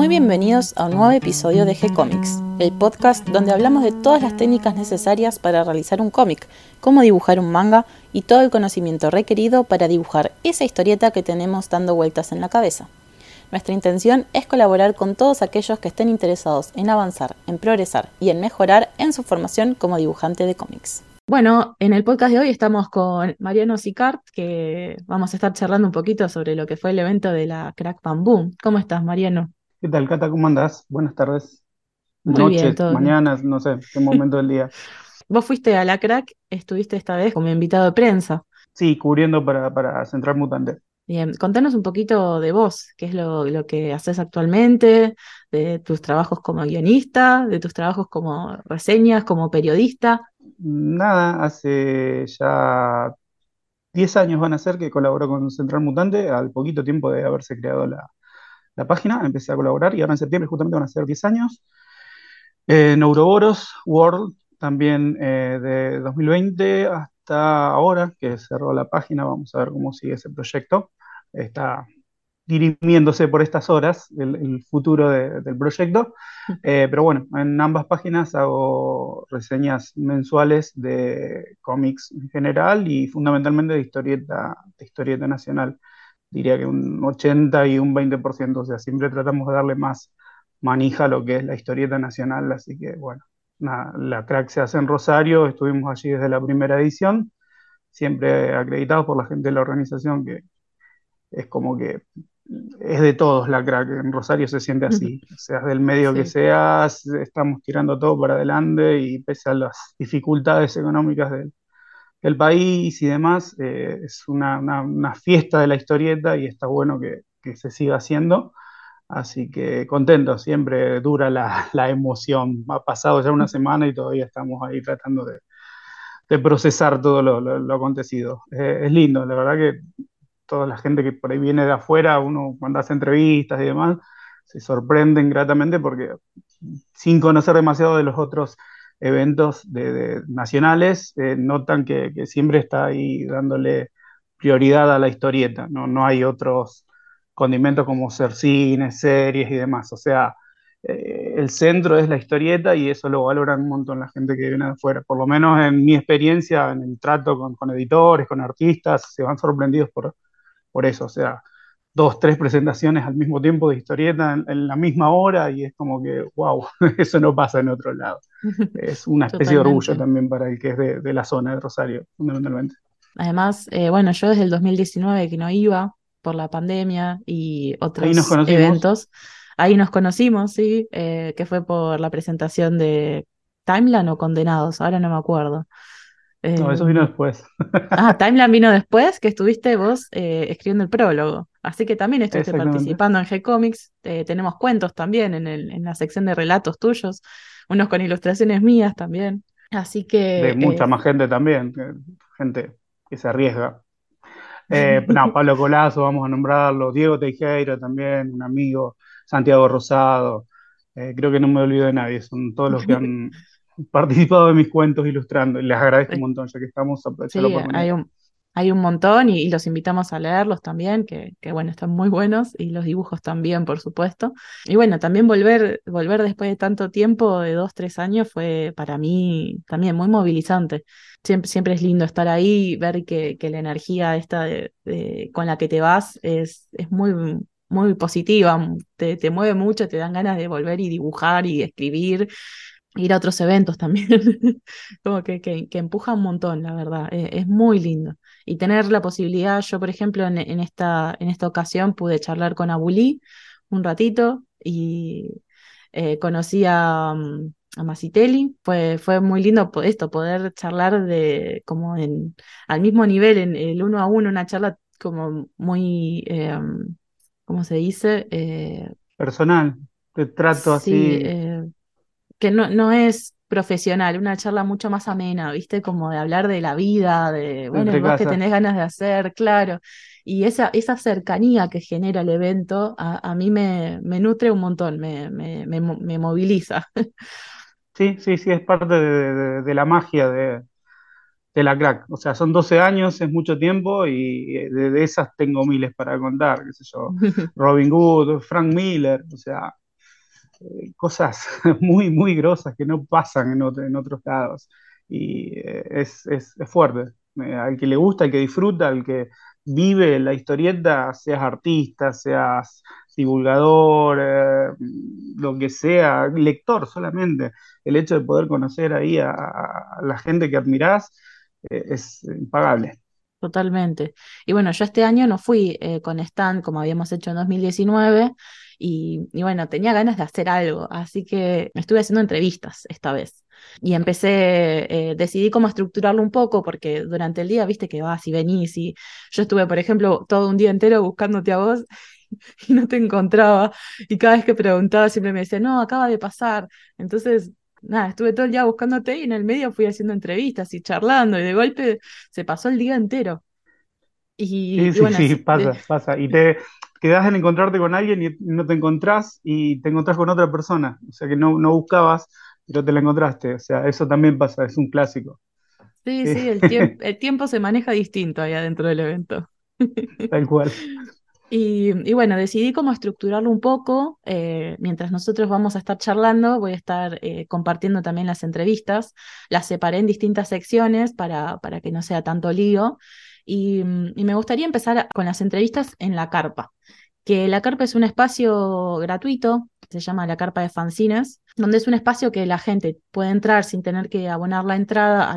Muy bienvenidos a un nuevo episodio de G-Comics, el podcast donde hablamos de todas las técnicas necesarias para realizar un cómic, cómo dibujar un manga y todo el conocimiento requerido para dibujar esa historieta que tenemos dando vueltas en la cabeza. Nuestra intención es colaborar con todos aquellos que estén interesados en avanzar, en progresar y en mejorar en su formación como dibujante de cómics. Bueno, en el podcast de hoy estamos con Mariano Sicart, que vamos a estar charlando un poquito sobre lo que fue el evento de la Crack Bamboo. ¿Cómo estás, Mariano? ¿Qué tal, Cata? ¿Cómo andás? Buenas tardes, Muy bien, noches, todo bien. mañanas, no sé, qué momento del día. Vos fuiste a la Crack, estuviste esta vez como invitado de prensa. Sí, cubriendo para, para Central Mutante. Bien, contanos un poquito de vos, qué es lo, lo que haces actualmente, de tus trabajos como guionista, de tus trabajos como reseñas, como periodista. Nada, hace ya 10 años van a ser que colaboro con Central Mutante, al poquito tiempo de haberse creado la, la página, empecé a colaborar y ahora en septiembre justamente van a ser 10 años. Eh, Neuroboros World, también eh, de 2020 hasta ahora, que cerró la página, vamos a ver cómo sigue ese proyecto. Está dirimiéndose por estas horas el, el futuro de- del proyecto. Eh, pero bueno, en ambas páginas hago reseñas mensuales de cómics en general y fundamentalmente de historieta, de historieta nacional. Diría que un 80 y un 20%, o sea, siempre tratamos de darle más manija a lo que es la historieta nacional, así que bueno, nada, la crack se hace en Rosario, estuvimos allí desde la primera edición, siempre acreditados por la gente de la organización, que es como que es de todos la crack, en Rosario se siente así, seas del medio que seas, estamos tirando todo para adelante y pese a las dificultades económicas del, del país y demás, eh, es una, una- fiesta de la historieta y está bueno que, que se siga haciendo. Así que contento, siempre dura la, la emoción. Ha pasado ya una semana y todavía estamos ahí tratando de, de procesar todo lo, lo- lo acontecido. Eh, es lindo, la verdad que toda la gente que por ahí viene de afuera, uno cuando hace entrevistas y demás, se sorprenden gratamente porque sin conocer demasiado de los otros eventos nacionales, eh, notan que, que siempre está ahí dándole prioridad a la historieta, ¿no? No hay otros condimentos como ser cine, series y demás. O sea, eh, el centro es la historieta y eso lo valoran un montón la gente que viene de afuera. Por lo menos en mi experiencia, en el trato con, con editores, con artistas, se van sorprendidos por, por eso. O sea, dos, tres presentaciones al mismo tiempo de historieta en, en la misma hora y es como que, wow, eso no pasa en otro lado. Es una especie de orgullo también para el que es de, de la zona de Rosario, fundamentalmente. Además, eh, bueno, yo desde el 2019 que no iba por la pandemia y Ahí nos otros eventos, ahí nos conocimos, sí, eh, que fue por la presentación de Timeline o Condenados, ahora no me acuerdo. No, eso vino Eh, después. ah, Timeline vino después, que estuviste vos eh, escribiendo el prólogo, así que también estuviste participando en G-Comics, eh, tenemos cuentos también en el, en la sección de relatos tuyos, unos con ilustraciones mías también, así De que... mucha eh, más gente también, gente que se arriesga. No, Pablo Colazo, vamos a nombrarlo, Diego Teijeiro también, un amigo, Santiago Rosado, creo que no me olvido de nadie, son todos los que han participado de mis cuentos ilustrando les agradezco un montón, ya que estamos, Sí, hay un, hay un montón y, y los invitamos a leerlos también, que, que bueno, están muy buenos y los dibujos también, por supuesto. Y bueno, también volver, volver después de tanto tiempo, de dos, tres años, fue para mí también muy movilizante. Siempre, siempre es lindo estar ahí ver que, que la energía esta de- de- con la que te vas es, es muy, muy positiva, te, te mueve mucho, te dan ganas de volver y dibujar y escribir ir a otros eventos también. Como que, que, que empuja un montón, la verdad. eh, es muy lindo. Y tener la posibilidad, yo, por ejemplo, en, en esta, en esta ocasión pude charlar con Abulí un ratito y eh, conocí a, mm, a Masitelli. Fue, fue muy lindo esto, poder charlar de como en, al mismo nivel, en el uno a uno, una charla como muy, eh, ¿cómo se dice? Eh, Personal, te trato sí, así, eh, que no, no es profesional, una charla mucho más amena, ¿viste? Como de hablar de la vida, de, bueno, ¿y entre vos casa. tenés ganas de hacer? Claro. Y esa, esa cercanía que genera el evento a, a mí me, me nutre un montón, me, me, me, mo- me moviliza. Sí, sí, sí, es parte de, de- de la magia de, de la crack. O sea, son 12 años, es mucho tiempo y eh, de, esas tengo miles para contar, qué sé yo. Robin Hood, Frank Miller, o sea, cosas muy, muy grosas que no pasan en, en otros lados. Y eh, es, es, es, fuerte. Eh, al que le gusta, al que disfruta, al que vive la historieta, seas artista, seas divulgador, lo que sea, lector solamente, el hecho de poder conocer ahí a, a la gente que admirás es impagable. Totalmente. Y bueno, yo este año no fui con Stan como habíamos hecho en 2019 y, bueno, tenía ganas de hacer algo, así que estuve haciendo entrevistas esta vez. Y empecé, eh, decidí cómo estructurarlo un poco, porque durante el día, viste que vas y venís, y yo estuve, por ejemplo, todo un día entero buscándote a vos y no te encontraba, y cada vez que preguntaba siempre me decía, no, acaba de pasar. Entonces, nada, estuve todo el día buscándote y en el medio fui haciendo entrevistas y charlando, y de golpe se pasó el día entero. Y, sí, sí, sí, pasa, pasa. Y te, quedás en encontrarte con alguien y no te encontrás y te encontrás con otra persona. O sea que no, no buscabas, pero te la encontraste. O sea, eso también pasa, es un clásico. Sí, sí, el, el tiempo se maneja distinto ahí adentro del evento. Tal cual. Y, y, bueno, decidí cómo estructurarlo un poco. Eh, mientras nosotros vamos a estar charlando, voy a estar eh, compartiendo también las entrevistas. Las separé en distintas secciones para, para que no sea tanto lío. Y, me gustaría empezar con las entrevistas en la carpa que la carpa es un espacio gratuito, se llama la carpa de fanzines, donde es un espacio que la gente puede entrar sin tener que abonar la entrada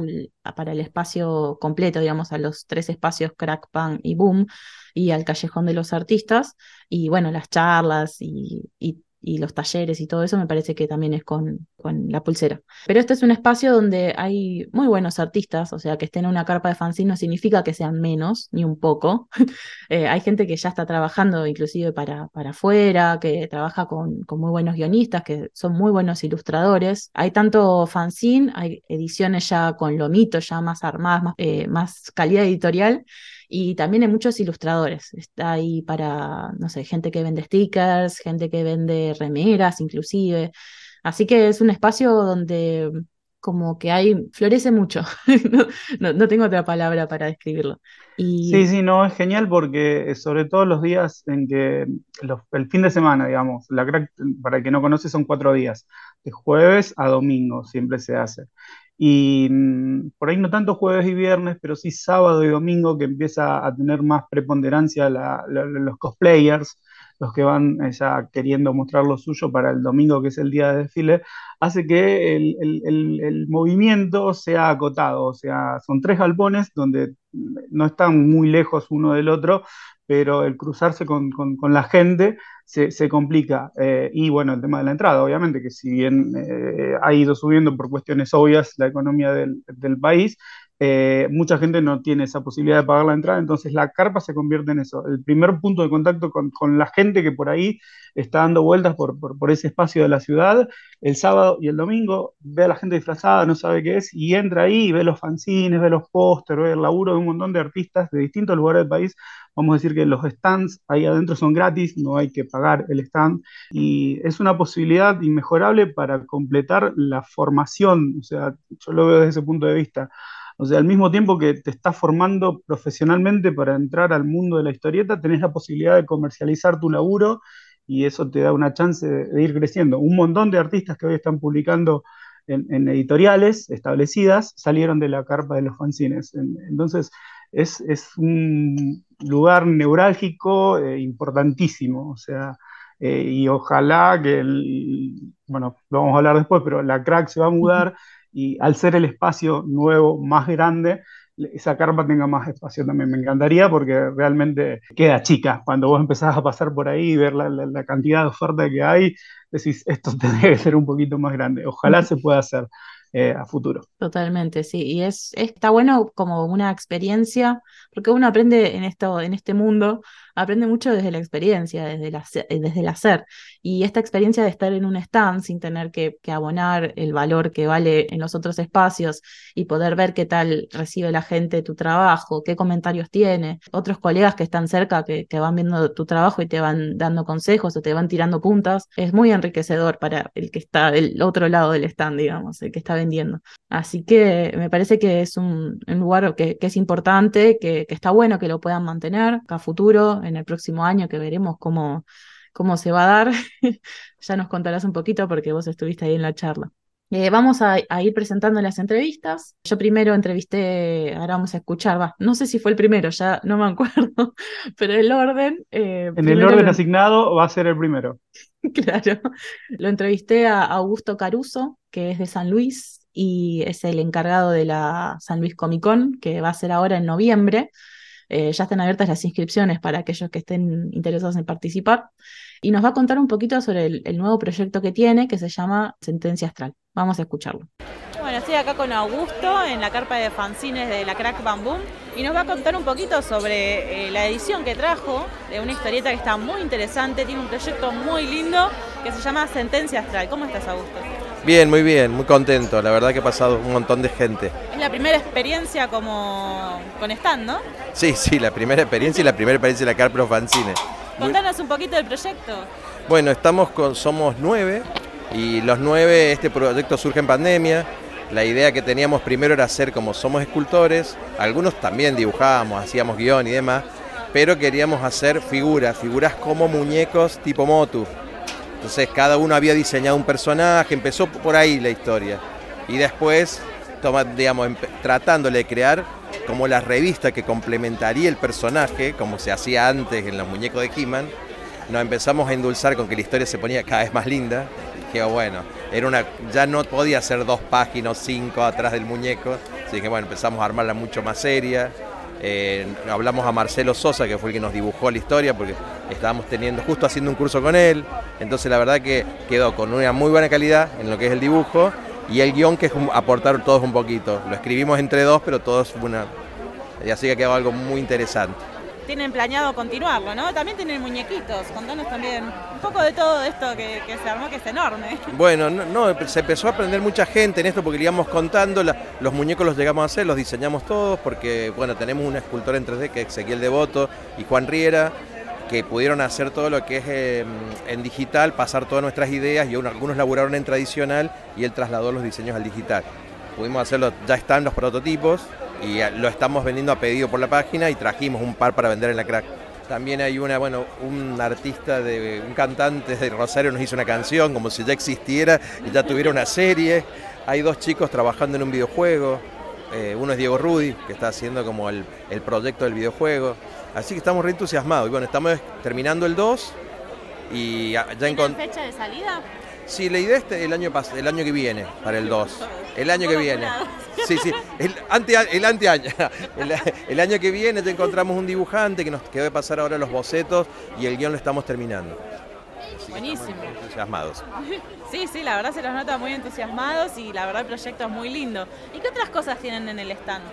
para el espacio completo, digamos, a los tres espacios Crack, Pan y Boom, y al callejón de los artistas, y bueno, las charlas y, y y los talleres y todo eso me parece que también es con, con la pulsera. Pero este es un espacio donde hay muy buenos artistas, o sea, que estén en una carpa de fanzine no significa que sean menos, ni un poco. eh, hay gente que ya está trabajando inclusive para, para afuera, que trabaja con, con muy buenos guionistas, que son muy buenos ilustradores. Hay tanto fanzine, hay ediciones ya con lomito, ya más armadas, más, eh, más calidad editorial, y también hay muchos ilustradores. Está ahí para, no sé, gente que vende stickers, gente que vende remeras inclusive. Así que es un espacio donde como que hay, florece mucho. no, no, tengo otra palabra para describirlo. Y... Sí, sí, no, es genial porque eh, sobre todo los días en que, los, el fin de semana, digamos, la crack, para el que no conoce, son cuatro días, de jueves a domingo siempre se hace. Y mm, por ahí no tanto jueves y viernes, pero sí sábado y domingo que empieza a tener más preponderancia los cosplayers, los que van eh, ya queriendo mostrar lo suyo para el domingo, que es el día de desfile, hace que el, el movimiento sea acotado. O sea, son tres galpones donde no están muy lejos uno del otro, pero el cruzarse con, con, la gente se, se complica. Eh, y bueno, el tema de la entrada, obviamente, que si bien eh, ha ido subiendo por cuestiones obvias la economía del, del país, eh, mucha gente no tiene esa posibilidad de pagar la entrada, entonces la carpa se convierte en eso, el primer punto de contacto con, la gente que por ahí está dando vueltas por, ese espacio de la ciudad, el sábado y el domingo, ve a la gente disfrazada, no sabe qué es, y entra ahí ve los fanzines, ve los pósteres, ve el laburo de un montón de artistas de distintos lugares del país. Vamos a decir que los stands ahí adentro son gratis, no hay que pagar el stand, y es una posibilidad inmejorable para completar la formación, o sea, yo lo veo desde ese punto de vista o sea, al mismo tiempo que te estás formando profesionalmente para entrar al mundo de la historieta, tenés la posibilidad de comercializar tu laburo y eso te da una chance de, ir creciendo. Un montón de artistas que hoy están publicando en, editoriales establecidas salieron de la carpa de los fanzines. entonces, es, un lugar neurálgico eh, importantísimo. O sea, eh, y ojalá que, bueno, lo vamos a hablar después, pero la crack se va a mudar y al ser el espacio nuevo más grande, esa carpa tenga más espacio también. Me encantaría porque realmente queda chica. Cuando vos empezás a pasar por ahí y ver la, cantidad de oferta que hay, decís, esto tendría que ser un poquito más grande. Ojalá se pueda hacer eh, a futuro. Totalmente, sí. Y es, está bueno como una experiencia, porque uno aprende en esto, en este mundo aprende mucho desde la experiencia, desde, la, eh, desde el hacer. Y esta experiencia de estar en un stand sin tener que, que, abonar el valor que vale en los otros espacios y poder ver qué tal recibe la gente tu trabajo, qué comentarios tiene, otros colegas que están cerca que, que van viendo tu trabajo y te van dando consejos o te van tirando puntas, es muy enriquecedor para el que está del otro lado del stand, digamos, el que está vendiendo. Así que me parece que es un, un lugar que, que, es importante, que, que está bueno que lo puedan mantener a futuro en el próximo año, que veremos cómo, cómo se va a dar. ya nos contarás un poquito porque vos estuviste ahí en la charla. Eh, vamos a, ir presentando las entrevistas. Yo primero entrevisté, ahora vamos a escuchar, va, no sé si fue el primero, ya no me acuerdo, pero el orden... Eh, en el orden asignado va a ser el primero. claro, lo entrevisté a Augusto Caruso, que es de San Luis y es el encargado de la San Luis Comic Con, que va a ser ahora en noviembre. Eh, ya están abiertas las inscripciones para aquellos que estén interesados en participar. Y nos va a contar un poquito sobre el nuevo proyecto que tiene, que se llama Sentencia Astral. Vamos a escucharlo. Bueno, estoy acá con Augusto en la carpa de fanzines de la Crack Bamboo y nos va a contar un poquito sobre eh, la edición que trajo de una historieta que está muy interesante, tiene un proyecto muy lindo que se llama Sentencia Astral. ¿Cómo estás, Augusto? Bien, muy bien, muy contento. La verdad que ha pasado un montón de gente. Es la primera experiencia como con stand, ¿no? Sí, sí, la primera experiencia y la primera experiencia de la Carpa de fanzines. Contanos un poquito del proyecto. Bueno, estamos con, somos nueve y los nueve, este proyecto surge en pandemia. La idea que teníamos primero era hacer como somos escultores, algunos también dibujábamos, hacíamos guion y demás, pero queríamos hacer figuras, figuras como muñecos tipo Motu. Entonces cada uno había diseñado un personaje, empezó por ahí la historia. Y después, digamos, tratándole de crear como la revista que complementaría el personaje, como se hacía antes en los muñecos de He-Man, nos empezamos a endulzar con que la historia se ponía cada vez más linda que bueno, era una, ya no podía ser dos páginas, cinco atrás del muñeco, así que bueno, empezamos a armarla mucho más seria. Eh, hablamos a Marcelo Sosa, que fue el que nos dibujó la historia, porque estábamos teniendo, justo haciendo un curso con él, entonces la verdad que quedó con una muy buena calidad en lo que es el dibujo, y el guion que es aportar todos un poquito. Lo escribimos entre dos, pero todos una... Y así que quedó algo muy interesante tienen planeado continuarlo, ¿no? También tienen muñequitos, contanos también un poco de todo esto que, se armó, que es enorme. Bueno, no, se empezó a aprender mucha gente en esto porque le íbamos contando, los muñecos los llegamos a hacer, los diseñamos todos, porque bueno, tenemos un escultor en 3D que es Ezequiel Devoto y Juan Riera, que pudieron hacer todo lo que es em, en digital, pasar todas nuestras ideas y algunos laburaron en tradicional y él trasladó los diseños al digital. Pudimos hacerlo, ya están los prototipos, y lo estamos vendiendo a pedido por la página y trajimos un par para vender en la crack. También hay una, bueno, un artista, de, un cantante de Rosario nos hizo una canción como si ya existiera y ya tuviera una serie. Hay dos chicos trabajando en un videojuego. Eh, uno es Diego Rudy, que está haciendo como el, proyecto del videojuego. Así que estamos re entusiasmados. Y bueno, estamos terminando el 2 y ya encontramos... fecha de salida? Sí, la idea es el año, el año que viene, para el 2. El año que viene. Sí, sí, el, ante, el anteaño. El, año que viene te encontramos un dibujante que nos quedó de pasar ahora los bocetos y el guion lo estamos terminando. Buenísimo. entusiasmados. Sí, sí, la verdad se los nota muy entusiasmados y la verdad el proyecto es muy lindo. ¿Y qué otras cosas tienen en el stand?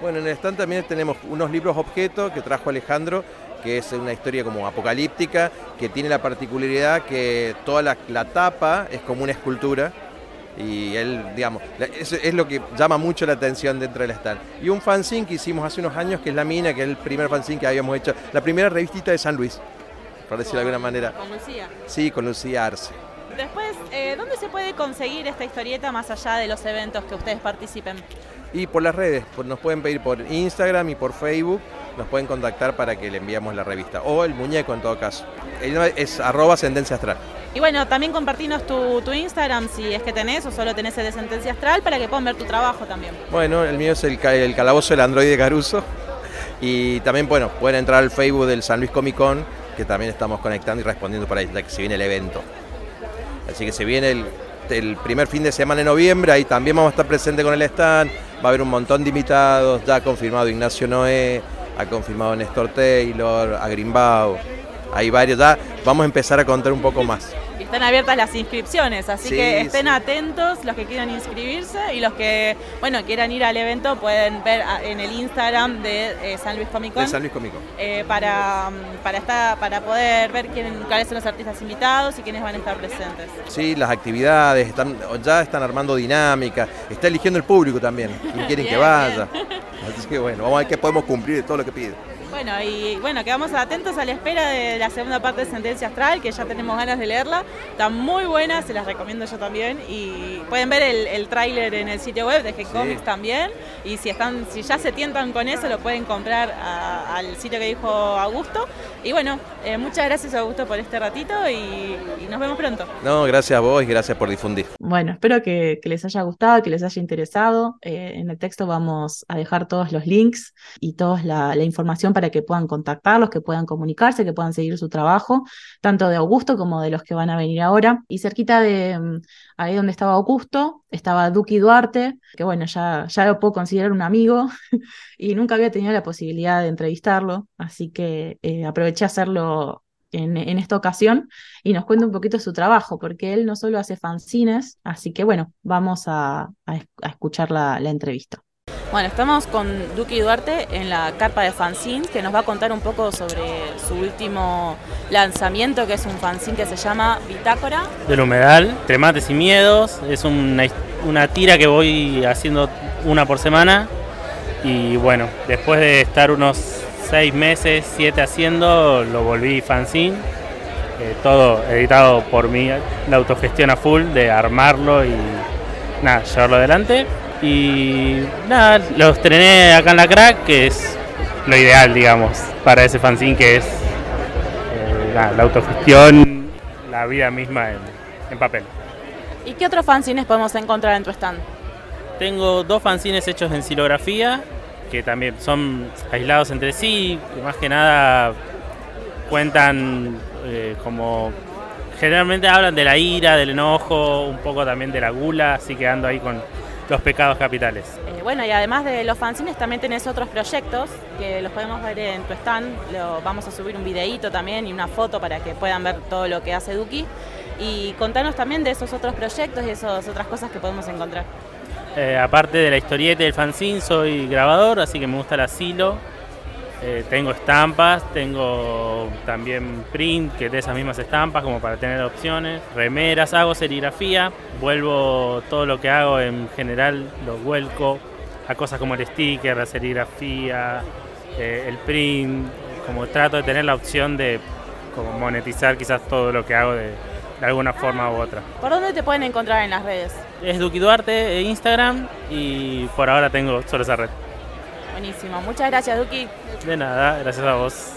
Bueno, en el stand también tenemos unos libros objetos que trajo Alejandro, que es una historia como apocalíptica, que tiene la particularidad que toda la, la tapa es como una escultura y él, digamos, es, lo que llama mucho la atención dentro del stand. Y un fanzine que hicimos hace unos años, que es La Mina, que es el primer fanzine que habíamos hecho, la primera revistita de San Luis, por decirlo de alguna manera. ¿Con Lucía? Sí, con Lucía Arce. Después, eh, ¿dónde se puede conseguir esta historieta más allá de los eventos que ustedes participen? Y por las redes, nos pueden pedir por Instagram y por Facebook, nos pueden contactar para que le enviamos la revista, o el muñeco en todo caso. Es arroba sentencia astral. Y bueno, también compartinos tu, Instagram si es que tenés o solo tenés el de Sentencia Astral para que puedan ver tu trabajo también. Bueno, el mío es el, el calabozo del androide Caruso. Y también, bueno, pueden entrar al Facebook del San Luis Comic Con, que también estamos conectando y respondiendo ahí, ya que se viene el evento. Así que se viene el, el primer fin de semana de noviembre, ahí también vamos a estar presentes con el stand, va a haber un montón de invitados, ya confirmado Ignacio Noé, ha confirmado Néstor Taylor, a Grimbao, hay varios, ya vamos a empezar a contar un poco más están abiertas las inscripciones, así que estén atentos los que quieran inscribirse y los que, bueno, quieran ir al evento pueden ver en el Instagram de eh, San Luis Comic Con. De San Luis Comic eh, para, para, estar, para poder ver quién, cuáles son los artistas invitados y quiénes van a estar presentes. Sí, las actividades, están, ya están armando dinámica, está eligiendo el público también, quién quieren que vaya. Así que bueno, vamos a ver qué podemos cumplir de todo lo que pide. Bueno, y bueno, quedamos atentos a la espera de la segunda parte de Sentencia Astral, que ya tenemos ganas de leerla. Está muy buena, se las recomiendo yo también. Y pueden ver el, el tráiler en el sitio web de G-Comics también. Y si están, si ya se tientan con eso, lo pueden comprar al sitio que dijo Augusto. Y bueno, eh, muchas gracias Augusto por este ratito y, nos vemos pronto. No, gracias a vos y gracias por difundir. Bueno, espero que, les haya gustado, que les haya interesado. Eh, en el texto vamos a dejar todos los links y toda la, la información para que puedan contactarlos, que puedan comunicarse, que puedan seguir su trabajo, tanto de Augusto como de los que van a venir ahora. Y cerquita de mm, ahí donde estaba Augusto, estaba Duki Duarte, que bueno, ya, ya lo puedo considerar un amigo y nunca había tenido la posibilidad de entrevistarlo, así que eh, aproveché a hacerlo en, esta ocasión y nos cuenta un poquito su trabajo, porque él no solo hace fanzines, así que bueno, vamos a, escuchar la entrevista. Bueno, estamos con Duki Duarte en la carpa de fanzine, que nos va a contar un poco sobre su último lanzamiento, que es un fanzine que se llama Bitácora. Del humedal, Tremates y Miedos. Es una, una tira que voy haciendo una por semana. Y bueno, después de estar unos seis meses, siete haciendo, lo volví fanzine. Eh, todo editado por mí, la autogestión a full de armarlo y nada, llevarlo adelante. Y nada, lo estrené acá en la crack, que es lo ideal, digamos, para ese fanzine que es eh, la autogestión, la vida misma en, papel. ¿Y qué otros fanzines podemos encontrar en tu stand? Tengo dos fanzines hechos en silografía, que también son aislados entre sí, que más que nada cuentan eh, como generalmente hablan de la ira, del enojo, un poco también de la gula, así que ando ahí con los pecados capitales. Eh, bueno, y además de los fanzines también tenés otros proyectos que los podemos ver en tu stand. Lo, vamos a subir un videíto también y una foto para que puedan ver todo lo que hace Duki. Y contanos también de esos otros proyectos y esas otras cosas que podemos encontrar. Eh, aparte de la historieta y el fanzine, soy grabador, así que me gusta el asilo eh, tengo estampas, tengo también print, que de esas mismas estampas, como para tener opciones. Remeras, hago serigrafía, vuelvo todo lo que hago en general, lo vuelco a cosas como el sticker, la serigrafía, eh, el print, como trato de tener la opción de como monetizar quizás todo lo que hago de, de alguna forma u otra. ¿Por dónde te pueden encontrar en las redes? Es Duki Duarte en Instagram y por ahora tengo solo esa red. Buenísimo, muchas gracias Duki. De nada, gracias a vos.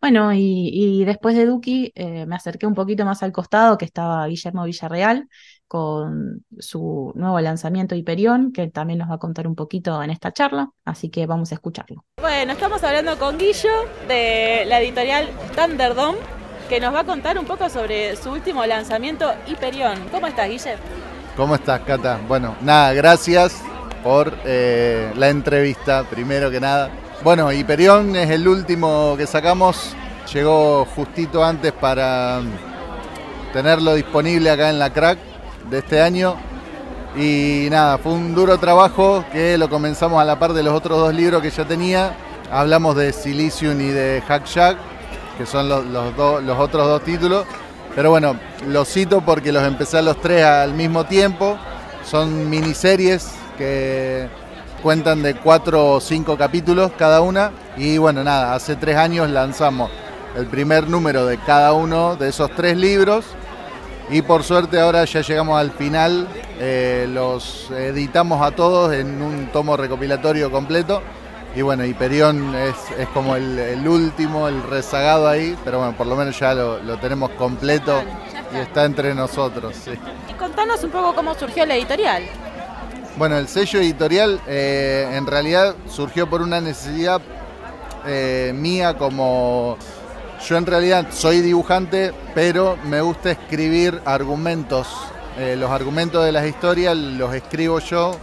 Bueno, y, después de Duki eh, me acerqué un poquito más al costado, que estaba Guillermo Villarreal, con su nuevo lanzamiento Hiperión, que también nos va a contar un poquito en esta charla, así que vamos a escucharlo. Bueno, estamos hablando con Guillo de la editorial Thunderdome, que nos va a contar un poco sobre su último lanzamiento Hiperión. ¿Cómo estás, Guille? ¿Cómo estás, Cata? Bueno, nada, gracias por eh, la entrevista, primero que nada. Bueno, Hiperión es el último que sacamos, llegó justito antes para tenerlo disponible acá en la crack de este año. Y nada, fue un duro trabajo que lo comenzamos a la par de los otros dos libros que ya tenía. Hablamos de Silicium y de Hack Shack, que son los, los otros dos títulos. Pero bueno, los cito porque los empecé a los tres al mismo tiempo. Son miniseries que cuentan de cuatro o cinco capítulos cada una. Y bueno, nada, hace tres años lanzamos el primer número de cada uno de esos tres libros. Y por suerte ahora ya llegamos al final, eh, los editamos a todos en un tomo recopilatorio completo. Y bueno, Hiperión es, es como el, último, el rezagado ahí, pero bueno, por lo menos ya lo, tenemos completo y está entre nosotros. Y contanos un poco cómo surgió la editorial. Bueno, el sello editorial eh, en realidad surgió por una necesidad eh, mía como... Yo en realidad soy dibujante, pero me gusta escribir argumentos. Eh, los argumentos de las historias los escribo yo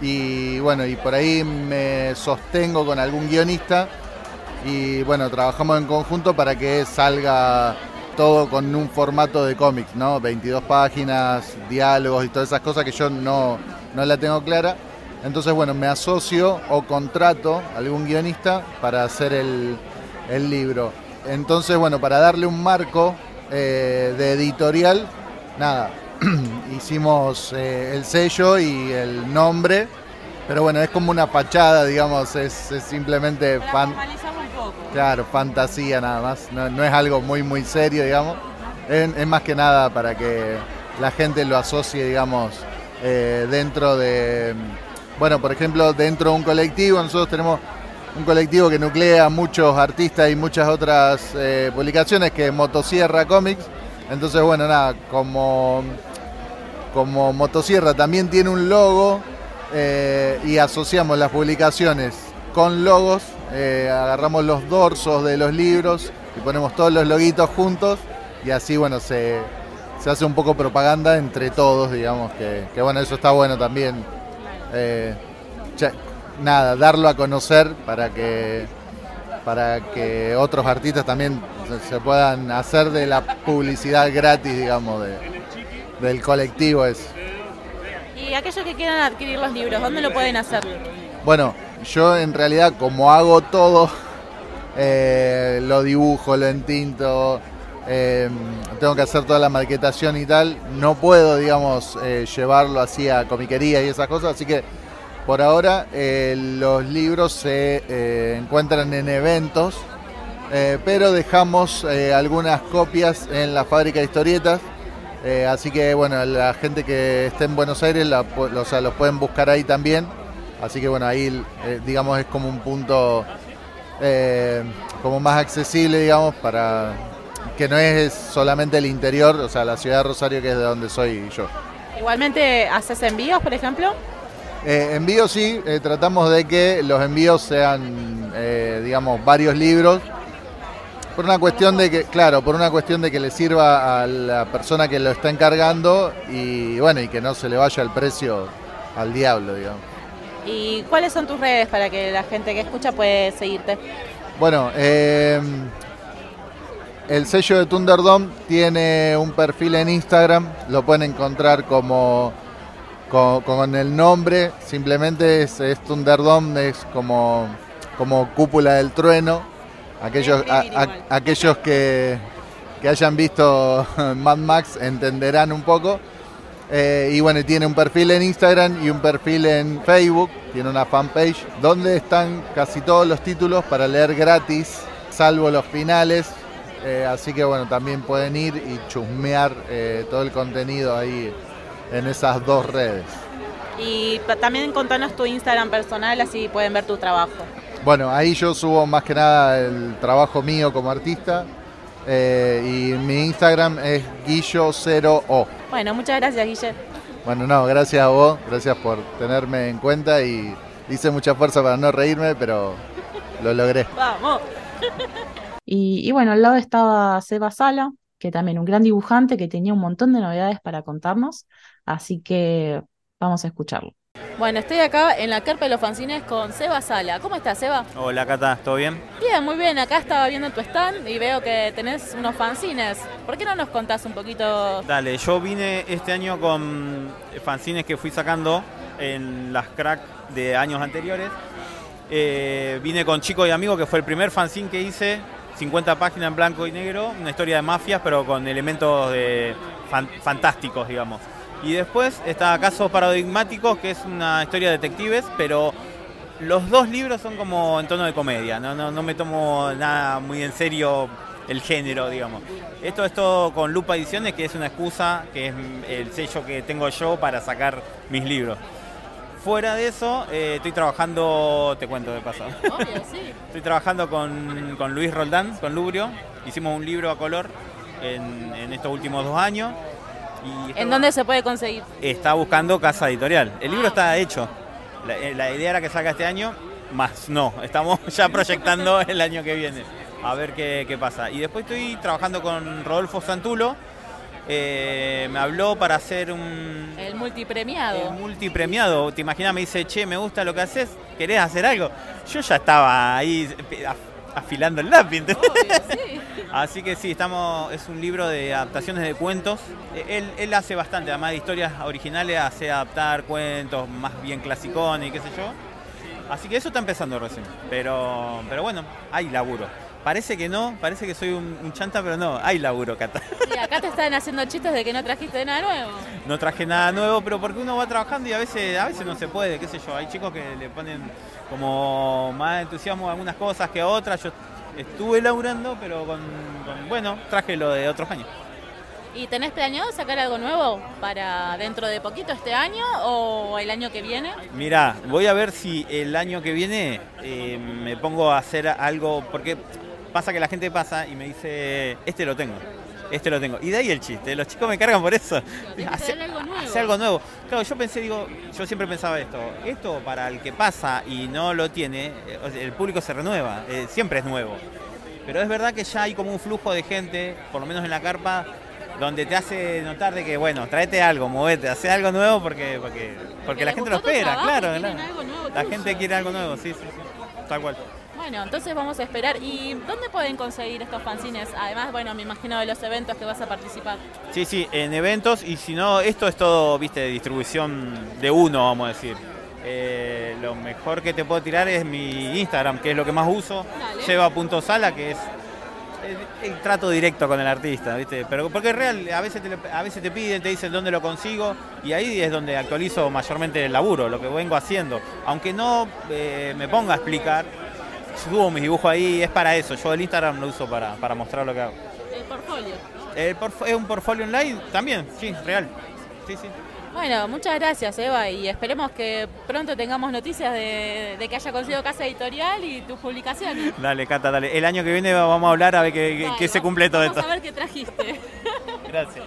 y bueno, y por ahí me sostengo con algún guionista y bueno, trabajamos en conjunto para que salga todo con un formato de cómics, ¿no? 22 páginas, diálogos y todas esas cosas que yo no, no la tengo clara. Entonces, bueno, me asocio o contrato a algún guionista para hacer el, libro. Entonces, bueno, para darle un marco eh, de editorial, nada, hicimos eh, el sello y el nombre, pero bueno, es como una fachada, digamos, es, simplemente fan Claro, fantasía nada más. No, es algo muy, muy serio, digamos. Es, más que nada para que la gente lo asocie, digamos, eh, dentro de. Bueno, por ejemplo, dentro de un colectivo, nosotros tenemos un colectivo que nuclea muchos artistas y muchas otras eh, publicaciones, que es Motosierra Comics. Entonces, bueno, nada, como, como Motosierra también tiene un logo eh, y asociamos las publicaciones con logos, agarramos los dorsos de los libros y ponemos todos los loguitos juntos y así, bueno, se, hace un poco propaganda entre todos, digamos, que, bueno, eso está bueno también nada, darlo a conocer para que, para que otros artistas también se puedan hacer de la publicidad gratis, digamos, del colectivo es. Y aquellos que quieran adquirir los libros, ¿dónde lo pueden hacer? Bueno, yo en realidad como hago todo, eh, lo dibujo, lo entinto, eh, tengo que hacer toda la maquetación y tal, no puedo, digamos, eh, llevarlo así a comiquería y esas cosas, así que por ahora eh, los libros se eh, encuentran en eventos, pero dejamos algunas copias en la fábrica de historietas. así que bueno, la gente que esté en Buenos Aires los pueden buscar ahí también. Así que bueno, ahí digamos es como un punto como más accesible, digamos, para que no es solamente el interior, o sea, la ciudad de Rosario que es de donde soy yo. Igualmente, ¿haces envíos, por ejemplo? Eh, envíos sí, eh, tratamos de que los envíos sean, eh, digamos, varios libros. Por una cuestión de que, claro, por una cuestión de que le sirva a la persona que lo está encargando y bueno, y que no se le vaya el precio al diablo, digamos. ¿Y cuáles son tus redes para que la gente que escucha puede seguirte? Bueno, em, el sello de Thunderdome tiene un perfil en Instagram, lo pueden encontrar como con, el nombre, simplemente es, Thunderdome, es como, como cúpula del trueno. Aquellos, aquellos que, hayan visto Mad Max entenderán un poco. Eh, y bueno, tiene un perfil en Instagram y un perfil en Facebook, tiene una fanpage donde están casi todos los títulos para leer gratis, salvo los finales. Eh, así que bueno, también pueden ir y chusmear eh, todo el contenido ahí en esas dos redes. Y también contanos tu Instagram personal, así pueden ver tu trabajo. Bueno, ahí yo subo más que nada el trabajo mío como artista. Eh, y mi Instagram es guillo0o. Bueno, muchas gracias, Guille. Bueno, no, gracias a vos, gracias por tenerme en cuenta y hice mucha fuerza para no reírme, pero lo logré. Vamos. Y, y bueno, al lado estaba Seba Sala, que también un gran dibujante que tenía un montón de novedades para contarnos. Así que vamos a escucharlo. Bueno, estoy acá en la carpa de los fanzines con Seba Sala. ¿Cómo estás, Seba? Hola, Cata, ¿todo bien? Bien, muy bien. Acá estaba viendo tu stand y veo que tenés unos fanzines. ¿Por qué no nos contás un poquito? Dale, yo vine este año con fanzines que fui sacando en las crack de años anteriores. Eh, vine con Chico y Amigo, que fue el primer fanzine que hice, 50 páginas en blanco y negro, una historia de mafias, pero con elementos de fantásticos, digamos. Y después está Casos Paradigmáticos, que es una historia de detectives, pero los dos libros son como en tono de comedia, no, no, me tomo nada muy en serio el género, digamos. Esto es todo con Lupa Ediciones, que es una excusa, que es el sello que tengo yo para sacar mis libros. Fuera de eso, eh, estoy trabajando, te cuento de paso. Estoy trabajando con, Luis Roldán, con Lubrio. Hicimos un libro a color en estos últimos dos años. ¿En dónde se puede conseguir? Está buscando casa editorial. El libro está hecho. Eh, la, idea era que salga este año, más no. Estamos ya proyectando el año que viene. A ver qué, pasa. Y después estoy trabajando con Rodolfo Santulo. Eh, me habló para hacer un... El multipremiado. El multipremiado. Te imaginas, me dice, che, me gusta lo que haces, ¿querés hacer algo? Yo ya estaba ahí afilando el lápiz. Así que sí, estamos, es un libro de adaptaciones de cuentos. Él, él, hace bastante, además de historias originales, hace adaptar cuentos más bien clasicones y qué sé yo. Así que eso está empezando recién. Pero, pero bueno, hay laburo. Parece que no, parece que soy un, chanta, pero no, hay laburo, Cata. Y acá te están haciendo chistes de que no trajiste nada nuevo. No traje nada nuevo, pero porque uno va trabajando y a veces, a veces no se puede, qué sé yo. Hay chicos que le ponen como más entusiasmo a algunas cosas que a otras. Yo estuve laburando, pero con, bueno, traje lo de otros años. ¿Y tenés planeado sacar algo nuevo para dentro de poquito este año o el año que viene? Mira, voy a ver si el año que viene eh, me pongo a hacer algo, porque pasa que la gente pasa y me dice, este lo tengo este lo tengo. Y de ahí el chiste, los chicos me cargan por eso. Hace algo nuevo. Hace algo nuevo. Claro, yo pensé, digo, yo siempre pensaba esto, esto para el que pasa y no lo tiene, el público se renueva, eh, siempre es nuevo. Pero es verdad que ya hay como un flujo de gente, por lo menos en la carpa, donde te hace notar de que, bueno, tráete algo, movete, hace algo nuevo porque, porque, porque, la gente lo espera, claro. la gente quiere algo nuevo, sí, sí, sí, tal cual. Bueno, entonces vamos a esperar. ¿Y dónde pueden conseguir estos fanzines? Además, bueno, me imagino de los eventos que vas a participar. Sí, sí, en eventos y si no, esto es todo, viste, de distribución de uno, vamos a decir. Eh, lo mejor que te puedo tirar es mi Instagram, que es lo que más uso, lleva.sala, que es el, trato directo con el artista, ¿viste? Pero porque es real, a veces, te, a veces te piden, te dicen dónde lo consigo y ahí es donde actualizo mayormente el laburo, lo que vengo haciendo. Aunque no eh, me ponga a explicar, subo mis dibujos ahí, es para eso. Yo el Instagram lo uso para, para mostrar lo que hago. ¿El portfolio? es un portfolio online también, sí, real. Sí, sí. Bueno, muchas gracias Eva y esperemos que pronto tengamos noticias de, que haya conseguido casa editorial y tus publicaciones. Dale, Cata, dale. El año que viene vamos a hablar a ver qué, se cumple todo esto. Vamos a ver qué trajiste. Gracias.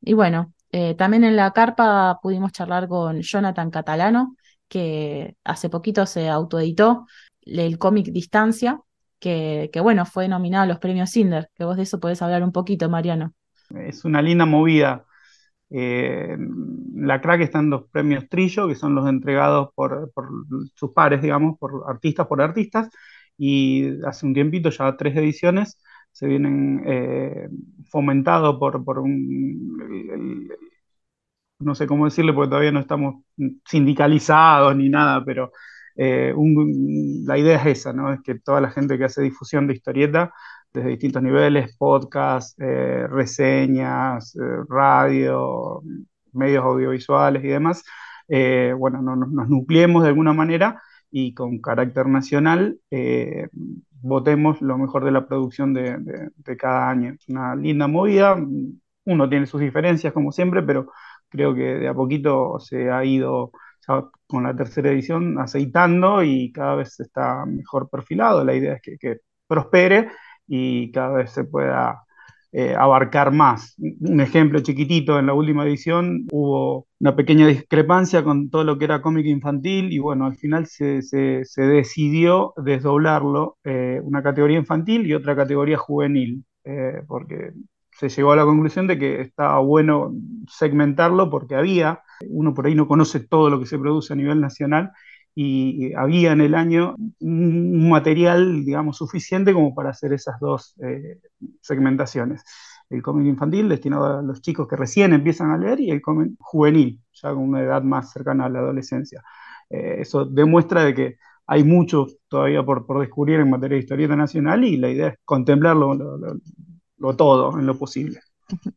Y bueno, eh, también en la carpa pudimos charlar con Jonathan Catalano, que hace poquito se autoeditó el cómic Distancia, que, bueno, fue nominado a los premios Cinder, que vos de eso podés hablar un poquito, Mariano. Es una linda movida. Eh, la crack está en dos premios Trillo, que son los entregados por, sus pares, digamos, por artistas por artistas, y hace un tiempito, ya tres ediciones, se vienen eh, fomentados por, por un, no sé cómo decirle, porque todavía no estamos sindicalizados ni nada, pero eh, la idea es esa, ¿no? Es que toda la gente que hace difusión de historieta, desde distintos niveles, podcast, eh, reseñas, eh, radio, medios audiovisuales y demás, bueno, nos nucleemos de alguna manera y con carácter nacional votemos lo mejor de la producción de, de, cada año. Es una linda movida, uno tiene sus diferencias como siempre, pero creo que de a poquito se ha ido con la tercera edición aceitando y cada vez está mejor perfilado. La idea es que, prospere y cada vez se pueda eh, abarcar más. Un ejemplo chiquitito, en la última edición hubo una pequeña discrepancia con todo lo que era cómic infantil y bueno, al final se, decidió desdoblarlo, eh, una categoría infantil y otra categoría juvenil, eh, porque se llegó a la conclusión de que estaba bueno segmentarlo porque había, uno por ahí no conoce todo lo que se produce a nivel nacional y había en el año un material, digamos, suficiente como para hacer esas dos eh, segmentaciones. El cómic infantil destinado a los chicos que recién empiezan a leer y el cómic juvenil, ya con una edad más cercana a la adolescencia. Eh, eso demuestra de que hay mucho todavía por, por, descubrir en materia de historieta nacional y la idea es contemplarlo lo todo en lo posible.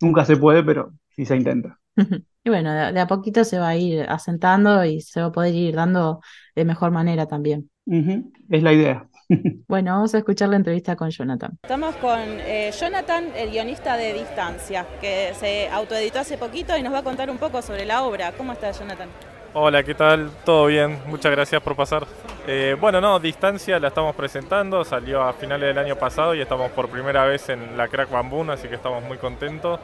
Nunca se puede, pero sí se intenta. Y bueno, de, a poquito se va a ir asentando y se va a poder ir dando de mejor manera también. Es la idea. Bueno, vamos a escuchar la entrevista con Jonathan. Estamos con eh, Jonathan, el guionista de Distancia, que se autoeditó hace poquito y nos va a contar un poco sobre la obra. ¿Cómo está, Jonathan? Hola, ¿qué tal? ¿Todo bien? Muchas gracias por pasar. Eh, bueno, no, Distancia la estamos presentando, salió a finales del año pasado y estamos por primera vez en la Crack Bamboo, así que estamos muy contentos.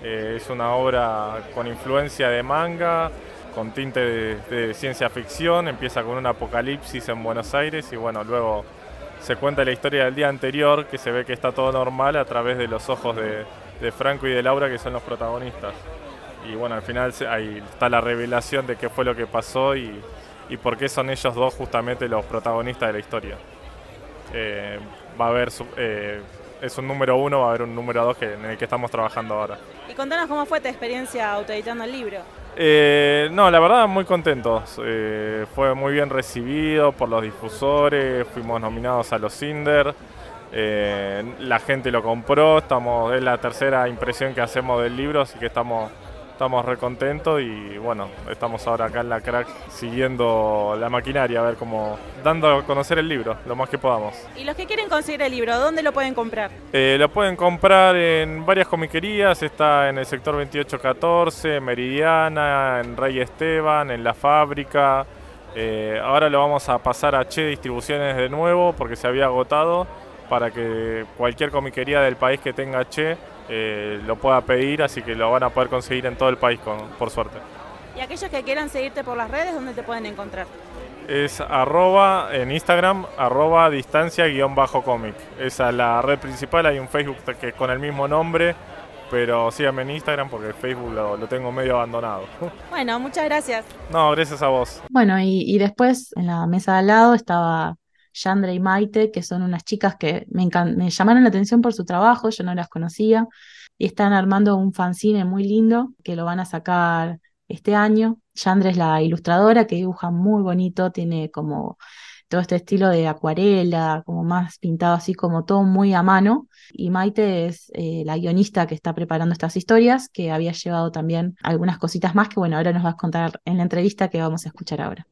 Eh, es una obra con influencia de manga, con tinte de, ciencia ficción, empieza con un apocalipsis en Buenos Aires y bueno, luego se cuenta la historia del día anterior, que se ve que está todo normal a través de los ojos de, de Franco y de Laura, que son los protagonistas y bueno, al final ahí está la revelación de qué fue lo que pasó y, por qué son ellos dos justamente los protagonistas de la historia. Eh, va a haber, eh, es un número uno, va a haber un número dos que, en el que estamos trabajando ahora. Y contanos cómo fue tu experiencia autoeditando el libro. Eh, no, la verdad muy contentos. fue muy bien recibido por los difusores, fuimos nominados a los Cinder. la gente lo compró, estamos, es la tercera impresión que hacemos del libro, así que estamos estamos recontentos y bueno, estamos ahora acá en la crack siguiendo la maquinaria, a ver cómo, dando a conocer el libro, lo más que podamos. Y los que quieren conseguir el libro, ¿dónde lo pueden comprar? Eh, lo pueden comprar en varias comiquerías, está en el sector 2814, Meridiana, en Rey Esteban, en La Fábrica. Eh, ahora lo vamos a pasar a Che Distribuciones de nuevo porque se había agotado para que cualquier comiquería del país que tenga Che eh, lo pueda pedir, así que lo van a poder conseguir en todo el país, con, por suerte. Y aquellos que quieran seguirte por las redes, ¿dónde te pueden encontrar? Es arroba en Instagram, arroba distancia guion bajo cómic. Esa es la red principal, hay un Facebook que es con el mismo nombre, pero síganme en Instagram porque Facebook lo, lo tengo medio abandonado. Bueno, muchas gracias. No, gracias a vos. Bueno, y, y después en la mesa de al lado estaba Yandra y Maite, que son unas chicas que me, me llamaron la atención por su trabajo, yo no las conocía, y están armando un fanzine muy lindo que lo van a sacar este año. Yandra es la ilustradora que dibuja muy bonito, tiene como todo este estilo de acuarela, como más pintado así como todo muy a mano. Y Maite es eh, la guionista que está preparando estas historias, que había llevado también algunas cositas más que bueno, ahora nos vas a contar en la entrevista que vamos a escuchar ahora.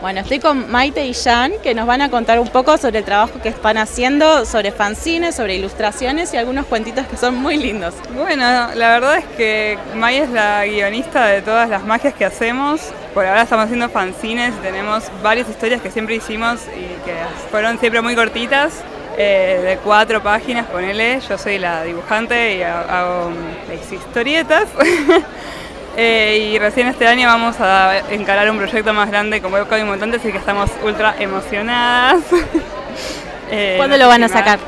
Bueno, estoy con Maite y Jan, que nos van a contar un poco sobre el trabajo que están haciendo, sobre fanzines, sobre ilustraciones y algunos cuentitos que son muy lindos. Bueno, la verdad es que May es la guionista de todas las magias que hacemos. Por ahora estamos haciendo fanzines, tenemos varias historias que siempre hicimos y que fueron siempre muy cortitas, eh, de cuatro páginas, ponele. Yo soy la dibujante y hago las historietas. Eh, y recién este año vamos a encarar un proyecto más grande como Webcoding Mutante, así que estamos ultra emocionadas. eh, ¿Cuándo lo van a sacar?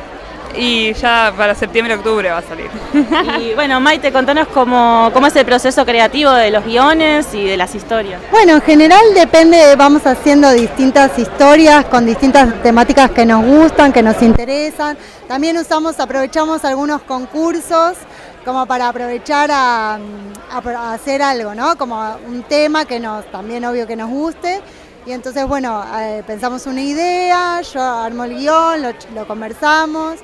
Y ya para septiembre, octubre va a salir. Y bueno, Maite, contanos cómo, cómo es el proceso creativo de los guiones y de las historias. Bueno, en general depende, vamos haciendo distintas historias con distintas temáticas que nos gustan, que nos interesan. También usamos, aprovechamos algunos concursos como para aprovechar a, hacer algo, ¿no? Como un tema que nos, también obvio que nos guste. Y entonces, bueno, eh, pensamos una idea, yo armo el guion, lo, conversamos,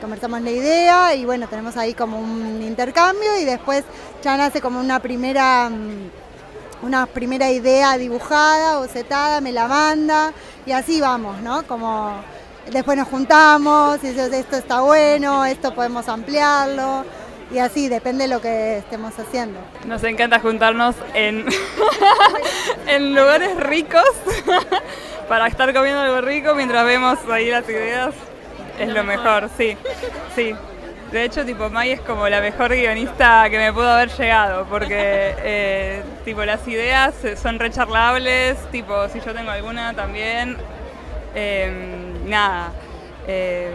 conversamos la idea y bueno, tenemos ahí como un intercambio y después ya nace como una primera, una primera idea dibujada, bocetada, me la manda y así vamos, ¿no? Como después nos juntamos y esto está bueno, esto podemos ampliarlo y así, depende de lo que estemos haciendo. Nos encanta juntarnos en, en lugares ricos para estar comiendo algo rico mientras vemos ahí las ideas. Es lo mejor, sí, sí. De hecho, tipo, May es como la mejor guionista que me pudo haber llegado, porque eh, tipo, las ideas son recharlables, tipo, si yo tengo alguna también, eh, nada. Eh,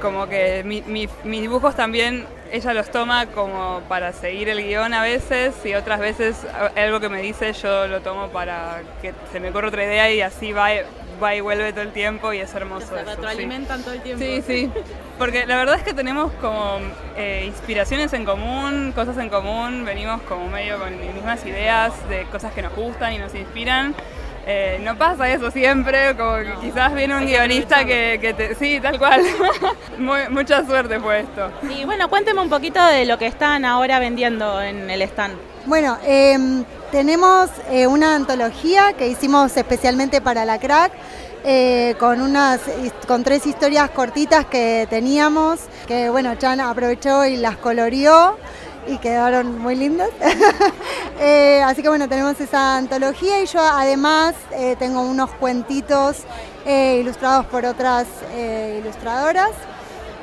como que mi, mi, mis dibujos también ella los toma como para seguir el guion a veces y otras veces algo que me dice yo lo tomo para que se me ocurra otra idea y así va, va y vuelve todo el tiempo y es hermoso. Se retroalimentan sí. todo el tiempo. Sí, sí. Porque la verdad es que tenemos como eh, inspiraciones en común, cosas en común, venimos como medio con mismas ideas de cosas que nos gustan y nos inspiran. Eh, no pasa eso siempre, como que quizás viene un guionista que, que te... Sí, tal cual. Muy, mucha suerte fue esto. Y bueno, cuénteme un poquito de lo que están ahora vendiendo en el stand. Bueno, eh, tenemos eh, una antología que hicimos especialmente para la crack. Eh, con unas con tres historias cortitas que teníamos que bueno Chan aprovechó y las coloreó y quedaron muy lindas. eh, así que bueno, tenemos esa antología y yo además eh, tengo unos cuentitos eh, ilustrados por otras eh, ilustradoras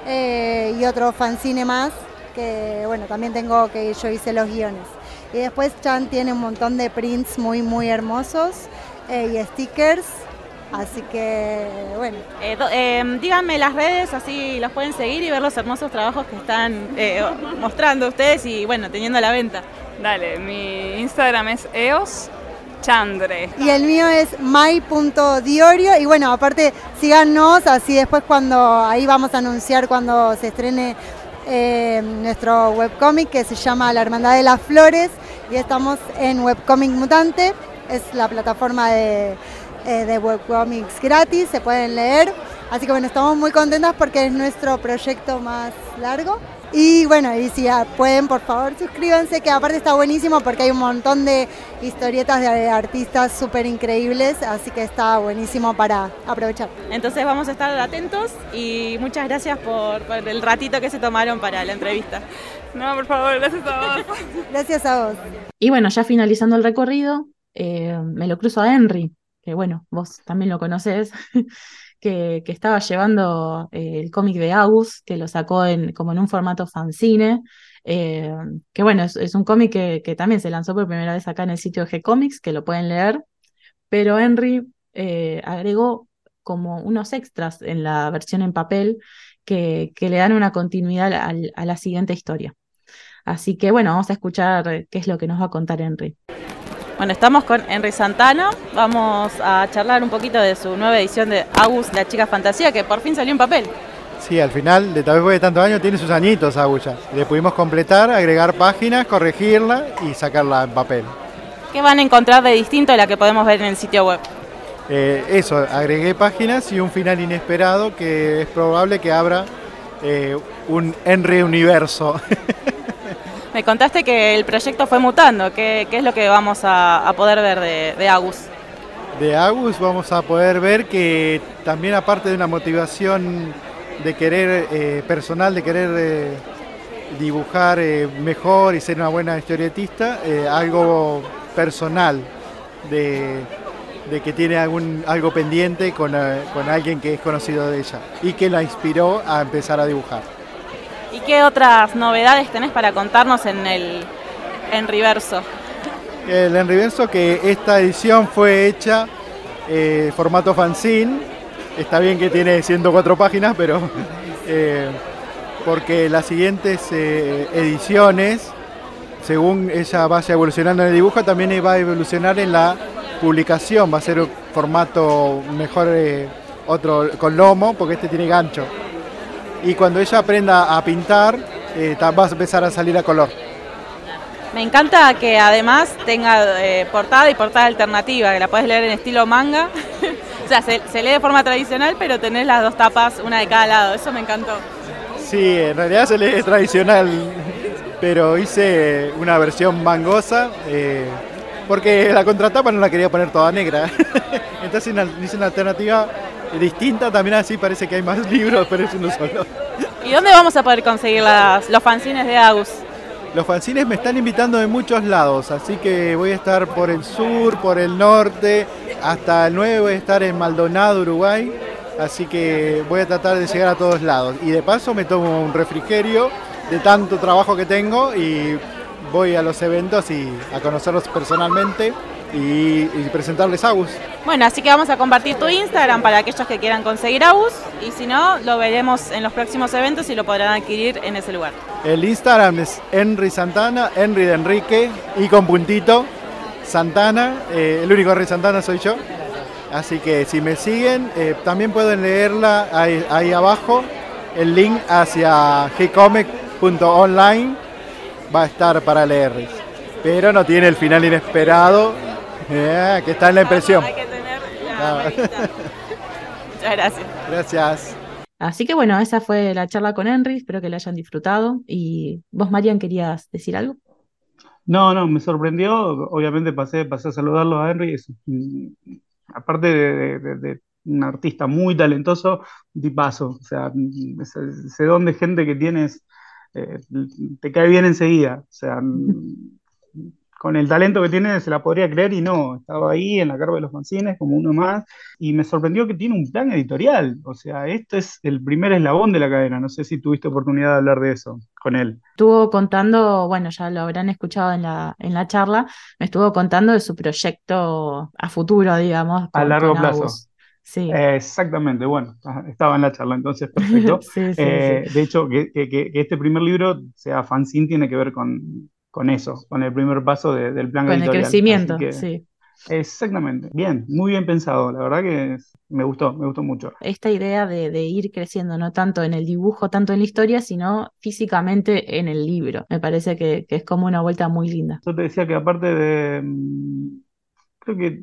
y otro fanzine más que bueno, también tengo que yo hice los guiones. Y después Chan tiene un montón de prints muy muy hermosos y stickers Así que, bueno. Eh, eh, díganme las redes, así los pueden seguir y ver los hermosos trabajos que están eh, mostrando ustedes y, bueno, teniendo a la venta. Dale, mi Instagram es EOS Chandre. Y el mío es my.diorio. Y bueno, aparte, síganos, así después cuando ahí vamos a anunciar cuando se estrene eh, nuestro webcomic que se llama La Hermandad de las Flores. Y estamos en Webcomic Mutante, es la plataforma de eh, de webcomics gratis, se pueden leer. Así que bueno, estamos muy contentas porque es nuestro proyecto más largo. Y bueno, y si pueden, por favor, suscríbanse, que aparte está buenísimo porque hay un montón de historietas de artistas súper increíbles, así que está buenísimo para aprovechar. Entonces vamos a estar atentos y muchas gracias por, por el ratito que se tomaron para la entrevista. No, por favor, gracias a vos. Gracias a vos. Y bueno, ya finalizando el recorrido, eh, me lo cruzo a Henry, que bueno, vos también lo conocés, que, estaba llevando eh, el cómic de Agus, que lo sacó en, como en un formato fanzine, eh, que bueno, es, un cómic que, también se lanzó por primera vez acá en el sitio de G-Comics, que lo pueden leer, pero Henry eh, agregó como unos extras en la versión en papel que, que le dan una continuidad a la siguiente historia. Así que bueno, vamos a escuchar qué es lo que nos va a contar Henry. Bueno, estamos con Henry Santana. Vamos a charlar un poquito de su nueva edición de Agus, la chica fantasía, que por fin salió en papel. Sí, al final, de tal vez de tantos años, tiene sus añitos Agulla. Le pudimos completar, agregar páginas, corregirla y sacarla en papel. ¿Qué van a encontrar de distinto de la que podemos ver en el sitio web? Eh, eso, agregué páginas y un final inesperado que es probable que abra eh, un Henry universo. Me contaste que el proyecto fue mutando. ¿Qué, es lo que vamos a, poder ver de, Agus? de Agus vamos a poder ver que también aparte de una motivación de querer eh, personal, de querer eh, dibujar eh, mejor y ser una buena historietista, algo personal de, que tiene algún, algo pendiente con alguien que es conocido de ella y que la inspiró a empezar a dibujar. ¿Y qué otras novedades tenés para contarnos en el Henryverso? El Enriverso que esta edición fue hecha eh, formato fanzine. Está bien que tiene 104 páginas, pero eh, porque las siguientes eh, ediciones, según ella vaya evolucionando en el dibujo, también va a evolucionar en la publicación. Va a ser un formato mejor, eh, otro con lomo, porque este tiene gancho. Y cuando ella aprenda a pintar, eh, va a empezar a salir a color. Me encanta que además tenga eh, portada y portada alternativa, que la puedes leer en estilo manga. o sea, se, se lee de forma tradicional, pero tenés las dos tapas, una de cada lado. Eso me encantó. Sí, en realidad se lee tradicional, pero hice una versión mangosa eh, porque la contratapa no la quería poner toda negra. Entonces hice una alternativa distinta, también así parece que hay más libros, pero es uno solo. ¿Y dónde vamos a poder conseguir las- los fanzines de Agus? Los fanzines me están invitando de muchos lados, así que voy a estar por el sur, por el norte, hasta el 9 voy a estar en Maldonado, Uruguay, así que voy a tratar de llegar a todos lados. Y de paso me tomo un refrigerio de tanto trabajo que tengo y voy a los eventos y a conocerlos personalmente y, y presentarles a Agus. Bueno, así que vamos a compartir tu Instagram para aquellos que quieran conseguir Agus y si no, lo veremos en los próximos eventos y lo podrán adquirir en ese lugar. El Instagram es Henry Santana, Henry de Enrique y con puntito Santana. eh, el único Henry Santana soy yo. Así que si me siguen, eh, también pueden leerla ahí, ahí abajo. El link hacia gcomic.online va a estar para leerles. Pero no tiene el final inesperado eh, que está en la impresión. Hay que tener la Muchas gracias. Gracias. Así que bueno, esa fue la charla con Henry, espero que la hayan disfrutado. Y vos, Marian, ¿querías decir algo? No, no, me sorprendió. Obviamente pasé, pasé a saludarlo a Henry. Es, aparte de, de- de- de un artista muy talentoso, tipazo. O sea, ese, ese don de gente que tienes, eh, te cae bien enseguida. O sea, con el talento que tiene se la podría creer y no. Estaba ahí en la carpa de los fanzines como uno más. Y me sorprendió que tiene un plan editorial. O sea, esto es el primer eslabón de la cadena. No sé si tuviste oportunidad de hablar de eso con él. Estuvo contando, bueno, ya lo habrán escuchado en la, en la charla, me estuvo contando de su proyecto a futuro, digamos. A largo plazo. Sí. Eh, Exactamente, bueno, ah, estaba en la charla, entonces perfecto. Sí, sí, Eh, sí. De hecho, que, que- que este primer libro sea fanzine tiene que ver con, con eso, con el primer paso de- del plan Con el editorial. Así crecimiento, que- sí. Exactamente, bien, muy bien pensado, la verdad que me gustó, me gustó mucho. Esta idea de, de ir creciendo, no tanto en el dibujo, tanto en la historia, sino físicamente en el libro. Me parece que, que es como una vuelta muy linda. Yo te decía que aparte de, mm, creo que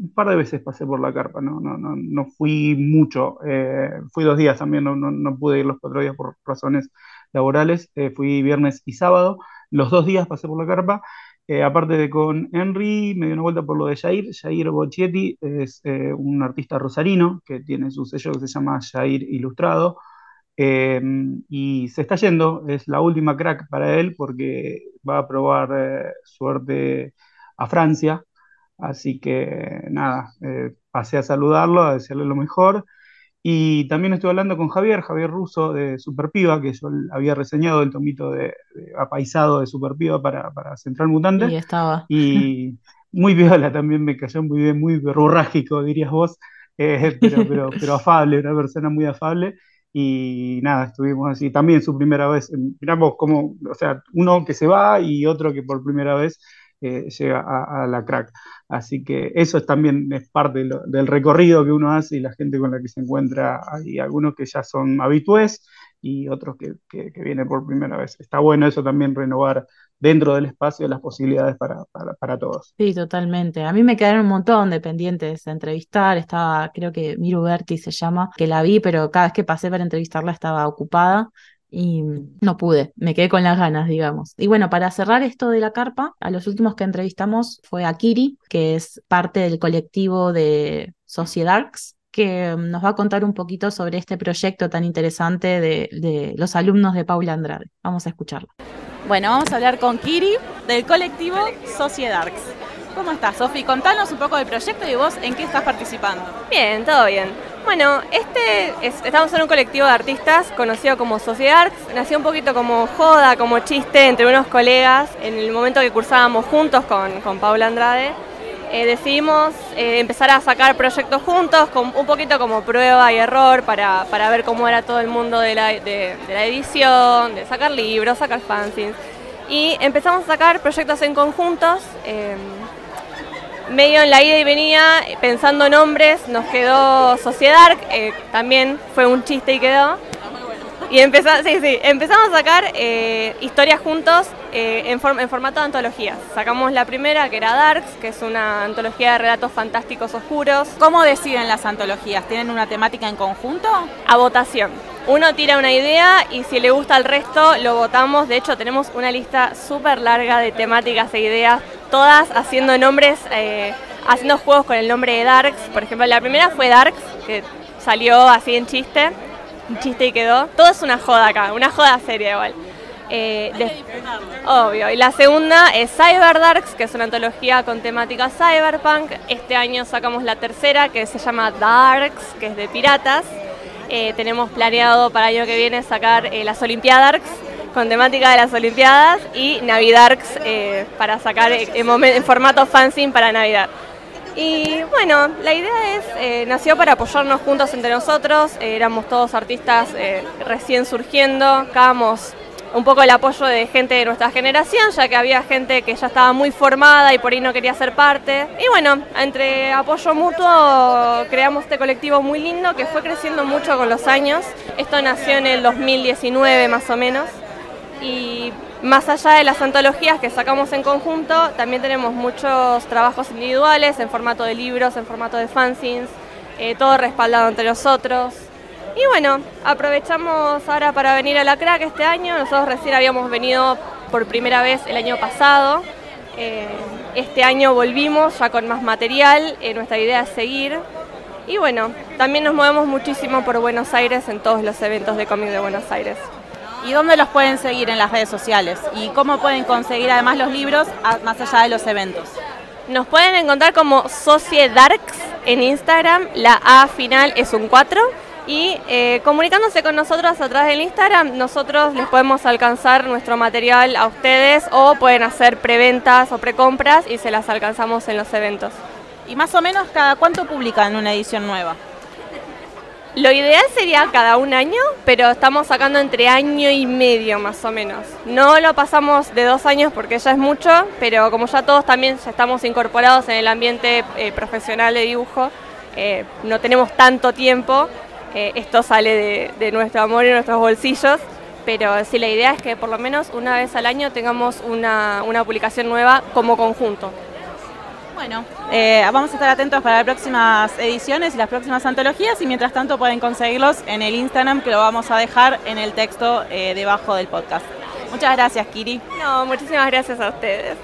un par de veces pasé por la carpa, no, no, no, no fui mucho, eh, fui dos días también, no, no, no, pude ir los cuatro días por razones laborales, eh, fui viernes y sábado, los dos días pasé por la carpa, eh, aparte de con Henry, me dio una vuelta por lo de Jair, Jair Bocchetti es un artista rosarino que tiene su sello que se llama Jair Ilustrado, y se está yendo, es la última crack para él porque va a probar suerte a Francia, Así que nada, eh, pasé a saludarlo, a decirle lo mejor. Y también estuve hablando con Javier, Javier Russo de Superpiva, que yo había reseñado el tomito de, apaisado de Superpiva para, para Central Mutante. Y estaba. Y muy viola también me cayó muy bien, muy verborrágico, dirías vos, eh, pero, pero, pero afable, una persona muy afable. Y nada, estuvimos así. También su primera vez, miramos como, o sea, uno que se va y otro que por primera vez eh, llega a, la crack. Así que eso es también es parte del recorrido que uno hace y la gente con la que se encuentra. Hay algunos que ya son habitués y otros que, vienen por primera vez. Está bueno eso también renovar dentro del espacio las posibilidades para, para, todos. Sí, totalmente. A mí me quedaron un montón de pendientes de entrevistar. Estaba, creo que Miru Berti se llama, que la vi, pero cada vez que pasé para entrevistarla estaba ocupada y no pude, me quedé con las ganas, digamos. Y bueno, para cerrar esto de la carpa, a los últimos que entrevistamos fue a Kiri, que es parte del colectivo de Sociedarks, que nos va a contar un poquito sobre este proyecto tan interesante de, de los alumnos de Paula Andrade. Vamos a escucharlo. Bueno, vamos a hablar con Kiri del colectivo Sociedarks. ¿Cómo estás, Sofi? Contanos un poco del proyecto y vos en qué estás participando. Bien, todo bien. Bueno, este estamos en un colectivo de artistas conocido como Sociedad Nació un poquito como joda, como chiste entre unos colegas en el momento que cursábamos juntos con, con Paula Andrade. Eh, decidimos eh, empezar a sacar proyectos juntos, con, un poquito como prueba y error para, ver cómo era todo el mundo de la, edición, de sacar libros, sacar fanzines. Y empezamos a sacar proyectos en conjuntos. Eh, medio en la ida y venía, pensando nombres, nos quedó Sociedad, eh, también fue un chiste y quedó. Y empezamos, sí, sí, empezamos a sacar eh, historias juntos eh, en, en, formato de antologías. Sacamos la primera, que era Darks, que es una antología de relatos fantásticos oscuros. ¿Cómo deciden las antologías? ¿Tienen una temática en conjunto? A votación. Uno tira una idea y si le gusta al resto lo votamos. De hecho, tenemos una lista súper larga de temáticas e ideas todas haciendo nombres, eh, haciendo juegos con el nombre de Darks. Por ejemplo, la primera fue Darks, que salió así en chiste, un chiste y quedó. Todo es una joda acá, una joda seria igual. Eh, obvio. Y la segunda es Cyber Darks, que es una antología con temática cyberpunk. Este año sacamos la tercera, que se llama Darks, que es de piratas. Eh, tenemos planeado para el año que viene sacar las Olimpiadarks, con temática de las Olimpiadas y Navidarks eh, para sacar en, formato fanzine para Navidad. Y bueno, la idea es, eh, nació para apoyarnos juntos entre nosotros, eh, éramos todos artistas recién surgiendo, buscábamos un poco el apoyo de gente de nuestra generación, ya que había gente que ya estaba muy formada y por ahí no quería ser parte. Y bueno, entre apoyo mutuo creamos este colectivo muy lindo que fue creciendo mucho con los años. Esto nació en el 2019 más o menos. Y más allá de las antologías que sacamos en conjunto, también tenemos muchos trabajos individuales en formato de libros, en formato de fanzines, eh, todo respaldado entre nosotros. Y bueno, aprovechamos ahora para venir a la crack este año. Nosotros recién habíamos venido por primera vez el año pasado. Eh, este año volvimos ya con más material. Eh, nuestra idea es seguir. Y bueno, también nos movemos muchísimo por Buenos Aires en todos los eventos de cómic de Buenos Aires. ¿Y dónde los pueden seguir en las redes sociales? ¿Y cómo pueden conseguir además los libros más allá de los eventos? Nos pueden encontrar como Sociedarks en Instagram, la A final es un 4. Y eh, comunicándose con nosotros a través del Instagram, nosotros les podemos alcanzar nuestro material a ustedes o pueden hacer preventas o precompras y se las alcanzamos en los eventos. ¿Y más o menos cada cuánto publican una edición nueva? Lo ideal sería cada un año, pero estamos sacando entre año y medio más o menos. No lo pasamos de dos años porque ya es mucho, pero como ya todos también estamos incorporados en el ambiente eh, profesional de dibujo, eh, no tenemos tanto tiempo, eh, esto sale de, de, nuestro amor y nuestros bolsillos, pero sí la idea es que por lo menos una vez al año tengamos una, una publicación nueva como conjunto. Bueno, eh, vamos a estar atentos para las próximas ediciones y las próximas antologías y mientras tanto pueden conseguirlos en el Instagram que lo vamos a dejar en el texto eh, debajo del podcast. Muchas gracias, Kiri. No, muchísimas gracias a ustedes.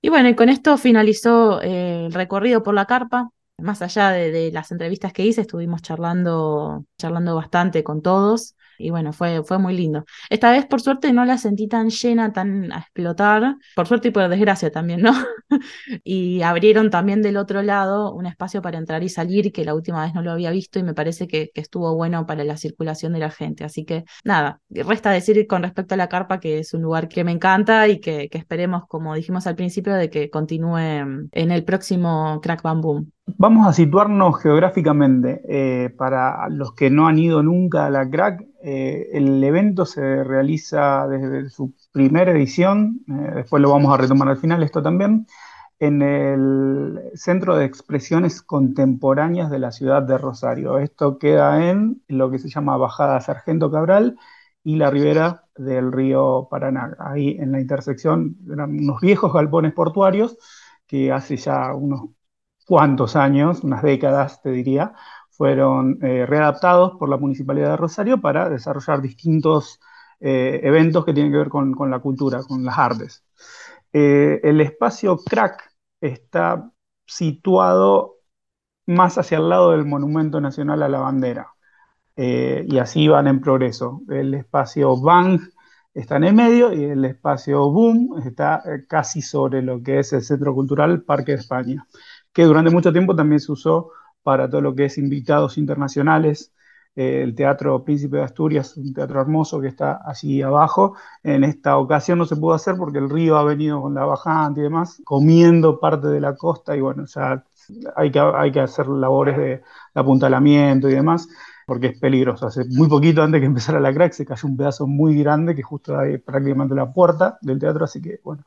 Y bueno, y con esto finalizó eh, el recorrido por la carpa. Más allá de, de, las entrevistas que hice, estuvimos charlando, charlando bastante con todos. Y bueno, fue, fue muy lindo. Esta vez, por suerte, no la sentí tan llena, tan a explotar. Por suerte y por desgracia también, ¿no? y abrieron también del otro lado un espacio para entrar y salir, que la última vez no lo había visto y me parece que, estuvo bueno para la circulación de la gente. Así que nada, resta decir con respecto a la carpa que es un lugar que me encanta y que, esperemos, como dijimos al principio, de que continúe en el próximo Crack Bam Boom. Vamos a situarnos geográficamente. Eh, para los que no han ido nunca a la crack, eh, el evento se realiza desde su primera edición, eh, después lo vamos a retomar al final esto también, en el Centro de Expresiones Contemporáneas de la ciudad de Rosario. Esto queda en lo que se llama Bajada Sargento Cabral y la ribera del río Paraná. Ahí en la intersección eran unos viejos galpones portuarios que hace ya unos cuantos años, unas décadas te diría, fueron eh, readaptados por la Municipalidad de Rosario para desarrollar distintos eh, eventos que tienen que ver con, con, la cultura, con las artes. Eh, el espacio crack está situado más hacia el lado del Monumento Nacional a la Bandera. y así van en progreso. El espacio Bang está en el medio y el espacio Boom está casi sobre lo que es el Centro Cultural Parque de España que durante mucho tiempo también se usó para todo lo que es invitados internacionales. Eh, el Teatro Príncipe de Asturias, un teatro hermoso que está allí abajo. En esta ocasión no se pudo hacer porque el río ha venido con la bajante y demás, comiendo parte de la costa y bueno, ya hay que, hay que hacer labores de, apuntalamiento y demás porque es peligroso. Hace muy poquito antes que empezara la crack se cayó un pedazo muy grande que justo ahí prácticamente la puerta del teatro, así que bueno,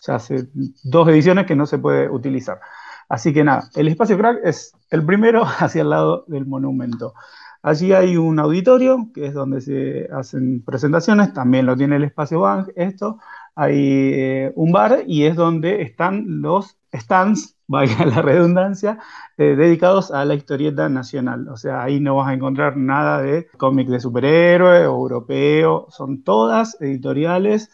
ya hace dos ediciones que no se puede utilizar. Así que nada, el espacio crack es el primero hacia el lado del monumento. Allí hay un auditorio, que es donde se hacen presentaciones, también lo tiene el espacio Bang, esto. Hay eh, un bar y es donde están los stands, vaya la redundancia, eh, dedicados a la historieta nacional. O sea, ahí no vas a encontrar nada de cómics de superhéroe o europeo, son todas editoriales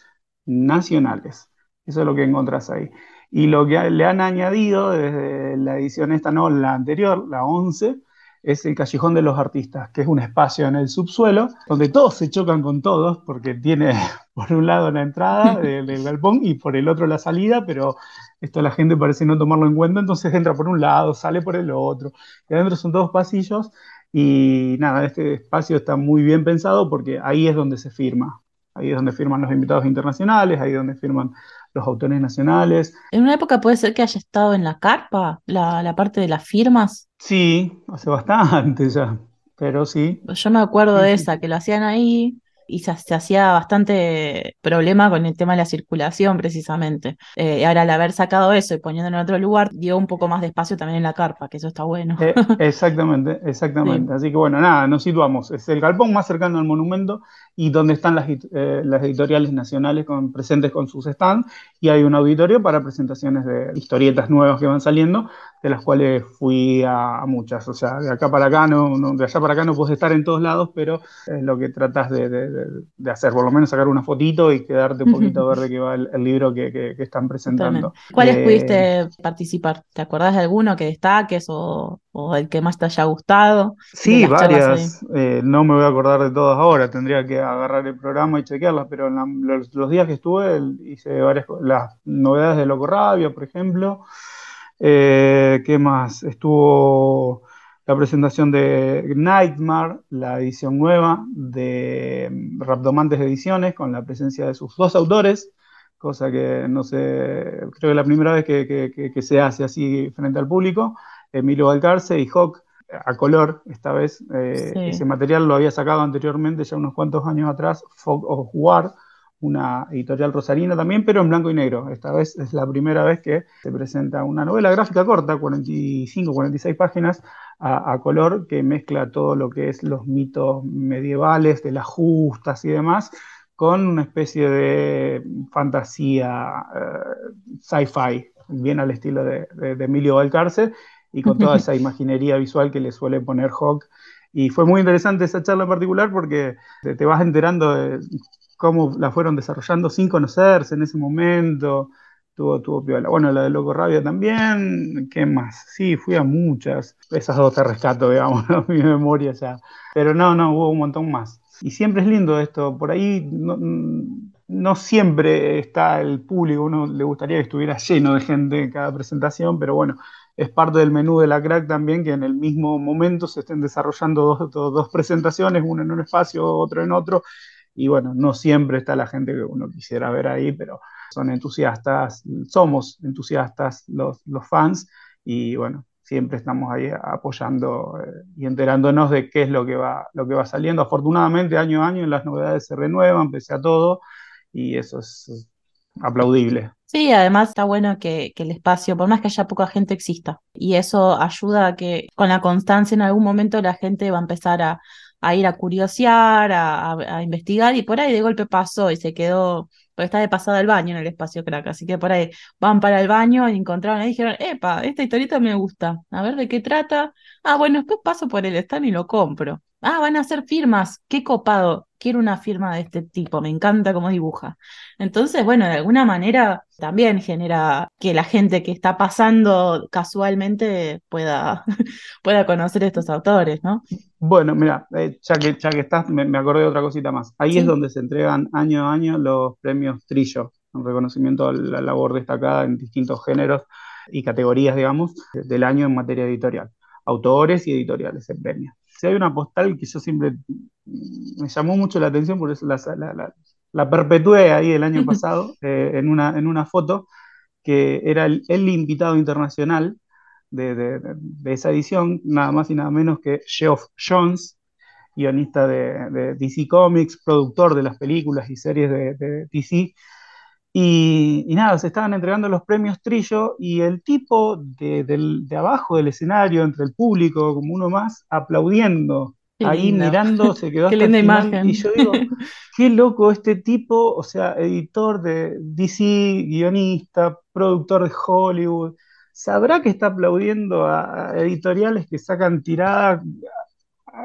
nacionales. Eso es lo que encontrás ahí. Y lo que le han añadido desde la edición esta, no, la anterior, la 11, es el Callejón de los Artistas, que es un espacio en el subsuelo donde todos se chocan con todos, porque tiene por un lado la entrada del, galpón y por el otro la salida, pero esto la gente parece no tomarlo en cuenta, entonces entra por un lado, sale por el otro, y adentro son todos pasillos, y nada, este espacio está muy bien pensado porque ahí es donde se firma, ahí es donde firman los invitados internacionales, ahí es donde firman los autores nacionales. En una época puede ser que haya estado en la carpa, la, la parte de las firmas. Sí, hace bastante ya, pero sí. Yo me acuerdo de esa, que lo hacían ahí y se, hacía bastante problema con el tema de la circulación precisamente. Eh, ahora al haber sacado eso y poniéndolo en otro lugar, dio un poco más de espacio también en la carpa, que eso está bueno. Eh, exactamente, exactamente. Así que bueno, nada, nos situamos. Es el galpón más cercano al monumento y donde están las, eh, las editoriales nacionales con, presentes con sus stands y hay un auditorio para presentaciones de historietas nuevas que van saliendo, de las cuales fui a, muchas. O sea, de acá para acá, no, de allá para acá no puedes estar en todos lados, pero es lo que tratas de, de, hacer, por lo menos sacar una fotito y quedarte un poquito a ver de qué va el, libro que, que, están presentando. ¿Cuáles eh, pudiste participar? ¿Te acordás de alguno que destaques o, o el que más te haya gustado? Sí, varias. Eh, no me voy a acordar de todas ahora, tendría que agarrar el programa y chequearlas, pero los, los, días que estuve hice varias las novedades de Loco Rabia, por ejemplo. Eh, ¿Qué más? Estuvo la presentación de Nightmare, la edición nueva de mm, Raptomantes Ediciones, con la presencia de sus dos autores, cosa que no sé, creo que es la primera vez que, que, se hace así frente al público, Emilio Valcarce y Hawk a color esta vez. Eh, ese material lo había sacado anteriormente, ya unos cuantos años atrás, Fog of War, una editorial rosarina también, pero en blanco y negro. Esta vez es la primera vez que se presenta una novela gráfica corta, 45, 46 páginas, a, color, que mezcla todo lo que es los mitos medievales, de las justas y demás, con una especie de fantasía eh, sci-fi, bien al estilo de, Emilio Valcarce y con toda esa imaginería visual que le suele poner Hawk. Y fue muy interesante esa charla en particular porque te, vas enterando de cómo la fueron desarrollando sin conocerse en ese momento. Tuvo, tuvo Bueno, la de Loco Rabia también. ¿Qué más? Sí, fui a muchas. Esas dos te rescato, digamos, mi memoria ya. Pero no, no, hubo un montón más. Y siempre es lindo esto. Por ahí no, no siempre está el público. Uno le gustaría que estuviera lleno de gente en cada presentación, pero bueno, es parte del menú de la crack también que en el mismo momento se estén desarrollando dos, dos, presentaciones, una en un espacio, otro en otro, y bueno, no siempre está la gente que uno quisiera ver ahí, pero son entusiastas, somos entusiastas los, los fans, y bueno, siempre estamos ahí apoyando eh, y enterándonos de qué es lo que, va, lo que va saliendo. Afortunadamente, año a año las novedades se renuevan, pese a todo, y eso es aplaudible. Sí, además está bueno que, el espacio, por más que haya poca gente, exista. Y eso ayuda a que con la constancia en algún momento la gente va a empezar a, ir a curiosear, a, investigar, y por ahí de golpe pasó y se quedó, porque está de pasada el baño en el espacio crack, así que por ahí van para el baño y encontraron y dijeron, epa, esta historieta me gusta, a ver de qué trata. Ah, bueno, después paso por el stand y lo compro. Ah, van a hacer firmas, qué copado quiero una firma de este tipo, me encanta cómo dibuja. Entonces, bueno, de alguna manera también genera que la gente que está pasando casualmente pueda, pueda conocer estos autores, ¿no? Bueno, mira, eh, ya, que, ya que estás, me, acordé de otra cosita más. Ahí es donde se entregan año a año los premios Trillo, un reconocimiento a la labor destacada en distintos géneros y categorías, digamos, del año en materia editorial. Autores y editoriales se premian si hay una postal que yo siempre me llamó mucho la atención, por eso la, la, perpetué ahí el año pasado eh, en, una, en una foto, que era el, invitado internacional de, esa edición, nada más y nada menos que Geoff Jones, guionista de, DC Comics, productor de las películas y series de, DC, y, nada, se estaban entregando los premios Trillo y el tipo de, abajo del escenario, entre el público, como uno más, aplaudiendo, ahí mirando, se quedó qué linda imagen. Y yo digo, qué loco este tipo, o sea, editor de DC, guionista, productor de Hollywood, sabrá que está aplaudiendo a editoriales que sacan tiradas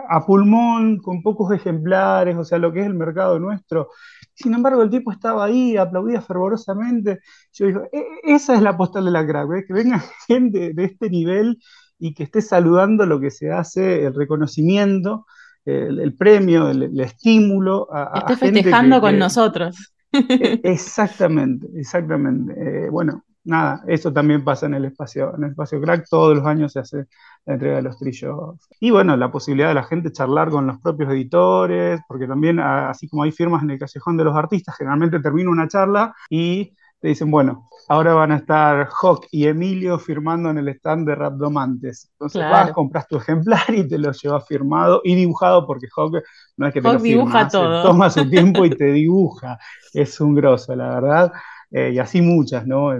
a pulmón, con pocos ejemplares, o sea, lo que es el mercado nuestro. Sin embargo, el tipo estaba ahí, aplaudía fervorosamente. Yo digo, e, e, esa es la postal de la crack, que venga gente de este nivel y que esté saludando lo que se hace, el reconocimiento, el, premio, el, estímulo. A, esté festejando con nosotros. E, exactamente, exactamente. Eh, bueno, nada, eso también pasa en el espacio, en el espacio crack, todos los años se hace la entrega de los trillos. Y bueno, la posibilidad de la gente charlar con los propios editores, porque también, así como hay firmas en el callejón de los artistas, generalmente termina una charla y te dicen, bueno, ahora van a estar Hawk y Emilio firmando en el stand de Rapdomantes. Entonces vas, compras tu ejemplar y te lo llevas firmado y dibujado, porque Hawk no es que te lo dibuja todo. toma su tiempo y te dibuja. Es un grosso, la verdad. Eh, y así muchas, ¿no?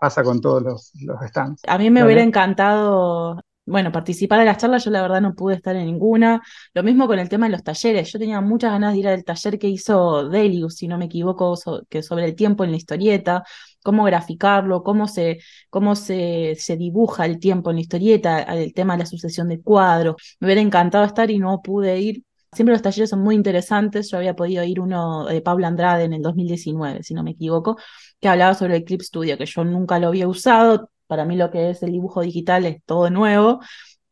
Pasa con todos los, los stands. A mí me hubiera encantado bueno, participar de las charlas, yo la verdad no pude estar en ninguna. Lo mismo con el tema de los talleres. Yo tenía muchas ganas de ir al taller que hizo Delius, si no me equivoco, que sobre el tiempo en la historieta, cómo graficarlo, cómo se, cómo se, se dibuja el tiempo en la historieta, el tema de la sucesión de cuadros. Me hubiera encantado estar y no pude ir. Siempre los talleres son muy interesantes. Yo había podido ir uno de Pablo Andrade en el 2019, si no me equivoco, que hablaba sobre el Clip Studio, que yo nunca lo había usado. Para mí lo que es el dibujo digital es todo nuevo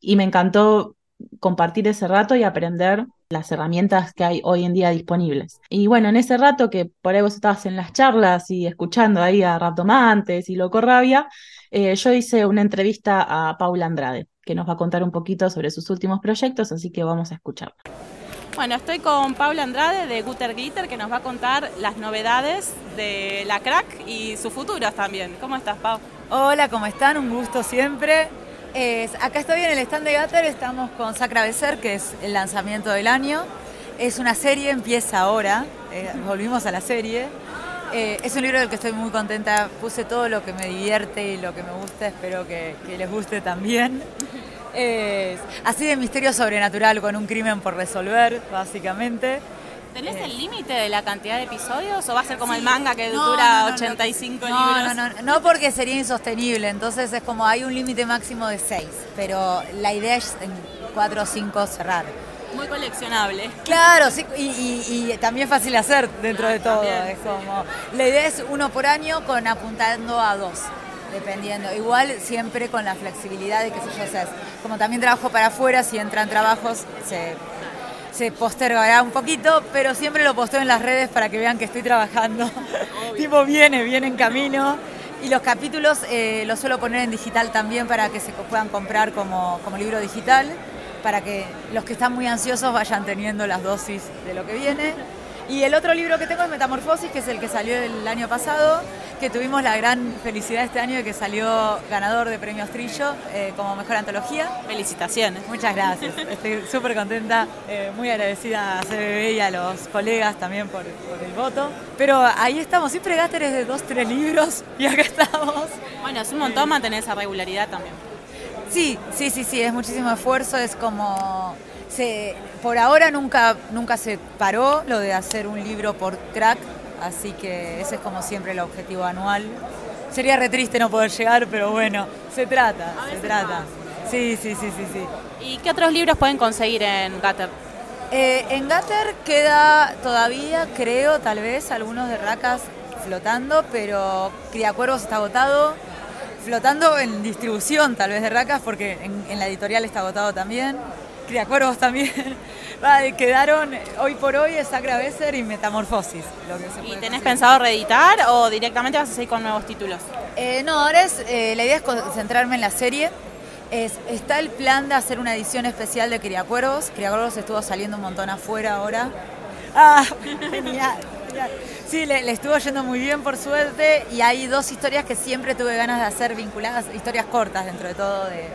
y me encantó compartir ese rato y aprender las herramientas que hay hoy en día disponibles. Y bueno, en ese rato que por ahí vos estabas en las charlas y escuchando ahí a Raptomantes y Loco Rabia, eh, yo hice una entrevista a Paula Andrade, que nos va a contar un poquito sobre sus últimos proyectos, así que vamos a escucharla. Bueno, estoy con Paula Andrade de Gutter Glitter que nos va a contar las novedades de la crack y sus futuros también. ¿Cómo estás, Pau? Hola, ¿cómo están? Un gusto siempre. acá estoy en el stand de Gutter, estamos con Sacra Becer, que es el lanzamiento del año. Es una serie, empieza ahora, eh, volvimos a la serie. Eh, es un libro del que estoy muy contenta, puse todo lo que me divierte y lo que me gusta, espero que les guste también. Es así de misterio sobrenatural con un crimen por resolver, básicamente. ¿Tenés Eh, el límite de la cantidad de episodios o va a ser como Sí. el manga que No, dura no, no, no. 85 No, libros? no, no, no porque sería insostenible, entonces es como hay un límite máximo de seis, pero la idea es en cuatro o cinco cerrar. Muy coleccionable. Claro, sí, y, y- y también fácil de hacer dentro de todo. también, Es como, la idea es uno por año con apuntando a dos, dependiendo. Igual siempre con la flexibilidad de que sé yo, o sea, como también trabajo para afuera, si entran trabajos se, se postergará un poquito, pero siempre lo posteo en las redes para que vean que estoy trabajando. tipo viene, viene en camino. Y los capítulos eh, los suelo poner en digital también para que se puedan comprar como, como libro digital, para que los que están muy ansiosos vayan teniendo las dosis de lo que viene. Y el otro libro que tengo es Metamorfosis, que es el que salió el año pasado, que tuvimos la gran felicidad este año de que salió ganador de premios Trillo eh, como mejor antología. Felicitaciones. Muchas gracias. Estoy súper contenta, eh, muy agradecida a CBB y a los colegas también por, por el voto. Pero ahí estamos, siempre Gatter es de dos, tres libros y acá estamos. Bueno, es un montón mantener esa regularidad también. Sí, sí, sí, sí, es muchísimo esfuerzo, es como... Se, por ahora nunca, nunca se paró lo de hacer un libro por crack, así que ese es como siempre el objetivo anual. Sería re triste no poder llegar, pero bueno, se trata, se trata. Sí, sí, sí, sí, sí. ¿Y qué otros libros pueden conseguir en Gatter? Eh, en Gatter queda todavía, creo, tal vez, algunos de Racas flotando, pero Criacuervos está agotado. Flotando en distribución, tal vez, de Racas, porque en, en la editorial está agotado también. Criacuervos también. Quedaron hoy por hoy es Sacra Besser y Metamorfosis. Lo que se ¿Y tenés conseguir. pensado reeditar o directamente vas a seguir con nuevos títulos? Eh, no, ahora es, eh, la idea es concentrarme en la serie. Es- está el plan de hacer una edición especial de Criacuervos. Criacuervos estuvo saliendo un montón afuera ahora. Ah, genial, genial. Sí, le, le estuvo yendo muy bien por suerte y hay dos historias que siempre tuve ganas de hacer vinculadas, historias cortas dentro de todo, de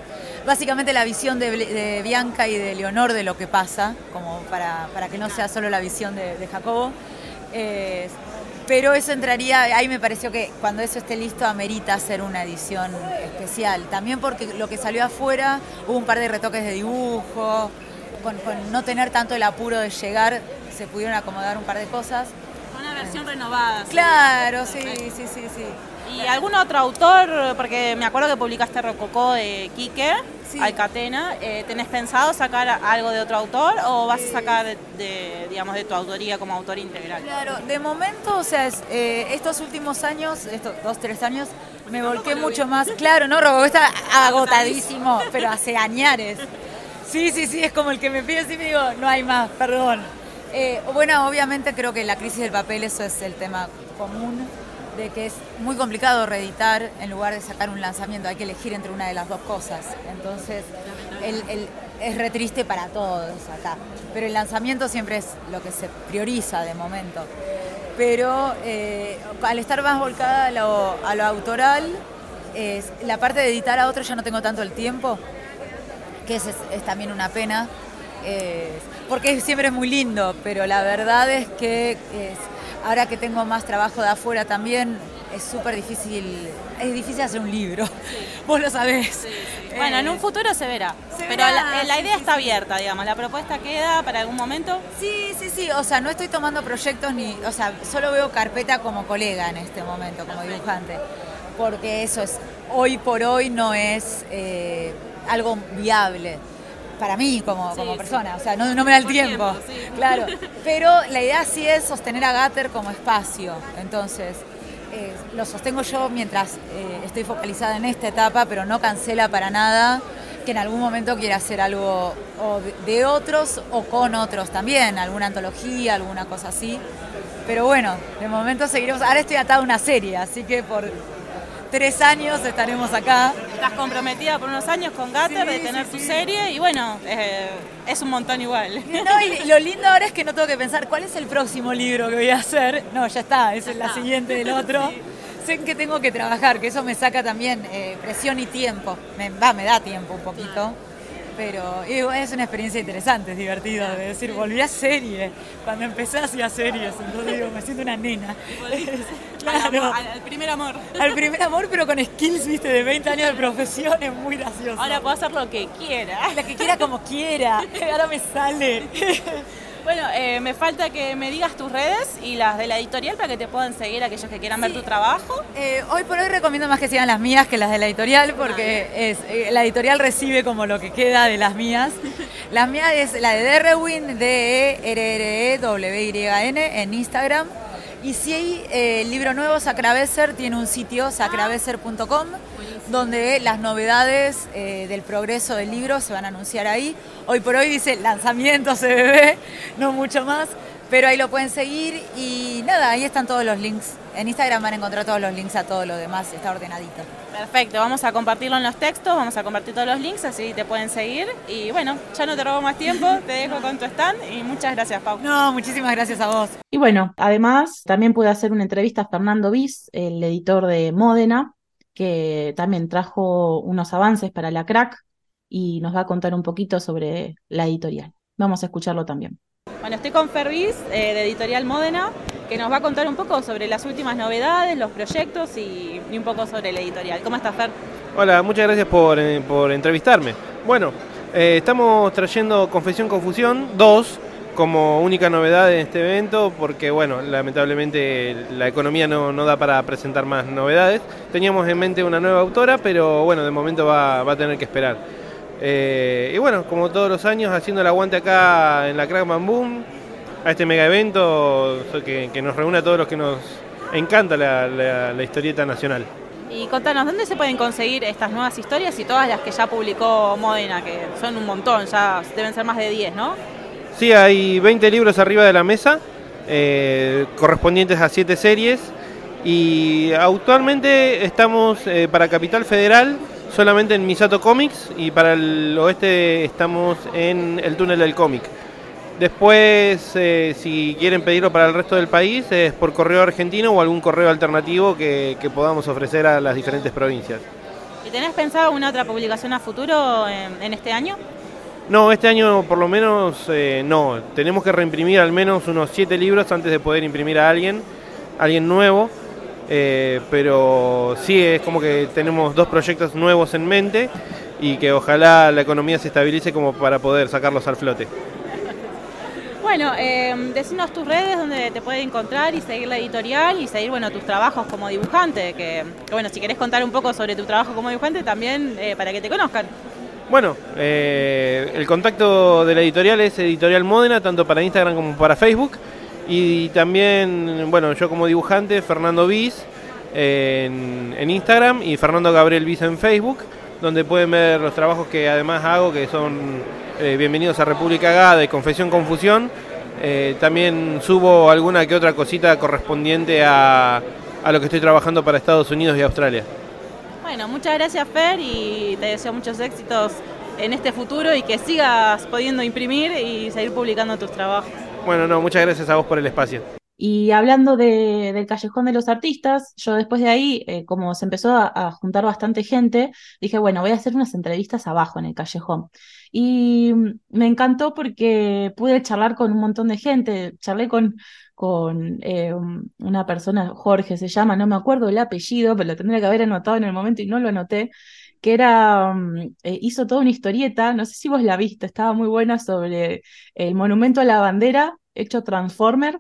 básicamente la visión de, Bianca y de Leonor de lo que pasa, como para, para que no sea solo la visión de, de Jacobo. Eh, pero eso entraría, ahí me pareció que cuando eso esté listo amerita hacer una edición especial. También porque lo que salió afuera hubo un par de retoques de dibujo, con, con no tener tanto el apuro de llegar, se pudieron acomodar un par de cosas. Una versión renovada. sí. Claro, sí, sí, sí, sí. ¿Y algún otro autor? Porque me acuerdo que publicaste Rococó de Quique, Alcatena. Eh, ¿Tenés pensado sacar algo de otro autor o vas a sacar de, de, digamos, de tu autoría como autor integral? Claro, de momento, o sea, es, eh, estos últimos años, estos dos, tres años, me volqué mucho más. Claro, no, Robo está agotadísimo, pero hace añares. Sí, sí, sí, es como el que me pide y me digo, no hay más, perdón. Eh, bueno, obviamente creo que la crisis del papel, eso es el tema común, de que es muy complicado reeditar en lugar de sacar un lanzamiento, hay que elegir entre una de las dos cosas. Entonces, el- el- es re triste para todos acá, pero el lanzamiento siempre es lo que se prioriza de momento. Pero eh, al estar más volcada a lo, a lo autoral, es, la parte de editar a otro ya no tengo tanto el tiempo, que es, es- también una pena, eh, porque siempre es muy lindo, pero la verdad es que ahora que tengo más trabajo de afuera también, es súper difícil, es difícil hacer un libro, vos lo sabés. Bueno, en Eh, un futuro se verá. se Pero verá, la, la sí, idea sí, está sí. abierta, digamos. ¿La propuesta queda para algún momento? Sí, sí, sí. O sea, no estoy tomando proyectos ni. O sea, solo veo carpeta como colega en este momento, como dibujante. Porque eso es. Hoy por hoy no es eh, algo viable. Para mí, como, como persona. O sea, no, no me da el tiempo. Claro. Pero la idea sí es sostener a Gatter como espacio. Entonces. eh, lo sostengo yo mientras eh, estoy focalizada en esta etapa, pero no cancela para nada que en algún momento quiera hacer algo o de- de otros o con otros también, alguna antología, alguna cosa así. Pero bueno, de momento seguiremos. Ahora estoy atada a una serie, así que por tres años estaremos acá. Estás comprometida por unos años con Gatter de tener tu serie y bueno, eh, es un montón igual. No, y lo lindo ahora es que no tengo que pensar cuál es el próximo libro que voy a hacer. No, ya está, esa es la siguiente del otro. Sé qué tengo que trabajar, que eso me saca también eh, presión y tiempo. Me, va, me da tiempo un poquito. Pero es una experiencia interesante, es divertido. De decir, volví a serie. Cuando empecé hacía series, entonces digo, me siento una nena. Al, amor, al- al primer amor. Al primer amor, pero con skills, viste, de 20 años de profesión, es muy gracioso. Ahora puedo hacer lo que quiera. La que quiera como quiera. Ahora me sale. Bueno, eh, me falta que me digas tus redes y las de la editorial para que te puedan seguir aquellos que quieran ver tu trabajo. Eh, hoy por hoy recomiendo más que sigan las mías que las de la editorial porque es, eh, la editorial recibe como lo que queda de las mías. Las mías es la de Derrewin, D-E-R-R-E-W-Y-N en Instagram. Y si hay el libro nuevo, Sacrabeser, tiene un sitio, sacrabeser.com, donde las novedades del progreso del libro se van a anunciar ahí. Hoy por hoy dice lanzamiento CBB, no mucho más, pero ahí lo pueden seguir y nada, ahí están todos los links. En Instagram van a encontrar todos los links a todo lo demás, está ordenadito. Perfecto, vamos a compartirlo en los textos, vamos a compartir todos los links, así te pueden seguir. Y bueno, ya no te robo más tiempo, te dejo con tu stand y muchas gracias, Pau. No, muchísimas gracias a vos. Y bueno, además también pude hacer una entrevista a Fernando Bis, el editor de Módena, que también trajo unos avances para la crack y nos va a contar un poquito sobre la editorial. Vamos a escucharlo también. Bueno, estoy con Fervis eh, de Editorial Módena, que nos va a contar un poco sobre las últimas novedades, los proyectos y, un poco sobre la editorial. ¿Cómo estás, Fer? Hola, muchas gracias por, eh, entrevistarme. Bueno, eh, estamos trayendo Confesión Confusión 2 como única novedad en este evento, porque bueno, lamentablemente la economía no, da para presentar más novedades. Teníamos en mente una nueva autora, pero bueno, de momento va, va a tener que esperar. Eh, y bueno, como todos los años, haciendo el aguante acá en la Crack Boom, a este mega evento que, nos reúne a todos los que nos encanta la, historieta nacional. Y contanos, ¿dónde se pueden conseguir estas nuevas historias y todas las que ya publicó Modena, que son un montón, ya deben ser más de 10, ¿no? Sí, hay 20 libros arriba de la mesa, eh, correspondientes a 7 series, y actualmente estamos eh, para Capital Federal solamente en Misato Comics y para el oeste estamos en el túnel del cómic. Después, eh, si quieren pedirlo para el resto del país, es por correo argentino o algún correo alternativo que, podamos ofrecer a las diferentes provincias. ¿Y tenés pensado una otra publicación a futuro en, este año? No, este año por lo menos eh, no. Tenemos que reimprimir al menos unos siete libros antes de poder imprimir a alguien, alguien nuevo. Eh, pero sí es como que tenemos dos proyectos nuevos en mente y que ojalá la economía se estabilice como para poder sacarlos al flote. Bueno, eh, decinos tus redes donde te puede encontrar y seguir la editorial y seguir bueno tus trabajos como dibujante, que, bueno, si querés contar un poco sobre tu trabajo como dibujante también eh, para que te conozcan. Bueno, eh, el contacto de la editorial es Editorial Módena, tanto para Instagram como para Facebook. Y también, bueno, yo como dibujante, Fernando Bis en, Instagram y Fernando Gabriel Bis en Facebook, donde pueden ver los trabajos que además hago, que son eh, Bienvenidos a República Gada y Confesión Confusión. Eh, también subo alguna que otra cosita correspondiente a lo que estoy trabajando para Estados Unidos y Australia. Bueno, muchas gracias Fer y te deseo muchos éxitos en este futuro y que sigas pudiendo imprimir y seguir publicando tus trabajos. Bueno, no, muchas gracias a vos por el espacio. Y hablando de, del Callejón de los Artistas, yo después de ahí, eh, como se empezó a, juntar bastante gente, dije, bueno, voy a hacer unas entrevistas abajo en el Callejón. Y me encantó porque pude charlar con un montón de gente, charlé con, con eh, una persona, Jorge se llama, no me acuerdo el apellido, pero lo tendría que haber anotado en el momento y no lo anoté, que era, mm, eh, hizo toda una historieta, no sé si vos la viste, estaba muy buena sobre el monumento a la bandera hecho Transformer,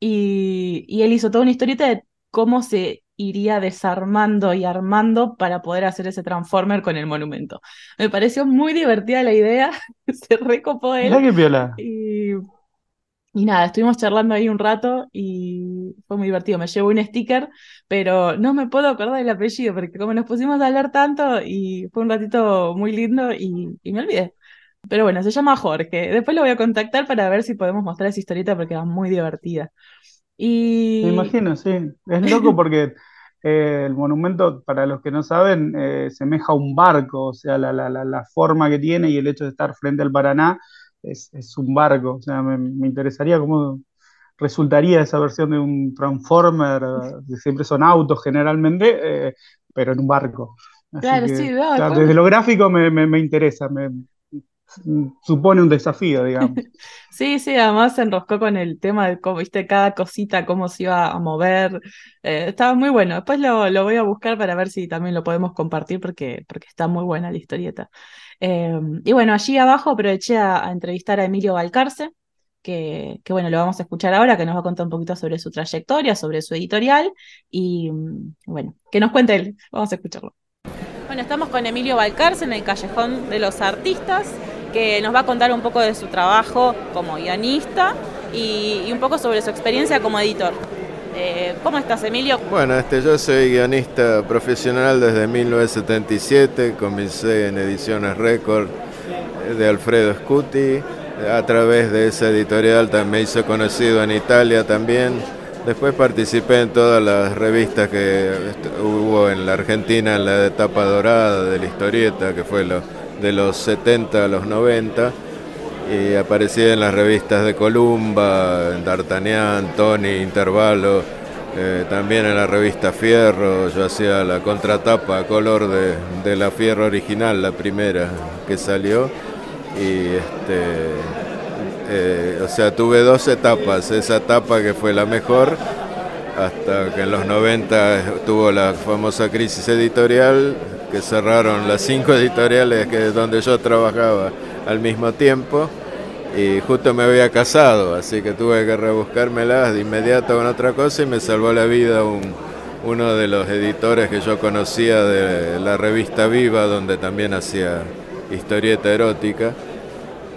y, y él hizo toda una historieta de cómo se iría desarmando y armando para poder hacer ese Transformer con el monumento. Me pareció muy divertida la idea, se recopó él. Mirá viola. Y y nada, estuvimos charlando ahí un rato y fue muy divertido. Me llevo un sticker, pero no me puedo acordar del apellido porque como nos pusimos a hablar tanto y fue un ratito muy lindo y, me olvidé. Pero bueno, se llama Jorge. Después lo voy a contactar para ver si podemos mostrar esa historieta porque va muy divertida. Y... Me imagino, sí. Es loco porque eh, el monumento, para los que no saben, eh, semeja a un barco, o sea, la, la, la forma que tiene y el hecho de estar frente al Paraná es, un barco. O sea, me, interesaría cómo resultaría esa versión de un Transformer, que siempre son autos generalmente, eh, pero en un barco. claro, sí, desde lo gráfico me, interesa, me supone un desafío, digamos. Sí, sí, además se enroscó con el tema de cómo, viste, cada cosita, cómo se iba a mover. Eh, estaba muy bueno. Después lo, lo, voy a buscar para ver si también lo podemos compartir porque, porque está muy buena la historieta. Em, y bueno, allí abajo aproveché a, entrevistar a Emilio Valcarce, que, bueno, lo vamos a escuchar ahora, que nos va a contar un poquito sobre su trayectoria, sobre su editorial y mm, bueno, que nos cuente él. Vamos a escucharlo. Bueno, estamos con Emilio Valcarce en el Callejón de los Artistas, que nos va a contar un poco de su trabajo como guionista y un poco sobre su experiencia como editor. Eh, ¿Cómo estás, Emilio? Bueno, este, yo soy guionista profesional desde 1977, comencé en Ediciones Record de Alfredo Scuti, a través de esa editorial también hizo conocido en Italia también. Después participé en todas las revistas que hubo en la Argentina en la etapa dorada de la historieta, que fue de los 70 a los 90 y aparecí en las revistas de Columba, D'Artagnan, Tony, Intervalo, eh, también en la revista Fierro, yo hacía la contratapa color de, la Fierro original, la primera que salió, y este, eh, o sea, tuve dos etapas, esa etapa que fue la mejor, hasta que en los 90 tuvo la famosa crisis editorial, que cerraron las cinco editoriales que, donde yo trabajaba al mismo tiempo y justo me había casado, así que tuve que rebuscármelas de inmediato con otra cosa y me salvó la vida uno de los editores que yo conocía de la revista Viva, donde también hacía historieta erótica,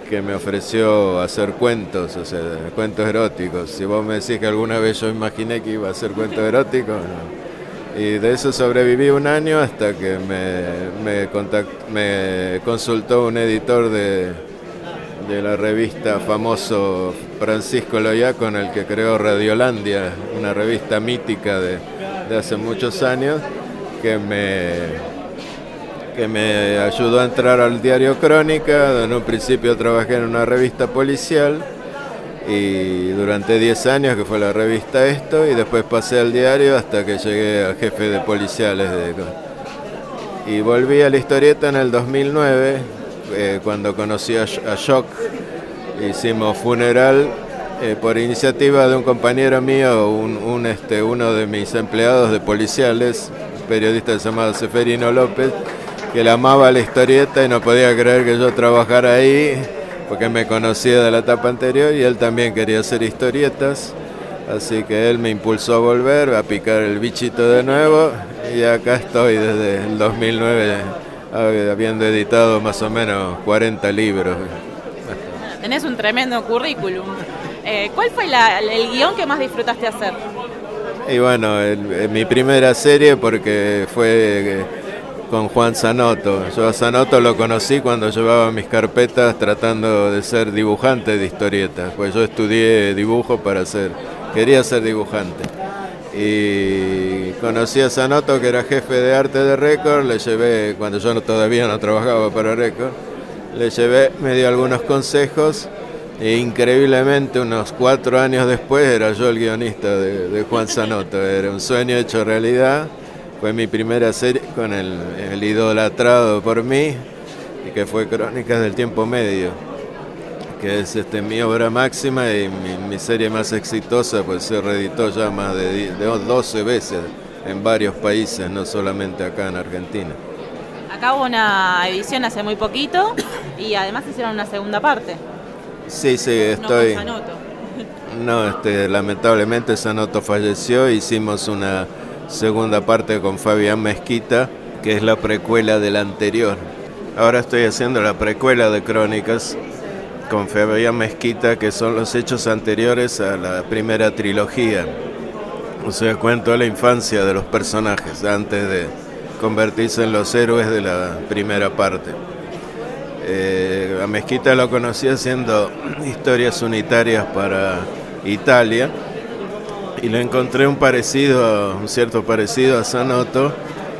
que me ofreció hacer cuentos, o sea, cuentos eróticos. Si vos me decís que alguna vez yo imaginé que iba a hacer cuentos eróticos, Y de eso sobreviví un año hasta que me, me consultó un editor de, de la revista famoso Francisco Loya con el que creó Radiolandia, una revista mítica de, hace muchos años que me, que me ayudó a entrar al diario Crónica. En un principio trabajé en una revista policial y durante 10 años que fue la revista Esto y después pasé al diario hasta que llegué al jefe de policiales de... y volví a la historieta en el 2009 eh, cuando conocí a, Shock, hicimos funeral eh, por iniciativa de un compañero mío, un, este, uno de mis empleados de policiales, periodista llamado Seferino López, que le amaba la historieta y no podía creer que yo trabajara ahí, porque me conocía de la etapa anterior y él también quería hacer historietas. Así que él me impulsó a volver, a picar el bichito de nuevo y acá estoy desde el 2009 habiendo editado más o menos 40 libros. Tenés un tremendo currículum. Eh, ¿Cuál fue el guion que más disfrutaste hacer? Y bueno, mi primera serie porque fue eh, con Juan Zanotto. Yo a Zanotto lo conocí cuando llevaba mis carpetas tratando de ser dibujante de historietas, pues yo estudié dibujo para ser, quería ser dibujante y conocí a Sanoto que era jefe de arte de Record, le llevé, cuando yo todavía no trabajaba para Record, le llevé, me dio algunos consejos. E increíblemente unos cuatro años después era yo el guionista de, Juan Sanoto, era un sueño hecho realidad, fue mi primera serie con el, idolatrado por mí y que fue Crónicas del Tiempo Medio que es este, mi obra máxima y mi, serie más exitosa, pues se reeditó ya más de, 12 veces en varios países, no solamente acá en Argentina. Acá hubo una edición hace muy poquito y además hicieron una segunda parte. Sí, sí, estoy... No, no este, lamentablemente Sanoto falleció, hicimos una segunda parte con Fabián Mezquita, que es la precuela de la anterior. Ahora estoy haciendo la precuela de Crónicas, con Fabián Mezquita, que son los hechos anteriores a la primera trilogía. O sea, cuento la infancia de los personajes antes de convertirse en los héroes de la primera parte. Eh, a Mezquita lo conocí haciendo historias unitarias para Italia y le encontré un parecido, un cierto parecido a Sanoto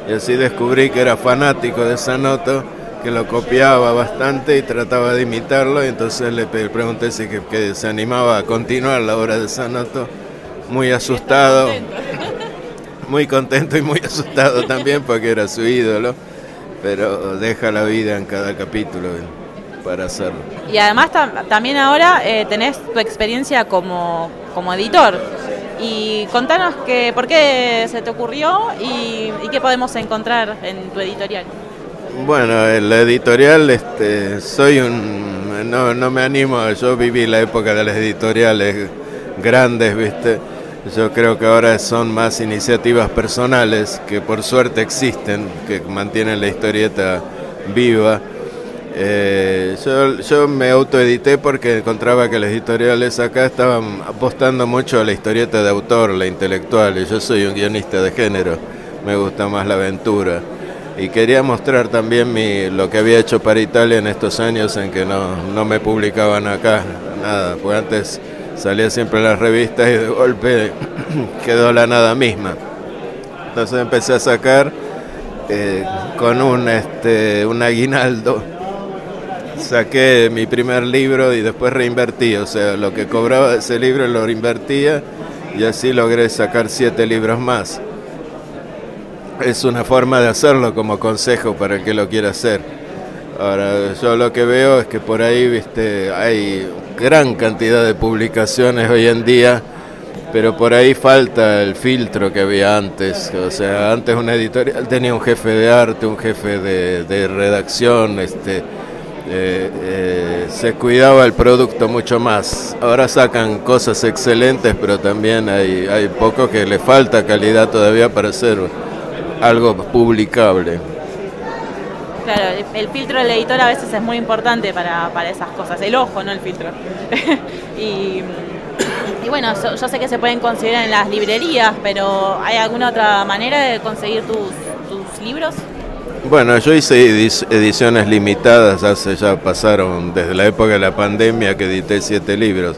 y así descubrí que era fanático de Sanoto que lo copiaba bastante y trataba de imitarlo, entonces le pregunté si se animaba a continuar la obra de Sanoto, muy asustado, muy contento y muy asustado también porque era su ídolo, pero deja la vida en cada capítulo para hacerlo. Y además también ahora eh, tenés tu experiencia como, como editor. Y contanos que, por qué se te ocurrió y, y qué podemos encontrar en tu editorial. Bueno, en la editorial este, soy un no, no me animo, yo viví la época de las editoriales grandes, ¿viste? Yo creo que ahora son más iniciativas personales que por suerte existen, que mantienen la historieta viva. Eh, yo, yo me autoedité porque encontraba que las editoriales acá estaban apostando mucho a la historieta de autor, la intelectual, y yo soy un guionista de género, me gusta más la aventura. Y quería mostrar también mi, lo que había hecho para Italia en estos años en que no, no me publicaban acá nada, porque antes salía siempre en las revistas y de golpe quedó la nada misma. Entonces empecé a sacar eh, con un, este, un aguinaldo. Saqué mi primer libro y después reinvertí, o sea, lo que cobraba ese libro lo reinvertía y así logré sacar siete libros más. Es una forma de hacerlo como consejo para el que lo quiera hacer. Ahora, yo lo que veo es que por ahí, viste, hay gran cantidad de publicaciones hoy en día, pero por ahí falta el filtro que había antes. O sea, antes una editorial tenía un jefe de arte, un jefe de, redacción, este, eh, eh, se cuidaba el producto mucho más. Ahora sacan cosas excelentes, pero también hay, hay poco que le falta calidad todavía para hacer algo publicable. Claro, el, filtro del editor a veces es muy importante para, esas cosas, el ojo, no el filtro. y, bueno, yo, sé que se pueden conseguir en las librerías, pero ¿hay alguna otra manera de conseguir tus, tus libros? Bueno, yo hice ediciones limitadas, hace ya pasaron desde la época de la pandemia que edité siete libros.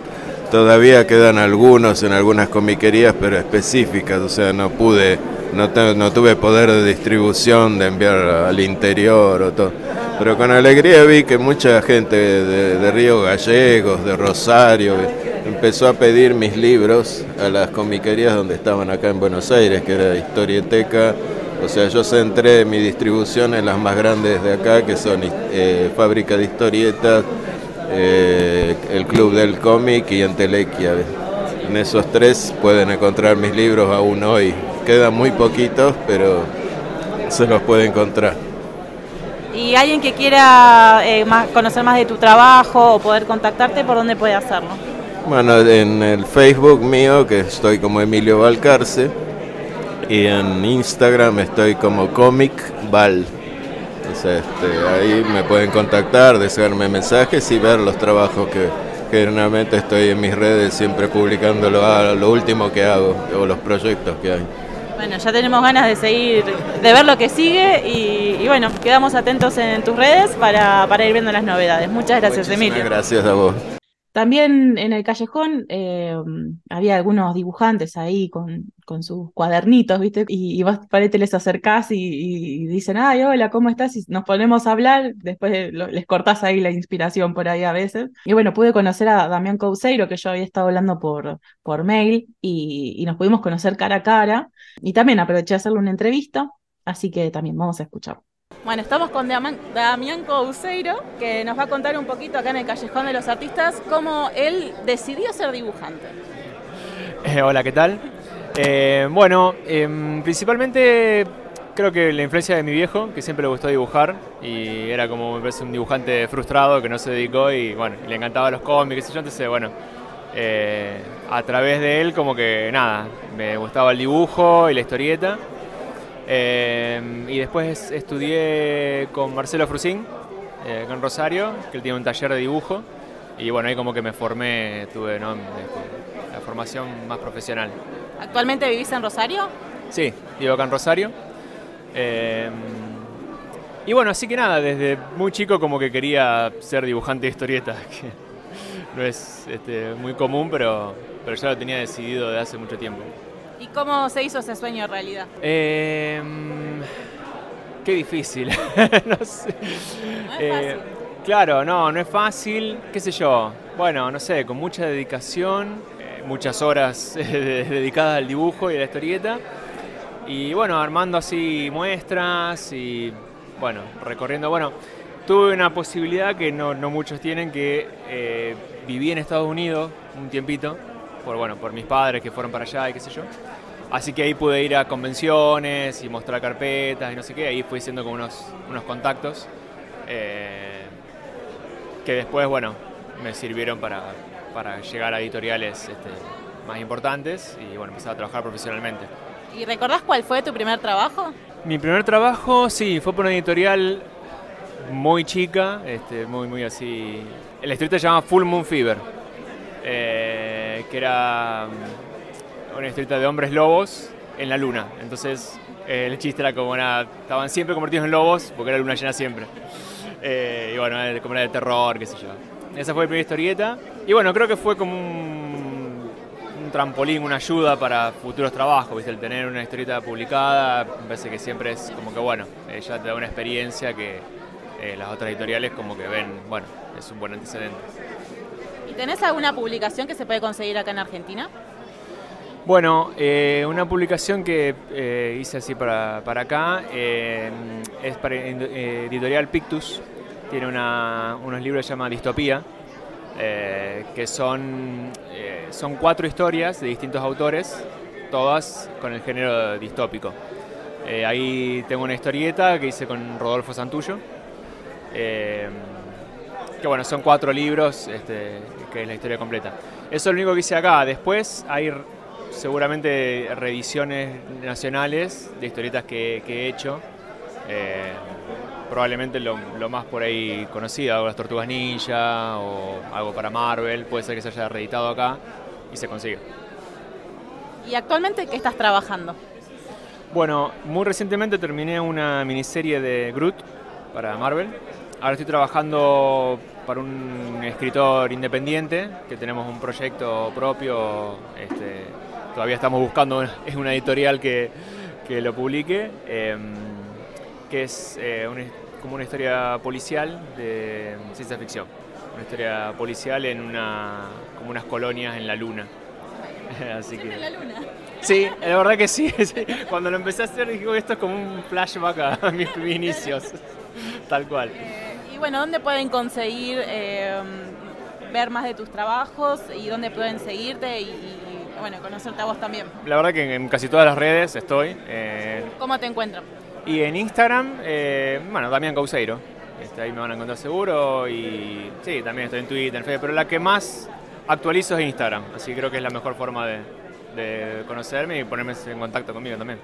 Todavía quedan algunos en algunas comiquerías, pero específicas, o sea, no pude no, tuve poder de distribución de enviar al interior o todo. Pero con alegría vi que mucha gente de, Río Gallegos, de Rosario, empezó a pedir mis libros a las comiquerías donde estaban acá en Buenos Aires, que era Historieteca. O sea, yo centré mi distribución en las más grandes de acá, que son eh, Fábrica de Historietas, eh, el Club del Cómic y Entelequia. En esos tres pueden encontrar mis libros aún hoy quedan muy poquitos, pero se los puede encontrar. Y alguien que quiera eh, conocer más de tu trabajo o poder contactarte, ¿por dónde puede hacerlo? Bueno, en el Facebook mío, que estoy como Emilio Valcarce, y en Instagram estoy como Comic Val. este, ahí me pueden contactar, desearme mensajes y ver los trabajos que generalmente estoy en mis redes siempre publicando lo, lo último que hago o los proyectos que hay. Bueno, ya tenemos ganas de seguir, de ver lo que sigue y, bueno, quedamos atentos en tus redes para, ir viendo las novedades. Muchas gracias, Emilio. Gracias a vos. También en el callejón eh, había algunos dibujantes ahí con, con sus cuadernitos, ¿viste? Y, vos parece les acercás y, dicen, ay, hola, ¿cómo estás? Y nos ponemos a hablar, después les cortás ahí la inspiración por ahí a veces. Y bueno, pude conocer a Damián Couseiro, que yo había estado hablando por, por mail, y, nos pudimos conocer cara a cara. Y también aproveché a hacerle una entrevista, así que también vamos a escuchar. Bueno, estamos con Damián Couseiro, que nos va a contar un poquito acá en el Callejón de los Artistas cómo él decidió ser dibujante. Eh, hola, ¿qué tal? Eh, bueno, em, principalmente creo que la influencia de mi viejo, que siempre le gustó dibujar y era como me parece un dibujante frustrado que no se dedicó y bueno, le encantaba los cómics y yo, entonces bueno, eh, a través de él como que nada, me gustaba el dibujo y la historieta Em, y después estudié con Marcelo Frusín, eh, con Rosario, que él tiene un taller de dibujo. Y bueno, ahí como que me formé, tuve este, la formación más profesional. ¿Actualmente vivís en Rosario? Sí, vivo acá en Rosario. Em, y bueno, así que nada, desde muy chico como que quería ser dibujante de historietas, que no es este, muy común, pero, pero ya lo tenía decidido desde hace mucho tiempo. ¿Y cómo se hizo ese sueño realidad? Em, qué difícil. no sé. No es fácil. Eh, claro, no, no es fácil. ¿Qué sé yo? Bueno, no sé, con mucha dedicación, eh, muchas horas dedicadas al dibujo y a la historieta. Y bueno, armando así muestras y bueno, recorriendo. Bueno, tuve una posibilidad que no, muchos tienen, que eh, viví en Estados Unidos un tiempito por, bueno, por mis padres que fueron para allá y qué sé yo. Así que ahí pude ir a convenciones y mostrar carpetas y no sé qué, ahí fui haciendo como unos, unos contactos. Eh, que después, bueno, me sirvieron para, para llegar a editoriales este, más importantes y bueno, empezar a trabajar profesionalmente. ¿Y recordás cuál fue tu primer trabajo? Mi primer trabajo, sí, fue por una editorial muy chica, este, muy, muy así. La historieta se llama Full Moon Fever, eh, que era mm, una historieta de hombres lobos en la luna. Entonces, eh, el chiste era como una. Estaban siempre convertidos en lobos porque era luna llena siempre. Eh, y bueno, como era de terror, qué sé yo. Esa fue mi primera historieta. Y bueno, creo que fue como un, trampolín, una ayuda para futuros trabajos, ¿viste? El tener una historieta publicada, me parece que siempre es como que, bueno, eh, ya te da una experiencia que eh, las otras editoriales como que ven, bueno, es un buen antecedente. ¿Y tenés alguna publicación que se puede conseguir acá en Argentina? Bueno, eh, una publicación que eh, hice así para, para acá eh, es para Editorial Pictus. Tiene unos libros que se llama Distopía, que son, son cuatro historias de distintos autores, todas con el género distópico. Ahí tengo una historieta que hice con Rodolfo Santullo. que bueno, son cuatro libros, este, que es la historia completa. Eso es lo único que hice acá. Después hay seguramente reediciones nacionales de historietas que, que he hecho. Eh, probablemente lo, lo más por ahí conocido, de las Tortugas Ninja o algo para Marvel, puede ser que se haya reeditado acá y se consigue. ¿Y actualmente qué estás trabajando? Bueno, muy recientemente terminé una miniserie de Groot para Marvel. Ahora estoy trabajando para un escritor independiente, que tenemos un proyecto propio. este, todavía estamos buscando es una editorial que, que lo publique, em, que es eh, una como una historia policial de ciencia ficción. Una historia policial en una, como unas colonias en la luna. Así que... la luna. Sí, la verdad que sí. sí. Cuando lo empecé a hacer dije, "Oh, esto es como un flashback a mis inicios. Tal cual. Y bueno, ¿dónde pueden conseguir eh, ver más de tus trabajos y dónde pueden seguirte y, y, bueno, conocerte a vos también? La verdad que en casi todas las redes estoy. eh, ¿Cómo te encuentran? y en Instagram, eh, bueno, Damián Causeiro. Este, ahí me van a encontrar seguro. Y sí, también estoy en Twitter, en Facebook. Pero la que más actualizo es Instagram. Así que creo que es la mejor forma de, de conocerme y ponerme en contacto conmigo también.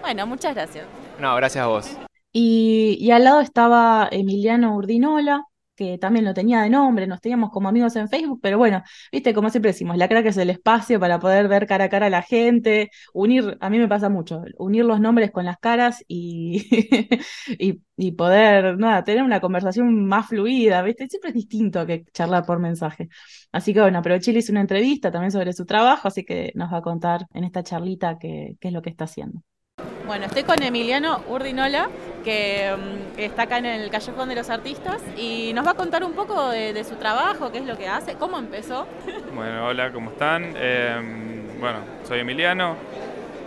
Bueno, muchas gracias. No, gracias a vos. Y, al lado estaba Emiliano Urdinola, que también lo tenía de nombre, nos teníamos como amigos en Facebook, pero bueno, viste, como siempre decimos, la crack es el espacio para poder ver cara a cara a la gente, unir, a mí me pasa mucho, unir los nombres con las caras y, y, poder, nada, tener una conversación más fluida, viste, siempre es distinto que charlar por mensaje. Así que bueno, aproveché y le hice una entrevista también sobre su trabajo, así que nos va a contar en esta charlita qué es lo que está haciendo. Bueno, estoy con Emiliano Urdinola, que mm, está acá en el Callejón de los Artistas y nos va a contar un poco de, su trabajo, qué es lo que hace, cómo empezó. Bueno, hola, ¿cómo están? Eh, bueno, soy Emiliano.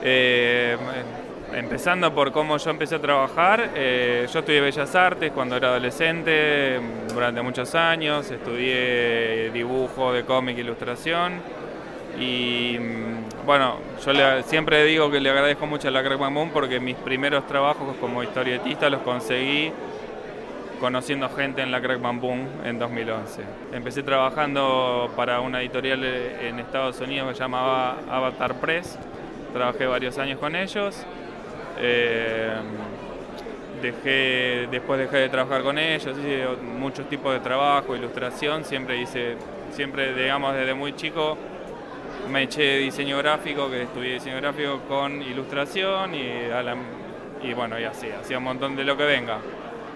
Eh, empezando por cómo yo empecé a trabajar, eh, yo estudié Bellas Artes cuando era adolescente, durante muchos años, estudié dibujo de cómic e ilustración y bueno, yo le- siempre digo que le agradezco mucho a la Crack porque mis primeros trabajos como historietista los conseguí conociendo gente en la Crack en 2011. Empecé trabajando para una editorial en Estados Unidos que se llamaba Avatar Press. Trabajé varios años con ellos. Eh, dejé, después dejé de trabajar con ellos, hice muchos tipos de trabajo, ilustración, siempre hice, siempre digamos desde muy chico me eché diseño gráfico, que estudié diseño gráfico con ilustración y, a bueno, y así, hacía un montón de lo que venga.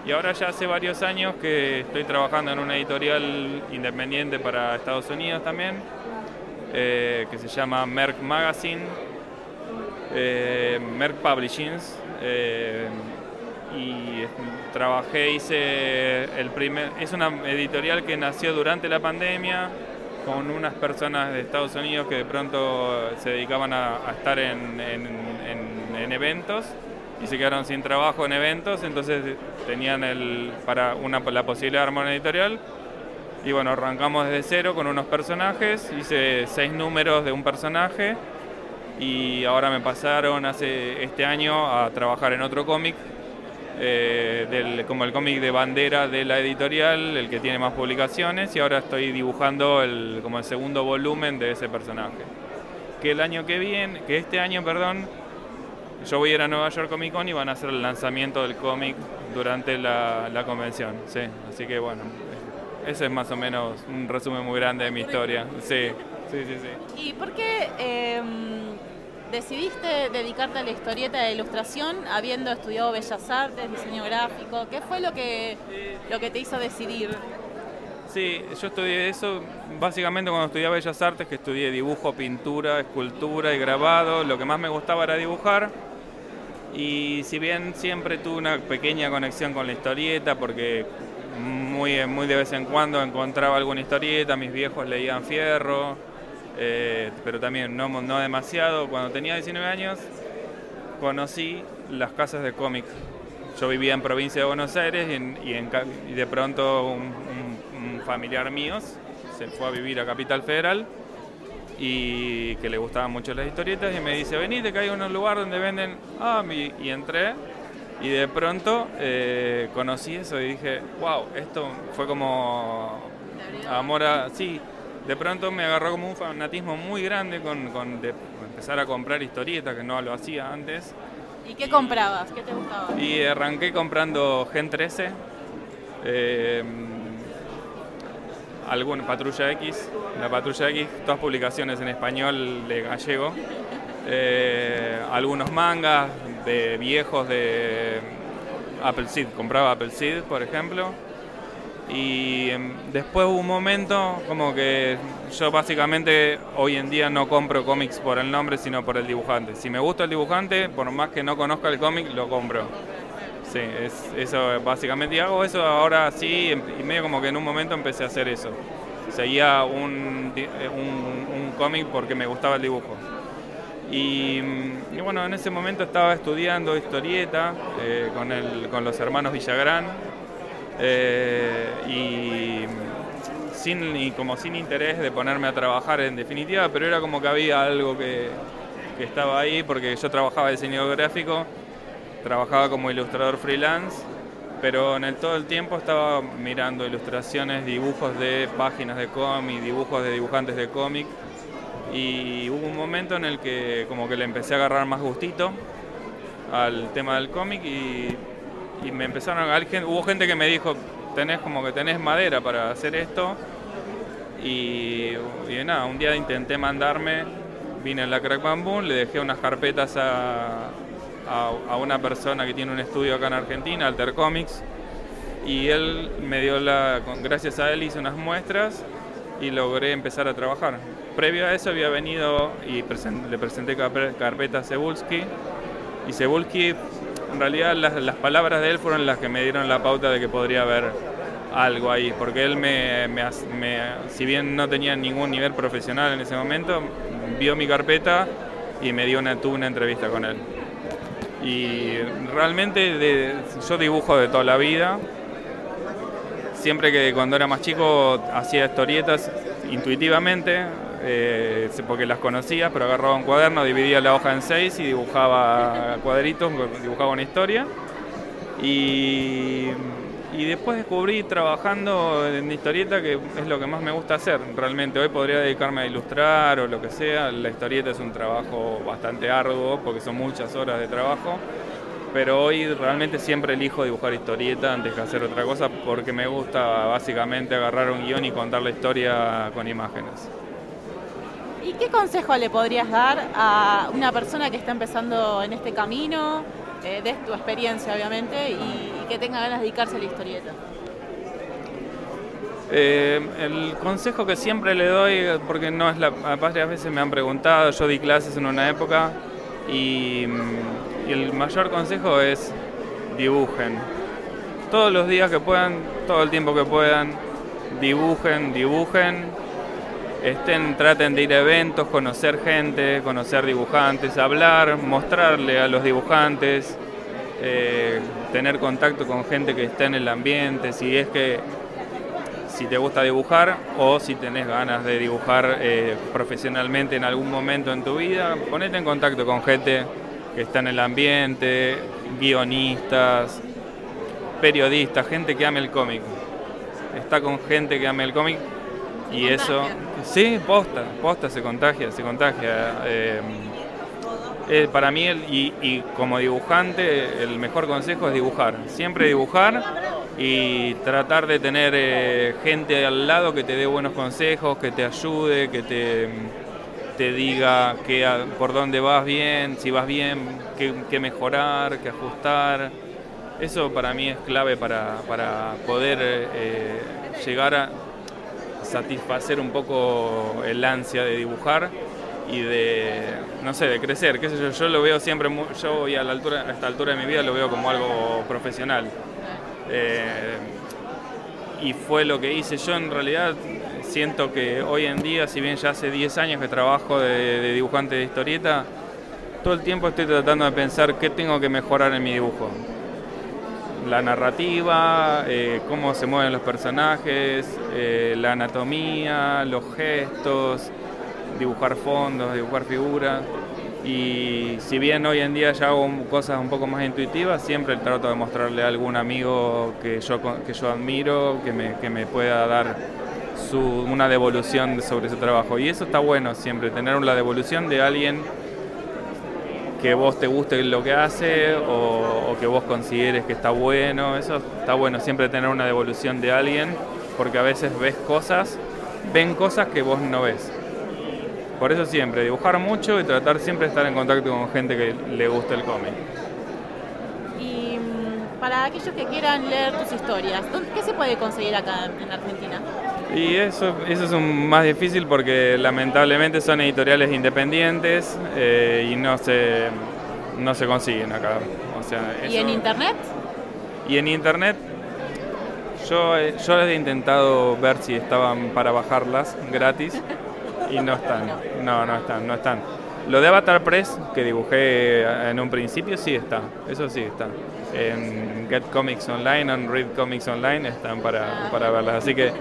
Y ahora ya hace varios años que estoy trabajando en una editorial independiente para Estados Unidos también, eh, que se llama Merck Magazine, eh, Merck Publishings. eh, y trabajé, hice el primer. Es una editorial que nació durante la pandemia con unas personas de Estados Unidos que de pronto se dedicaban a, estar en, en- en- en eventos y se quedaron sin trabajo en eventos, entonces tenían para una, la posibilidad de armar editorial. Y bueno, arrancamos desde cero con unos personajes, hice seis números de un personaje y ahora me pasaron hace este año a trabajar en otro cómic eh, del, como el cómic de bandera de la editorial, el que tiene más publicaciones, y ahora estoy dibujando el, como el segundo volumen de ese personaje. Que el año que viene, que este año, perdón, yo voy a ir a Nueva York Comic Con y van a hacer el lanzamiento del cómic durante la, la convención, sí. Así que bueno, ese es más o menos un resumen muy grande de mi historia, sí, sí, sí. sí. ¿Y por qué em, decidiste dedicarte a la historieta de ilustración habiendo estudiado Bellas Artes, diseño gráfico? ¿Qué fue lo que, lo que te hizo decidir? Sí, yo estudié eso básicamente cuando estudié Bellas Artes, que estudié dibujo, pintura, escultura y grabado. Lo que más me gustaba era dibujar. Y si bien siempre tuve una pequeña conexión con la historieta, porque muy, muy de vez en cuando encontraba alguna historieta, mis viejos leían Fierro, eh, pero también no, demasiado. Cuando tenía 19 años conocí las casas de cómic. Yo vivía en provincia de Buenos Aires y, en, y de pronto un, un, familiar mío se fue a vivir a Capital Federal y que le gustaban mucho las historietas y me dice, venite que hay un lugar donde venden... Ah, y entré y de pronto eh, conocí eso y dije, wow, esto fue como amor a... de pronto me agarró como un fanatismo muy grande con, con empezar a comprar historietas, que no lo hacía antes. ¿Y qué comprabas? ¿Qué te gustaba? Y arranqué comprando Gen 13, eh, alguna Patrulla X, la Patrulla X, todas publicaciones en español de gallego, eh, algunos mangas, de viejos de Apple Seed, compraba Apple Seed, por ejemplo. Y em, después hubo un momento como que yo básicamente hoy en día no compro cómics por el nombre, sino por el dibujante. Si me gusta el dibujante, por más que no conozca el cómic, lo compro. Sí, es, eso básicamente. Y hago eso ahora sí, y medio como que en un momento empecé a hacer eso. Seguía un, un, un cómic porque me gustaba el dibujo. Y, bueno, en ese momento estaba estudiando historieta eh, con, el, con los hermanos Villagrán eh, y, sin, y como sin interés de ponerme a trabajar en definitiva, pero era como que había algo que, que estaba ahí porque yo trabajaba diseño gráfico, trabajaba como ilustrador freelance, pero en el, todo el tiempo estaba mirando ilustraciones, dibujos de páginas de cómic, dibujos de dibujantes de cómic. Y hubo un momento en el que como que le empecé a agarrar más gustito al tema del cómic y, me empezaron a hubo gente que me dijo tenés como que tenés madera para hacer esto y, nada un día intenté mandarme vine en la Crack Bamboo le dejé unas carpetas a, a, una persona que tiene un estudio acá en Argentina Alter Comics y él me dio la gracias a él hice unas muestras y logré empezar a trabajar. Previo a eso había venido y le presenté carpeta a Cebulski y Cebulski, en realidad las, palabras de él fueron las que me dieron la pauta de que podría haber algo ahí, porque él me, si bien no tenía ningún nivel profesional en ese momento, vio mi carpeta y me dio una, tuve una entrevista con él. Y realmente yo dibujo de toda la vida, siempre que cuando era más chico hacía historietas intuitivamente, eh, porque las conocía, pero agarraba un cuaderno, dividía la hoja en seis y dibujaba cuadritos, dibujaba una historia. Y, después descubrí trabajando en historieta que es lo que más me gusta hacer. Realmente hoy podría dedicarme a ilustrar o lo que sea. La historieta es un trabajo bastante arduo porque son muchas horas de trabajo. Pero hoy realmente siempre elijo dibujar historieta antes que hacer otra cosa porque me gusta básicamente agarrar un guion y contar la historia con imágenes. ¿Y qué consejo le podrías dar a una persona que está empezando en este camino, eh, de tu experiencia obviamente, y, que tenga ganas de dedicarse a la historieta? Eh, el consejo que siempre le doy, porque no es la, varias veces me han preguntado, yo di clases en una época y, y el mayor consejo es dibujen. Todos los días que puedan, todo el tiempo que puedan, dibujen, dibujen estén, traten de ir a eventos, conocer gente, conocer dibujantes, hablar, mostrarle a los dibujantes, eh, tener contacto con gente que está en el ambiente, si es que si te gusta dibujar o si tenés ganas de dibujar eh, profesionalmente en algún momento en tu vida, ponete en contacto con gente que está en el ambiente, guionistas, periodistas, gente que ame el cómic. Está con gente que ame el cómic y eso, sí, posta, posta se contagia, se contagia. Eh, eh, para mí, y, y, como dibujante, el mejor consejo es dibujar. Siempre dibujar y tratar de tener eh, gente al lado que te dé buenos consejos, que te ayude, que te, te diga que, por dónde vas bien, si vas bien, qué, mejorar, qué ajustar. Eso para mí es clave para, para poder eh, llegar a satisfacer un poco el ansia de dibujar y de, no sé, de crecer, qué sé yo, yo lo veo siempre, yo voy a, la altura, a esta altura de mi vida lo veo como algo profesional. Eh, y fue lo que hice yo en realidad, siento que hoy en día, si bien ya hace 10 años que trabajo de, dibujante de historieta, todo el tiempo estoy tratando de pensar qué tengo que mejorar en mi dibujo. La narrativa, eh, cómo se mueven los personajes, eh, la anatomía, los gestos, dibujar fondos, dibujar figuras. Y si bien hoy en día ya hago cosas un poco más intuitivas, siempre trato de mostrarle a algún amigo que yo, que yo admiro, que me, que me pueda dar su, una devolución sobre su trabajo. Y eso está bueno siempre, tener una devolución de alguien que vos te guste lo que hace o, que vos consideres que está bueno. Eso está bueno, siempre tener una devolución de alguien, porque a veces ves cosas, ven cosas que vos no ves. Por eso siempre, dibujar mucho y tratar siempre de estar en contacto con gente que le guste el cómic. Y mm, para aquellos que quieran leer tus historias, ¿qué se puede conseguir acá en Argentina? Y eso, eso es un, más difícil porque lamentablemente son editoriales independientes eh, y no se, no se consiguen acá. O sea, ¿Y en internet? Y en internet yo, yo he intentado ver si estaban para bajarlas gratis y no están. No, no están, no están. Lo de Avatar Press que dibujé en un principio sí está, eso sí está. En Get Comics Online, en Read Comics Online están para, para verlas. Así que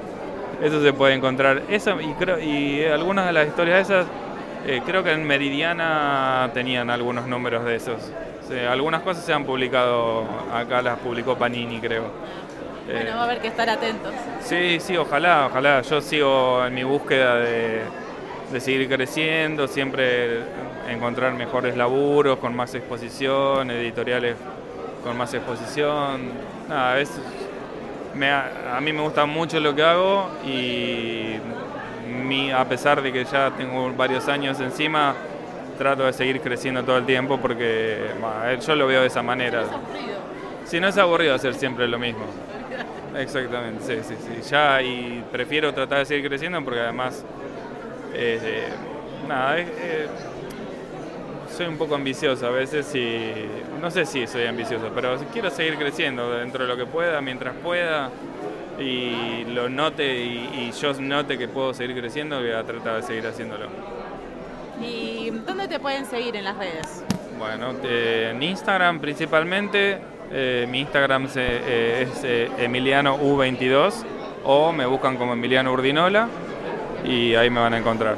eso se puede encontrar. Eso y creo y algunas de las historias esas eh, creo que en Meridiana tenían algunos números de esos. algunas cosas se han publicado, acá las publicó Panini creo. Bueno, va a haber que estar atentos. Sí, sí, ojalá, ojalá. Yo sigo en mi búsqueda de, de seguir creciendo, siempre encontrar mejores laburos, con más exposición, editoriales con más exposición. Nada, es, a, mí me gusta mucho lo que hago y mi, a pesar de que ya tengo varios años encima, trato de seguir creciendo todo el tiempo porque yo lo veo de esa manera. Si no es aburrido hacer siempre lo mismo. Exactamente, sí, sí, sí. Ya y prefiero tratar de seguir creciendo porque además eh, nada, eh, soy un poco ambicioso a veces y no sé si soy ambicioso, pero quiero seguir creciendo dentro de lo que pueda, mientras pueda y lo note y, yo note que puedo seguir creciendo, voy a tratar de seguir haciéndolo. ¿Y dónde te pueden seguir en las redes? Bueno, en Instagram principalmente, eh, mi Instagram es, es Emiliano U22 o me buscan como Emiliano Urdinola y ahí me van a encontrar.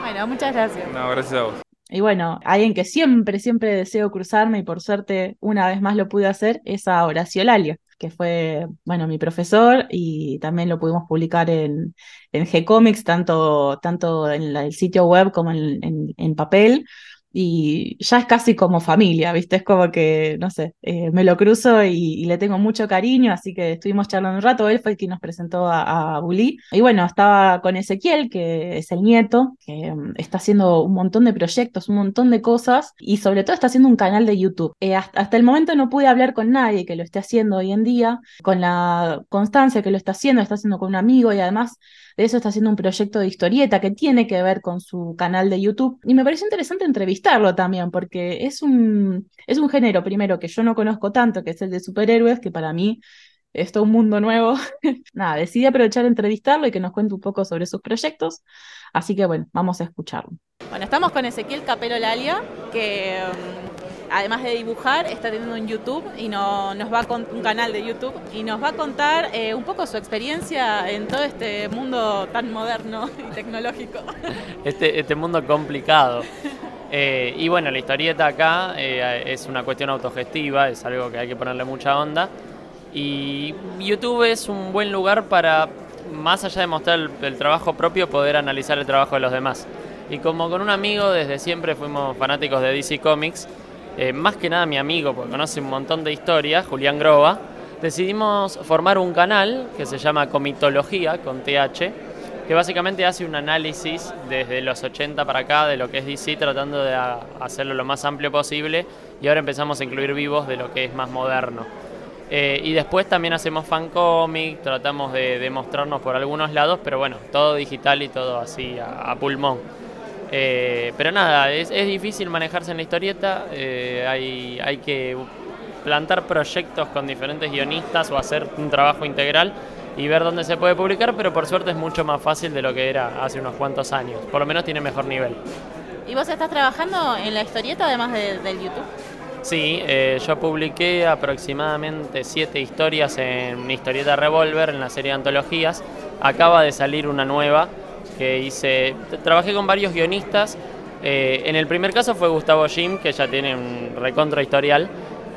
Bueno, muchas gracias. No, gracias a vos. Y bueno, alguien que siempre, siempre deseo cruzarme y por suerte una vez más lo pude hacer es a Horacio Lalio, que fue, bueno, mi profesor y también lo pudimos publicar en, en G-Comics, tanto, tanto en el sitio web como en, en papel y ya es casi como familia, ¿viste? Es como que, no sé, eh, me lo cruzo y, le tengo mucho cariño, así que estuvimos charlando un rato, él fue el que nos presentó a, a Bully. Y bueno, estaba con Ezequiel, que es el nieto, que mm, está haciendo un montón de proyectos, un montón de cosas, y sobre todo está haciendo un canal de YouTube. Eh, hasta, hasta, el momento no pude hablar con nadie que lo esté haciendo hoy en día, con la constancia que lo está haciendo, lo está haciendo con un amigo y además de eso está haciendo un proyecto de historieta que tiene que ver con su canal de YouTube. Y me pareció interesante entrevistarlo también, porque es un, es un género, primero, que yo no conozco tanto, que es el de superhéroes, que para mí es todo un mundo nuevo. Nada, decidí aprovechar de entrevistarlo y que nos cuente un poco sobre sus proyectos. Así que bueno, vamos a escucharlo. Bueno, estamos con Ezequiel Capero Lalia, que además de dibujar, está teniendo un YouTube y no, nos va con un canal de YouTube y nos va a contar eh, un poco su experiencia en todo este mundo tan moderno y tecnológico. Este, este mundo complicado. Eh, y bueno, la historieta acá eh, es una cuestión autogestiva, es algo que hay que ponerle mucha onda. Y YouTube es un buen lugar para, más allá de mostrar el, el trabajo propio, poder analizar el trabajo de los demás. Y como con un amigo desde siempre fuimos fanáticos de DC Comics, eh, más que nada mi amigo, porque conoce un montón de historias, Julián Groba, decidimos formar un canal que se llama Comitología, con TH, que básicamente hace un análisis desde los 80 para acá de lo que es DC, tratando de hacerlo lo más amplio posible, y ahora empezamos a incluir vivos de lo que es más moderno. Eh, y después también hacemos fan comic, tratamos de, de mostrarnos por algunos lados, pero bueno, todo digital y todo así a, a pulmón. Eh, pero nada, es, es difícil manejarse en la historieta, eh, hay, hay que plantar proyectos con diferentes guionistas o hacer un trabajo integral y ver dónde se puede publicar, pero por suerte es mucho más fácil de lo que era hace unos cuantos años, por lo menos tiene mejor nivel. ¿Y vos estás trabajando en la historieta además de- del YouTube? Sí, eh, yo publiqué aproximadamente siete historias en Historieta Revolver, en la serie de antologías. Acaba de salir una nueva hice. Trabajé con varios guionistas. Eh, en el primer caso fue Gustavo Jim, que ya tiene un recontra historial.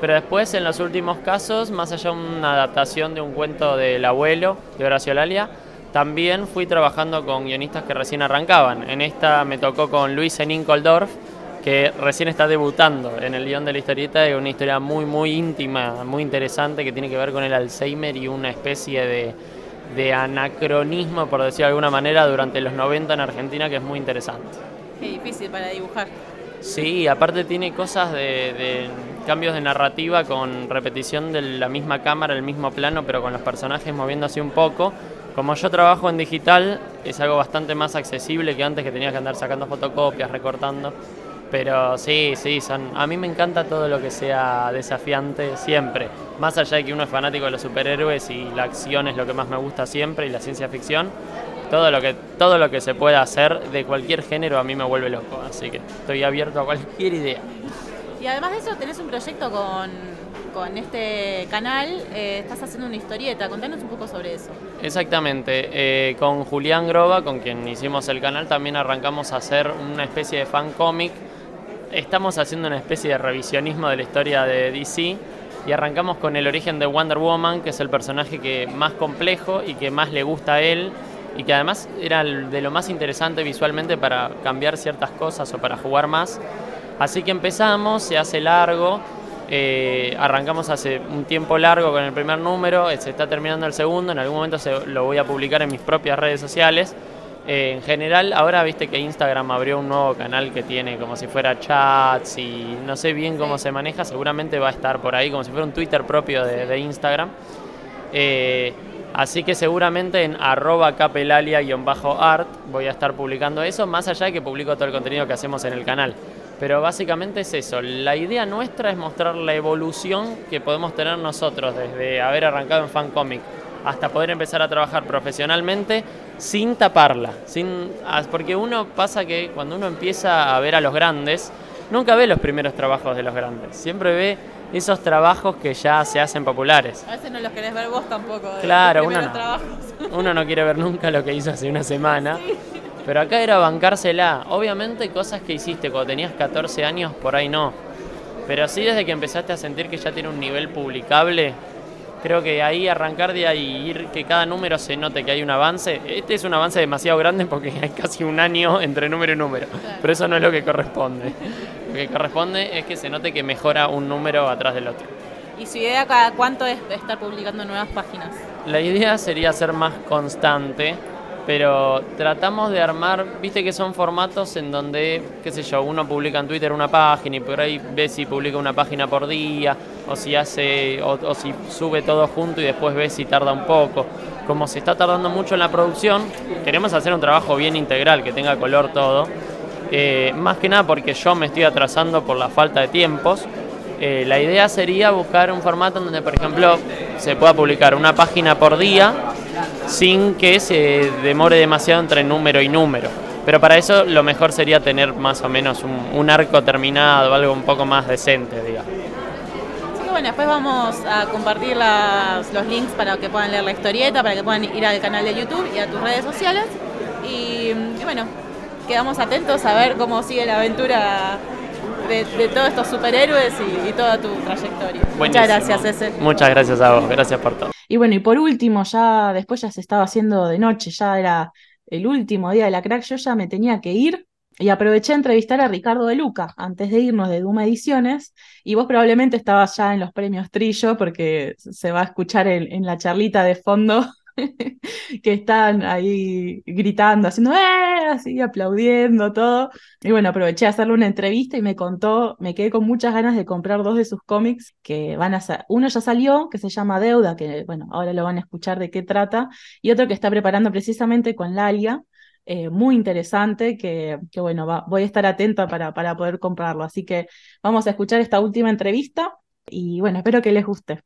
Pero después, en los últimos casos, más allá de una adaptación de un cuento del abuelo de Horacio Lalia, también fui trabajando con guionistas que recién arrancaban. En esta me tocó con Luis Enin Koldorf, que recién está debutando en el guion de la historieta, es una historia muy, muy íntima, muy interesante, que tiene que ver con el Alzheimer y una especie de, de anacronismo, por decirlo de alguna manera, durante los 90 en Argentina, que es muy interesante. Qué difícil para dibujar. Sí, aparte tiene cosas de, de cambios de narrativa con repetición de la misma cámara, el mismo plano, pero con los personajes moviéndose un poco. Como yo trabajo en digital, es algo bastante más accesible que antes que tenía que andar sacando fotocopias, recortando. Pero sí, sí, son, a mí me encanta todo lo que sea desafiante siempre. Más allá de que uno es fanático de los superhéroes y la acción es lo que más me gusta siempre y la ciencia ficción, todo lo que, todo lo que se pueda hacer de cualquier género a mí me vuelve loco. Así que estoy abierto a cualquier idea. Y además de eso, tenés un proyecto con, con este canal, eh, estás haciendo una historieta. Contanos un poco sobre eso. Exactamente, eh, con Julián Groba, con quien hicimos el canal, también arrancamos a hacer una especie de fan cómic. Estamos haciendo una especie de revisionismo de la historia de DC y arrancamos con el origen de Wonder Woman, que es el personaje que más complejo y que más le gusta a él y que además era de lo más interesante visualmente para cambiar ciertas cosas o para jugar más. Así que empezamos, se hace largo, eh, arrancamos hace un tiempo largo con el primer número, se está terminando el segundo, en algún momento se- lo voy a publicar en mis propias redes sociales. Eh, en general, ahora viste que Instagram abrió un nuevo canal que tiene como si fuera chats y no sé bien cómo se maneja, seguramente va a estar por ahí como si fuera un Twitter propio de, de Instagram. Eh, así que seguramente en arroba capelalia-art voy a estar publicando eso, más allá de que publico todo el contenido que hacemos en el canal. Pero básicamente es eso, la idea nuestra es mostrar la evolución que podemos tener nosotros desde haber arrancado en fancomic hasta poder empezar a trabajar profesionalmente sin taparla, sin ah, porque uno pasa que cuando uno empieza a ver a los grandes, nunca ve los primeros trabajos de los grandes, siempre ve esos trabajos que ya se hacen populares. A veces no los querés ver vos tampoco. de Claro, uno no. trabajos. Uno no quiere ver nunca lo que hizo hace una semana. Pero acá era bancársela. Obviamente cosas que hiciste cuando tenías 14 años, por ahí no. Pero sí desde que empezaste a sentir que ya tiene un nivel publicable, creo que ahí arrancar de ahí, ir que cada número se note que hay un avance. Este es un avance demasiado grande porque hay casi un año entre número y número. Pero eso no es lo que corresponde. Lo que corresponde es que se note que mejora un número atrás del otro. Y su idea cada cuánto es estar publicando nuevas páginas. La idea sería ser más constante, pero tratamos de armar, viste que son formatos en donde, qué sé yo, uno publica en Twitter una página y por ahí ve si publica una página por día, o si hace, o, o si sube todo junto y después ve si tarda un poco. Como se está tardando mucho en la producción, queremos hacer un trabajo bien integral, que tenga color todo. Eh, más que nada porque yo me estoy atrasando por la falta de tiempos. Eh, la idea sería buscar un formato donde, por ejemplo, se pueda publicar una página por día sin que se demore demasiado entre número y número. Pero para eso lo mejor sería tener más o menos un, un arco terminado, algo un poco más decente, digamos. Bueno, después vamos a compartir las- los links para que puedan leer la historieta, para que puedan ir al canal de YouTube y a tus redes sociales. Y, y bueno, quedamos atentos a ver cómo sigue la aventura de, de todos estos superhéroes y, y toda tu trayectoria. Muchas gracias, ese. Muchas gracias a vos, gracias por todo. Y bueno, y por último, ya después ya se estaba haciendo de noche, ya era el último día de la crack, yo ya me tenía que ir y aproveché a entrevistar a Ricardo de Luca antes de irnos de Duma Ediciones y vos probablemente estabas ya en los premios Trillo porque se va a escuchar en, en la charlita de fondo que están ahí gritando, haciendo ¡eh! así, aplaudiendo todo. Y bueno, aproveché a hacerle una entrevista y me contó, me quedé con muchas ganas de comprar dos de sus cómics que van a ser, uno ya salió, que se llama Deuda, que bueno, ahora lo van a escuchar de qué trata, y otro que está preparando precisamente con Lalia. Eh, muy interesante que, que bueno, va- voy a estar atenta para, para poder comprarlo. Así que vamos a escuchar esta última entrevista y bueno, espero que les guste.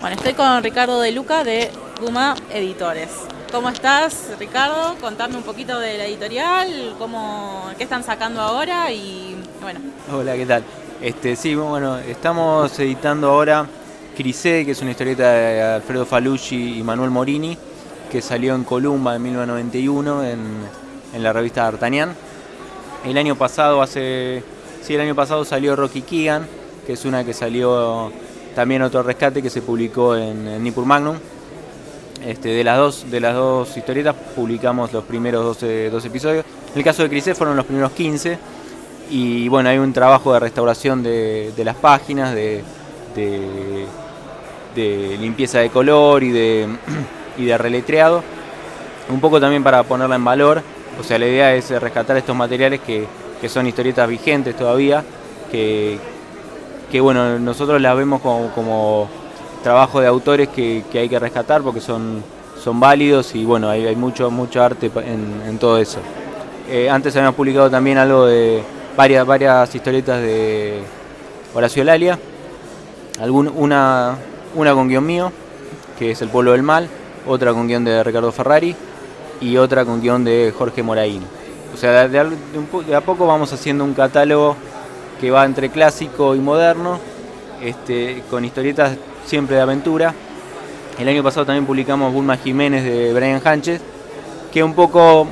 Bueno, estoy con Ricardo de Luca de Guma Editores. ¿Cómo estás, Ricardo? Contame un poquito de la editorial, cómo, qué están sacando ahora y bueno, Hola, ¿qué tal? Este, sí, bueno, estamos editando ahora Crisé, que es una historieta de Alfredo Falucci y Manuel Morini, que salió en Columba en 1991 en, en la revista D'Artagnan. El año pasado, hace. Sí, el año pasado salió Rocky Keegan, que es una que salió también otro rescate que se publicó en, en Nippur Magnum. Este, de, las dos, de las dos historietas publicamos los primeros 12, 12 episodios. En el caso de Crisé fueron los primeros 15. Y bueno, hay un trabajo de restauración de, de las páginas, de, de- de limpieza de color y de, y de reletreado. Un poco también para ponerla en valor. O sea, la idea es rescatar estos materiales que, que son historietas vigentes todavía, que, que bueno, nosotros las vemos como, como trabajo de autores que, que hay que rescatar porque son, son válidos y bueno, hay, hay mucho, mucho arte en todo eso. Eh, antes habíamos publicado también algo de varias, varias historietas de Horacio Lalia, algún, una, una con guion mío, que es El Pueblo del Mal, otra con guion de Ricardo Ferrari y otra con guion de Jorge Moraín. O sea, de, a poco vamos haciendo un catálogo que va entre clásico y moderno, este, con historietas siempre de aventura. El año pasado también publicamos Bulma Jiménez de Brian Hanches, que un poco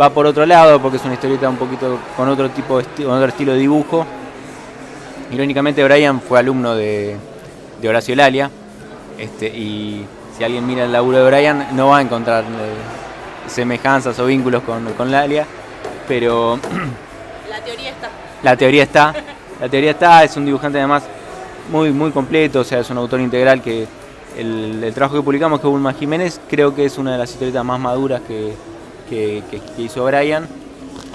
va por otro lado, porque es una historieta un poquito con otro tipo de otro estilo de dibujo. Irónicamente Brian fue alumno de, de Horacio Lalia, este, y si alguien mira el laburo de Brian no va a encontrar eh, semejanzas o vínculos con, con Lalia, pero la teoría está. la teoría está, la teoría está, es un dibujante además muy muy completo, o sea, es un autor integral que el, el trabajo que publicamos que es Bulma Jiménez creo que es una de las historietas más maduras que, que- que- que hizo Brian,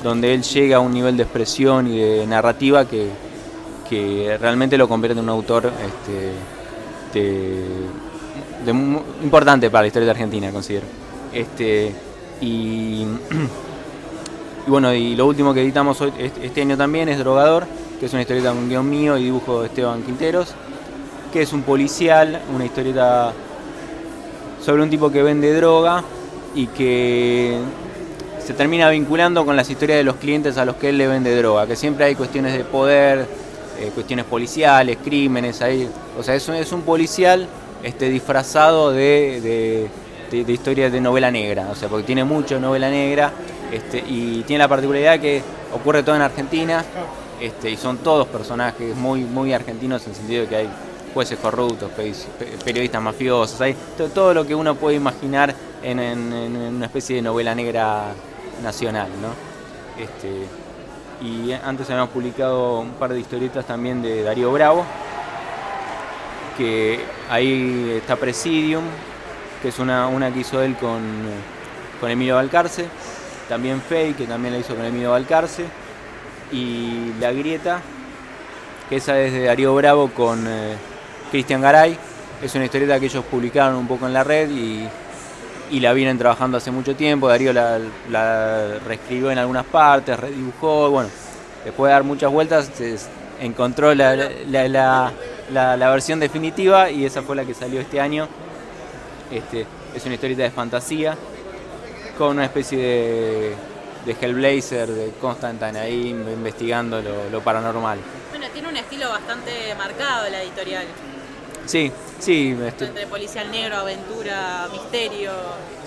donde él llega a un nivel de expresión y de narrativa que, que realmente lo convierte en un autor este, de, de importante para la historia de Argentina, considero. Este, y, y bueno, y lo último que editamos hoy- este año también es Drogador, que es una historieta con guion mío y dibujo de Esteban Quinteros, que es un policial, una historieta sobre un tipo que vende droga y que se termina vinculando con las historias de los clientes a los que él le vende droga, que siempre hay cuestiones de poder, eh, cuestiones policiales, crímenes, ahí, o sea, es un, es un policial este, disfrazado de, de, de- de novela negra, o sea, porque tiene mucho novela negra este, y tiene la particularidad que ocurre todo en Argentina este, y son todos personajes muy, muy argentinos en el sentido de que hay jueces corruptos, pe- pe- periodistas mafiosos, hay to- todo lo que uno puede imaginar en, en- en una especie de novela negra nacional, ¿no? Este, y antes habíamos publicado un par de historietas también de Darío Bravo, que ahí está Presidium, que es una, una que hizo él con, con Emilio Balcarce, también Fey, que también la hizo con Emilio Balcarce, y La Grieta, que esa es de Darío Bravo con eh, Cristian Garay, es una historieta que ellos publicaron un poco en la red y, y la vienen trabajando hace mucho tiempo, Darío la, reescribió en algunas partes, redibujó, bueno, después de dar muchas vueltas se encontró la- la- la versión definitiva y esa fue la que salió este año. Este, es una historieta de fantasía con una especie de, de Hellblazer de Constantine ahí investigando lo, lo paranormal. Bueno, tiene un estilo bastante marcado la editorial. Sí, sí. este, Entre policial negro, aventura, misterio.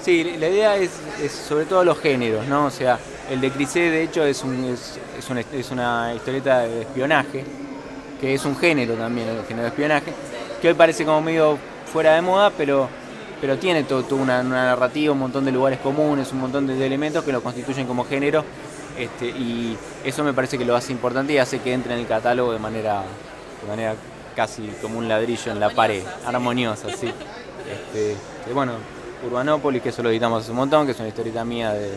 Sí, la idea es, es sobre todo los géneros, ¿no? O sea, el de Crisé, de hecho, es, un, es, es una, es una historieta de espionaje, que es un género también, el género de espionaje, que hoy parece como medio fuera de moda, pero, pero tiene todo, toda una, una narrativa, un montón de lugares comunes, un montón de, de elementos que lo constituyen como género, este, y eso me parece que lo hace importante y hace que entre en el catálogo de manera, de manera casi como un ladrillo en la pared, armoniosa, sí. Este, y bueno, Urbanópolis, que eso lo editamos hace un montón, que es una historieta mía de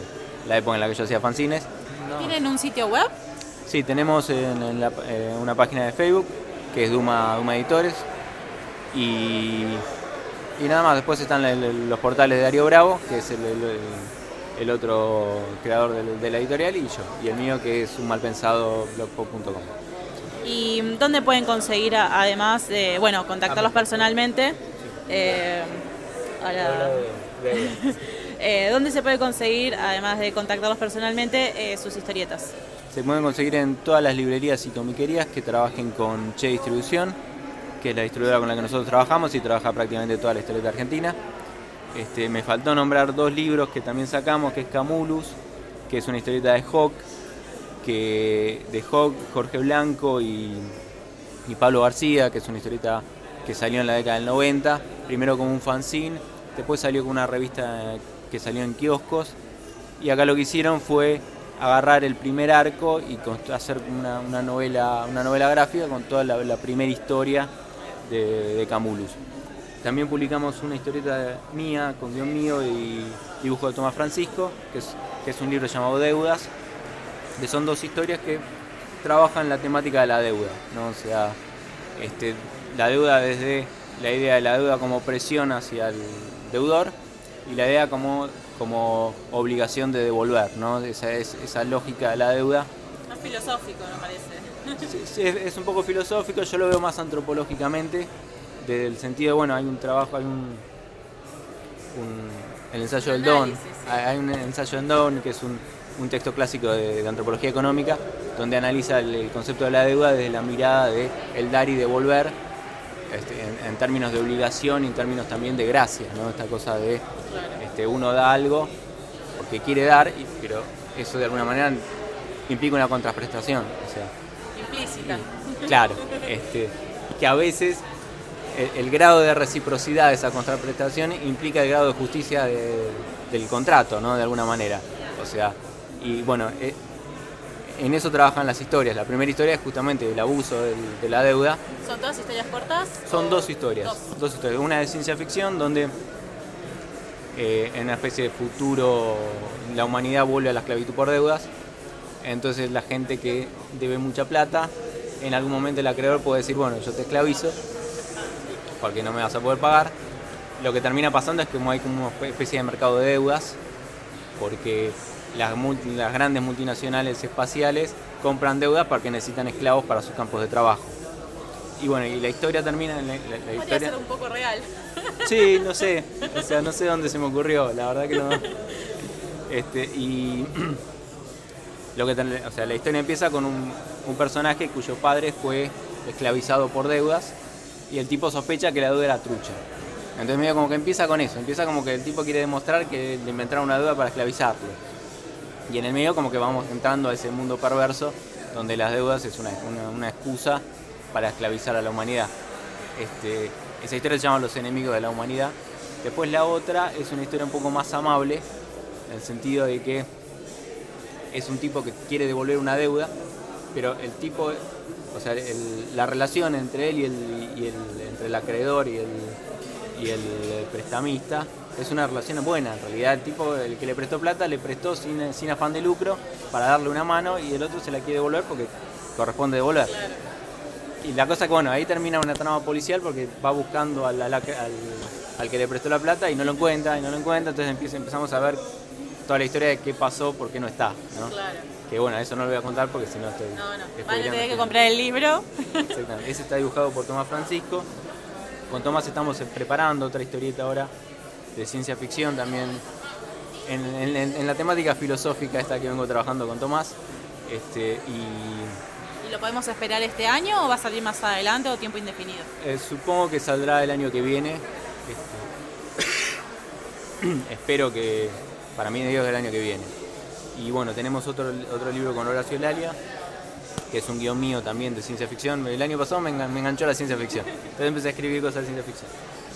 la época en la que yo hacía fanzines. ¿Tienen un sitio web? Sí, tenemos en, en la- eh, una página de Facebook que es Duma, Duma Editores y, y nada más, después están el- los portales de Darío Bravo, que es el, el- el otro creador de la editorial y yo, y el mío que es un malpensado blogpop.com. ¿Y dónde pueden conseguir, además, de, bueno, contactarlos personalmente? Eh, Eh, ¿Dónde se puede conseguir, además de contactarlos personalmente, eh, sus historietas? Se pueden conseguir en todas las librerías y comiquerías que trabajen con Che Distribución, que es la distribuidora con la que nosotros trabajamos y trabaja prácticamente toda la historieta argentina. Este, me faltó nombrar dos libros que también sacamos, que es Camulus, que es una historieta de Hawk, que de Hawk, Jorge Blanco y, y Pablo García, que es una historieta que salió en la década del 90, primero como un fanzine, después salió con una revista que salió en kioscos, y acá lo que hicieron fue agarrar el primer arco y hacer una, novela, una novela gráfica con toda la, primera historia de, Camulus. También publicamos una historieta mía, con guion mío y dibujo de Tomás Francisco, que es, que es un libro llamado Deudas, que son dos historias que trabajan la temática de la deuda, ¿no? O sea, este, la deuda desde la idea de la deuda como presión hacia el deudor y la idea como, como obligación de devolver, ¿no? Esa, es, esa lógica de la deuda. Más filosófico, me parece. Sí, sí, es, es un poco filosófico, yo lo veo más antropológicamente, desde el sentido de, bueno, hay un trabajo, hay un, un- el ensayo del Don, hay hay un ensayo del Don que es un, un texto clásico de, de antropología económica, donde analiza el, el concepto de la deuda desde la mirada de el dar y devolver, este, en, en términos de obligación y en términos también de gracia, ¿no? Esta cosa de este, uno da algo porque quiere dar, y- pero eso de alguna manera implica una contraprestación. O sea, Implícita. Claro, este, que a veces el, el grado de reciprocidad de esa contraprestación implica el grado de justicia de- del contrato, ¿no? De alguna manera. O sea, y bueno, eh, en eso trabajan las historias. La primera historia es justamente el abuso del- de la deuda. ¿Son todas historias cortas? Son dos historias, Dos. dos historias. Una de ciencia ficción donde eh, en una especie de futuro la humanidad vuelve a la esclavitud por deudas. Entonces la gente que debe mucha plata, en algún momento el acreedor puede decir, bueno, yo te esclavizo porque no me vas a poder pagar. Lo que termina pasando es que como hay como una especie de mercado de deudas, porque las, multi- las grandes multinacionales espaciales compran deudas porque necesitan esclavos para sus campos de trabajo. Y bueno, y la historia termina en la, la- la Podría historia. ser un poco real. Sí, no sé. O sea, no sé dónde se me ocurrió, la verdad que no. Este, y lo que o sea, la historia empieza con un, un personaje cuyo padre fue esclavizado por deudas y el tipo sospecha que la deuda era trucha. Entonces medio como que empieza con eso, empieza como que el tipo quiere demostrar que le inventaron una deuda para esclavizarlo. Y en el medio como que vamos entrando a ese mundo perverso donde las deudas es una, una- una excusa para esclavizar a la humanidad. Este, esa historia se llama Los enemigos de la humanidad. Después la otra es una historia un poco más amable, en el sentido de que es un tipo que quiere devolver una deuda, pero el tipo, o sea, la relación entre él y el, y el- entre el acreedor y el, y el prestamista es una relación buena. En realidad, el tipo, el que le prestó plata, le prestó sin, sin afán de lucro para darle una mano y el otro se la quiere devolver porque corresponde devolver. Y la cosa que, bueno, ahí termina una trama policial porque va buscando al, al, al- al que le prestó la plata y no lo encuentra, y no lo encuentra, entonces empieza- empezamos a ver toda la historia de qué pasó, por qué no está, ¿no? Claro. Que bueno, eso no lo voy a contar porque si no estoy... No, no. Van a tener que comprar el libro. Exactamente. Ese está dibujado por Tomás Francisco. Con Tomás estamos preparando otra historieta ahora de ciencia ficción también en, en- en la temática filosófica esta que vengo trabajando con Tomás. Este, y, ¿Y lo podemos esperar este año o va a salir más adelante o tiempo indefinido? Eh, supongo que saldrá el año que viene. Este, espero que para mí Dios del año que viene. Y bueno, tenemos otro, otro libro con Horacio Lalia, que es un guion mío también de ciencia ficción. El año pasado me, enganchó la ciencia ficción. Entonces empecé a escribir cosas de ciencia ficción.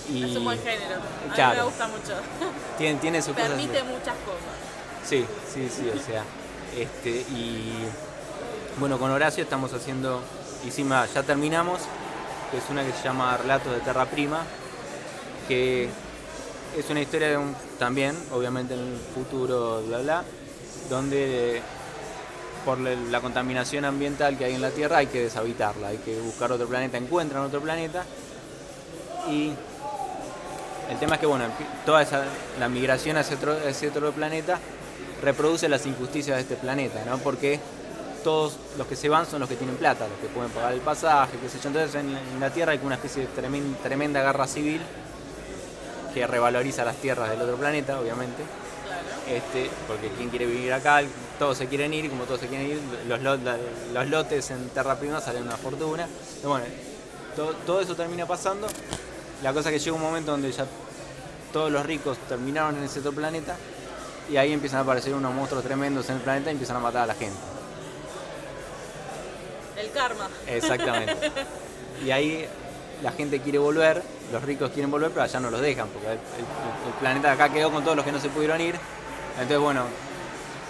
Y, es un buen género. A claro, mí me gusta mucho. Tiene, tiene su Permite muchas cosas. Sí, sí, sí, o sea. Este, y bueno, con Horacio estamos haciendo, hicimos, ya terminamos, que es una que se llama Relatos de Terra Prima, que es una historia de un, también, obviamente en el futuro, bla, bla, donde por la contaminación ambiental que hay en la Tierra hay que deshabitarla, hay que buscar otro planeta, encuentran otro planeta y el tema es que bueno, toda esa, la migración hacia otro, hacia otro planeta reproduce las injusticias de este planeta, ¿no? Porque todos los que se van son los que tienen plata, los que pueden pagar el pasaje, qué sé yo. Entonces en, la Tierra hay una especie de tremenda, guerra civil que revaloriza las tierras del otro planeta, obviamente. Este, porque quien quiere vivir acá, todos se quieren ir, como todos se quieren ir, los, lotes en Terra Prima salen una fortuna. bueno, todo, eso termina pasando. La cosa es que llega un momento donde ya todos los ricos terminaron en ese otro planeta y ahí empiezan a aparecer unos monstruos tremendos en el planeta y empiezan a matar a la gente. El karma. Exactamente. Y ahí la gente quiere volver, los ricos quieren volver, pero allá no los dejan, porque el, planeta acá quedó con todos los que no se pudieron ir. Entonces, bueno,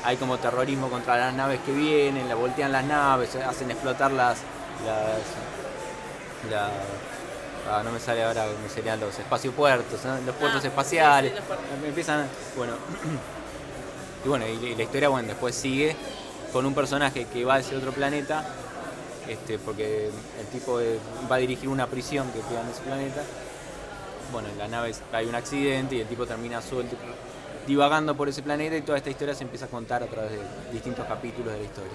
hay como terrorismo contra las naves que vienen, la voltean las naves, hacen explotar las. las ah, no me sale ahora, me serían los espaciopuertos, los puertos ah, espaciales. Empiezan. Bueno. y bueno, y, la historia, bueno, después sigue con un personaje que va a ese otro planeta este, porque el tipo va a dirigir una prisión que queda en ese planeta. Bueno, en la nave hay un accidente y el tipo termina suelto, divagando por ese planeta y toda esta historia se empieza a contar a través de distintos capítulos de la historia.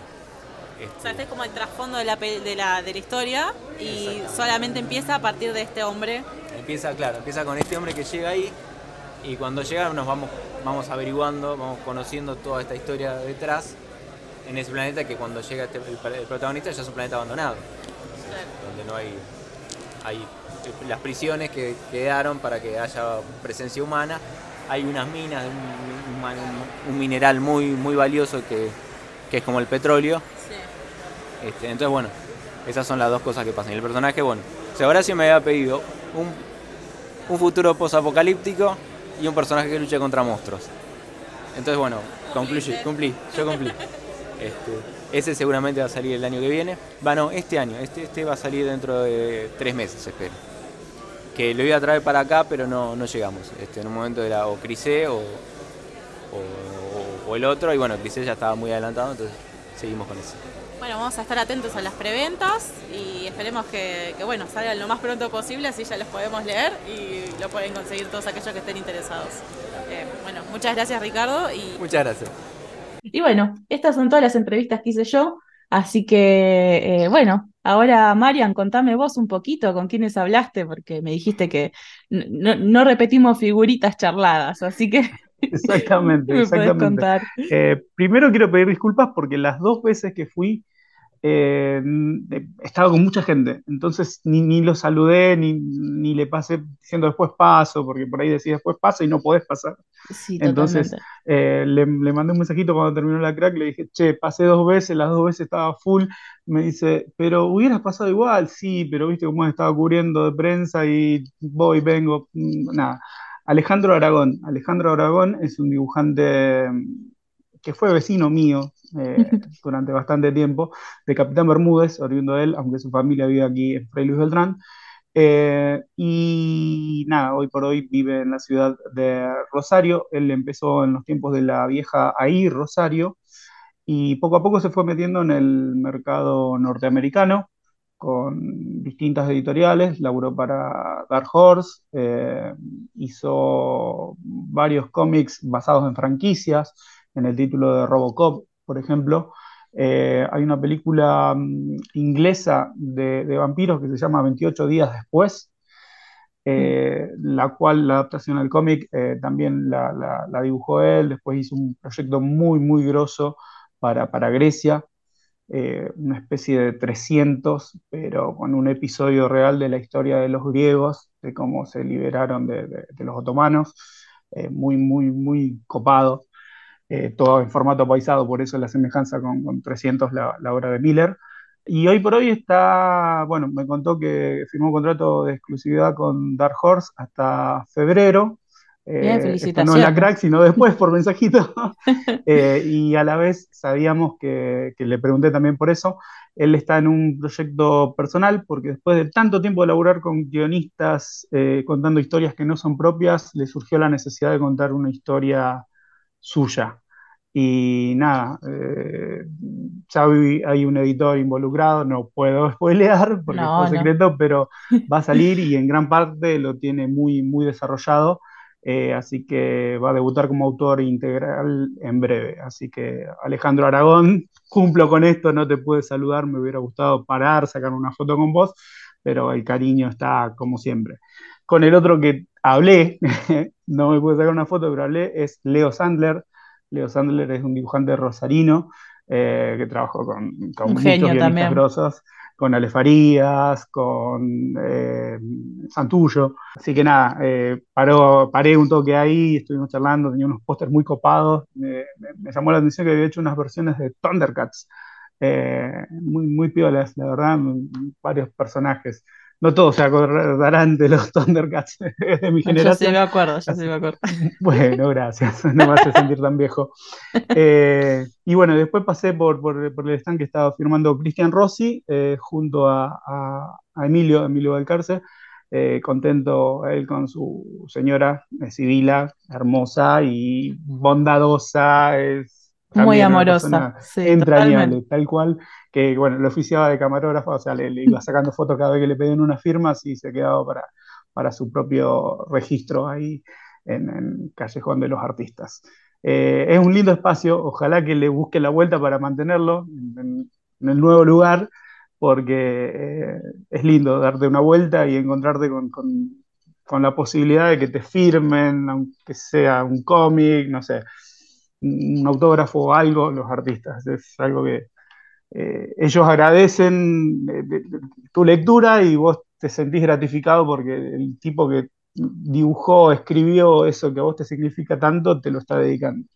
O sea, este es como el trasfondo de la, de la, de la historia y solamente empieza a partir de este hombre. Empieza, claro, empieza con este hombre que llega ahí y cuando llega nos vamos, vamos averiguando, vamos conociendo toda esta historia detrás en ese planeta que cuando llega este, el, protagonista ya es un planeta abandonado, donde no hay, hay las prisiones que quedaron para que haya presencia humana, hay unas minas, un, mineral muy, muy valioso que, es como el petróleo. Este, entonces, bueno, esas son las dos cosas que pasan. Y el personaje, bueno, ahora sí me había pedido un, un futuro posapocalíptico y un personaje que luche contra monstruos. Entonces, bueno, concluye, cumplí, yo cumplí. Este, ese seguramente va a salir el año que viene. Va, no, este año. Este, este va a salir dentro de tres meses, espero. Que lo iba a traer para acá, pero no, no llegamos. Este, en un momento era o Crisé o, o, el otro. Y bueno, Crisé ya estaba muy adelantado, entonces seguimos con eso. Bueno, vamos a estar atentos a las preventas y esperemos que, bueno, salgan lo más pronto posible, así ya los podemos leer y lo pueden conseguir todos aquellos que estén interesados. Eh, bueno, muchas gracias Ricardo y... Muchas gracias. Y bueno, estas son todas las entrevistas que hice yo, así que eh, bueno, ahora Marian, contame vos un poquito con quiénes hablaste, porque me dijiste que no, repetimos figuritas charladas, así que... Exactamente, exactamente. Contar? Eh, primero quiero pedir disculpas porque las dos veces que fui eh, estaba con mucha gente, entonces ni, ni lo saludé, ni, ni, le pasé diciendo después paso, porque por ahí decía después paso y no podés pasar. entonces eh, le, le, mandé un mensajito cuando terminó la crack, le dije, che, pasé dos veces, las dos veces estaba full, me dice, pero hubieras pasado igual, sí, pero viste cómo estaba cubriendo de prensa y voy, vengo, mm, nada. Alejandro Aragón, Alejandro Aragón es un dibujante que fue vecino mío eh, durante bastante tiempo, de Capitán Bermúdez, oriundo de él, aunque su familia vive aquí en Fray Luis Beltrán. Eh, y nada, hoy por hoy vive en la ciudad de Rosario. Él empezó en los tiempos de la vieja ahí, Rosario, y poco a poco se fue metiendo en el mercado norteamericano con distintas editoriales, laburó para Dark Horse, eh, hizo varios cómics basados en franquicias, en el título de Robocop, por ejemplo. Eh, hay una película mm, inglesa de, vampiros que se llama 28 días después, eh, la cual la adaptación al cómic eh, también la, dibujó él, después hizo un proyecto muy, muy grosso para, para Grecia. una especie de 300, pero con un episodio real de la historia de los griegos, de cómo se liberaron de, de los otomanos, muy, muy, muy copado. Todo en formato paisado, por eso la semejanza con, con 300, la, la obra de Miller. Y hoy por hoy está, bueno, me contó que firmó un contrato de exclusividad con Dark Horse hasta febrero. Bien, eh, no en la crack, sino después por mensajito. Eh, y a la vez sabíamos que, que, le pregunté también por eso. Él está en un proyecto personal porque después de tanto tiempo de laburar con guionistas eh, contando historias que no son propias, le surgió la necesidad de contar una historia suya. Y nada, eh, ya hay un editor involucrado, no puedo spoilear porque es secreto, pero va a salir y en gran parte lo tiene muy, muy desarrollado. Eh, así que va a debutar como autor integral en breve. Así que Alejandro Aragón, cumplo con esto, no te pude saludar, me hubiera gustado parar, sacar una foto con vos, pero el cariño está como siempre. Con el otro que hablé, no me pude sacar una foto, pero hablé, es Leo Sandler, Leo Sandler es un dibujante rosarino eh, que trabajó con, con muchos guionistas grosos, con Ale Farías, con eh, Santullo. Así que nada, eh, paró, paré un toque ahí, estuvimos charlando, tenía unos pósters muy copados. Me, llamó la atención que había hecho unas versiones de Thundercats, muy, muy piolas, la verdad, varios personajes no todos se acordarán de los Thundercats de mi generación. Ya se me acuerdo, ya se me acuerdo. Bueno, gracias, no me hace sentir tan viejo. Eh, y bueno, después pasé por, por, el stand que estaba firmando Cristian Rossi eh, junto a, Emilio, Emilio Valcarce. Eh, contento él con su señora, Sibila, hermosa y bondadosa, es muy amorosa, sí, entrañable, tal cual, que bueno, lo oficiaba de camarógrafo, o sea, le, iba sacando fotos cada vez que le pedían una firma, y se quedaba para, para su propio registro ahí en, en Callejón de los Artistas. Eh, es un lindo espacio, ojalá que le busque la vuelta para mantenerlo en, el nuevo lugar, porque eh, es lindo darte una vuelta y encontrarte con, con, con la posibilidad de que te firmen, aunque sea un cómic, no sé un autógrafo o algo, los artistas. Es algo que eh, ellos agradecen eh, tu lectura y vos te sentís gratificado porque el tipo que dibujó, escribió eso que a vos te significa tanto, te lo está dedicando.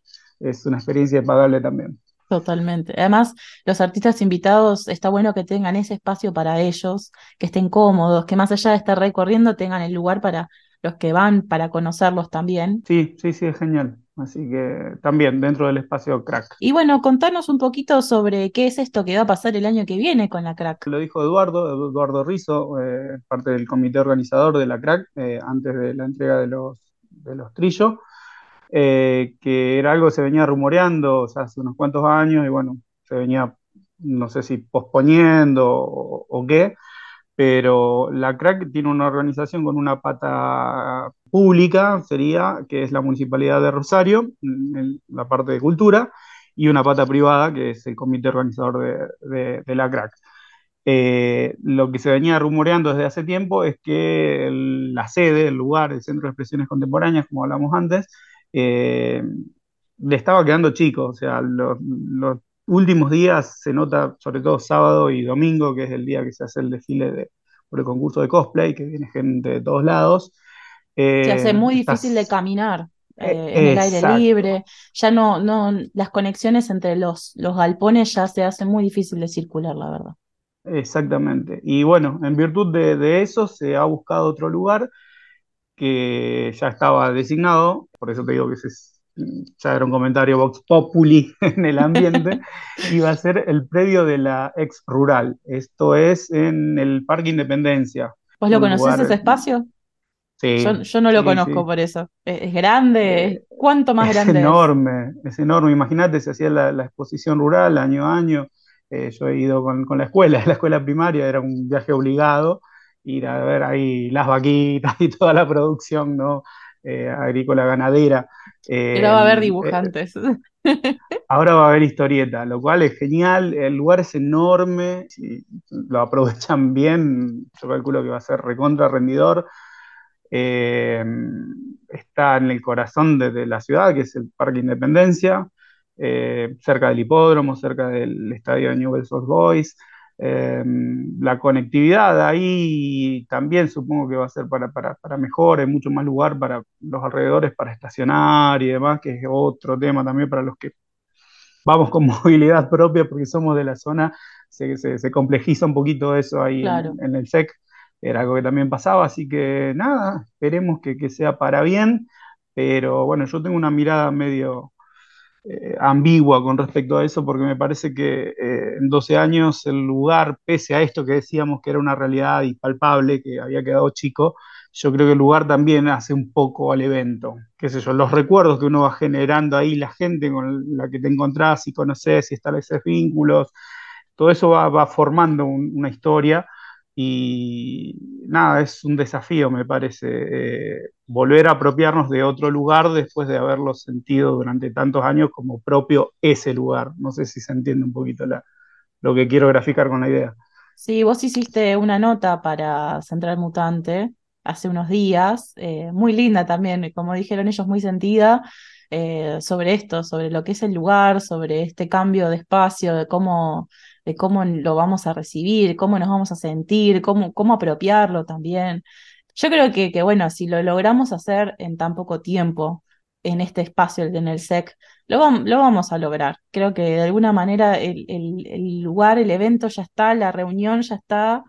Es una experiencia pagable también. Totalmente. Además, los artistas invitados, está bueno que tengan ese espacio para ellos, que estén cómodos, que más allá de estar recorriendo, tengan el lugar para los que van, para conocerlos también. Sí, sí, sí, es genial. Así que también dentro del espacio crack. Y bueno, contanos un poquito sobre qué es esto que va a pasar el año que viene con la crack. Lo dijo Eduardo, Eduardo Rizo, eh, parte del comité organizador de la crack, eh, antes de la entrega de los, de los trillos, eh, que era algo que se venía rumoreando hace unos cuantos años y bueno, se venía, no sé si posponiendo o qué, pero la CRAC tiene una organización con una pata pública, sería, que es la Municipalidad de Rosario, la parte de cultura, y una pata privada, que es el comité organizador de, la CRAC. Eh, lo que se venía rumoreando desde hace tiempo es que la sede, el lugar, el Centro de Expresiones Contemporáneas, como hablamos antes, eh, le estaba quedando chico, o sea, los, últimos días se nota, sobre todo sábado y domingo, que es el día que se hace el desfile de, por el concurso de cosplay, que viene gente de todos lados. se hace eh, muy difícil de caminar. Eh, eh, en el aire libre, ya no, no, las conexiones entre los, los galpones ya se hacen muy difícil de circular, la verdad. Exactamente. Y bueno, en virtud de, de, eso se ha buscado otro lugar que ya estaba designado, por eso te digo que se, ya era un comentario Vox Populi en el ambiente, y va a ser el predio de la ex rural. Esto es en el Parque Independencia. ¿Vos lo conocés ese espacio? Sí. Yo, no lo conozco por eso. ¿Es, grande? Eh, ¿Cuánto más grande es? Enorme, es enorme. Imagínate, se hacía la, exposición rural año a año. Eh, yo he ido con, con la escuela, la escuela primaria, era un viaje obligado, ir a ver ahí las vaquitas y toda la producción, ¿no? Eh, agrícola ganadera. Pero va a haber eh, dibujantes. ahora va a haber historieta, lo cual es genial. El lugar es enorme, si lo aprovechan bien, yo calculo que va a ser recontra rendidor. Eh, está en el corazón de, la ciudad, que es el Parque Independencia. eh, cerca del hipódromo, cerca del estadio de Newell's Old Boys. Eh, la conectividad ahí también supongo que va a ser para, para, para mejor, hay mucho más lugar para los alrededores para estacionar y demás, que es otro tema también para los que vamos con movilidad propia porque somos de la zona, se, se, se complejiza un poquito eso ahí Claro. en, en el SEC, era algo que también pasaba, así que nada, esperemos que, que sea para bien, pero bueno, yo tengo una mirada medio eh, ambigua con respecto a eso, porque me parece que eh, en 12 años el lugar, pese a esto que decíamos que era una realidad impalpable, que había quedado chico, yo creo que el lugar también hace un poco al evento. Qué sé yo, los recuerdos que uno va generando ahí, la gente con la que te encontrás y conoces y estableces vínculos, todo eso va, formando un- una historia y nada, es un desafío, me parece, eh, volver a apropiarnos de otro lugar después de haberlo sentido durante tantos años como propio ese lugar. No sé si se entiende un poquito la, lo que quiero graficar con la idea. Sí, vos hiciste una nota para Central Mutante hace unos días, eh, muy linda también, como dijeron ellos, muy sentida, eh, sobre esto, sobre lo que es el lugar, sobre este cambio de espacio, de cómo, de cómo lo vamos a recibir, cómo nos vamos a sentir, cómo, cómo apropiarlo también. Yo creo que, que, bueno, si lo logramos hacer en tan poco tiempo, en este espacio, en el SEC, lo, vam- lo vamos a lograr. Creo que de alguna manera el, el- el lugar, el evento ya está, la reunión ya está.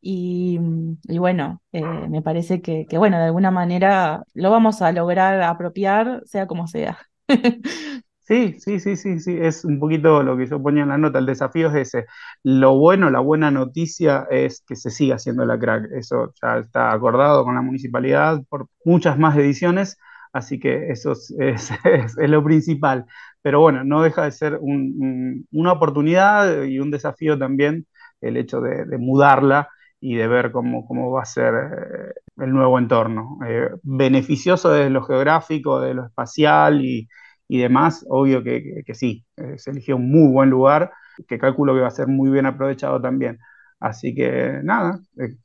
Y, y bueno, eh, me parece que, que, bueno, de alguna manera lo vamos a lograr apropiar, sea como sea. Sí, sí, sí, sí, sí, es un poquito lo que yo ponía en la nota, el desafío es ese. Lo bueno, la buena noticia es que se siga haciendo la crack, eso ya está acordado con la municipalidad por muchas más ediciones, así que eso es, lo principal. Pero bueno, no deja de ser un- un- una oportunidad y un desafío también el hecho de, de mudarla y de ver cómo, cómo va a ser eh, el nuevo entorno. Eh, beneficioso desde lo geográfico, de lo espacial y y demás, obvio que, que- que sí, eh, se eligió un muy buen lugar, que calculo que va a ser muy bien aprovechado también. Así que nada, eh,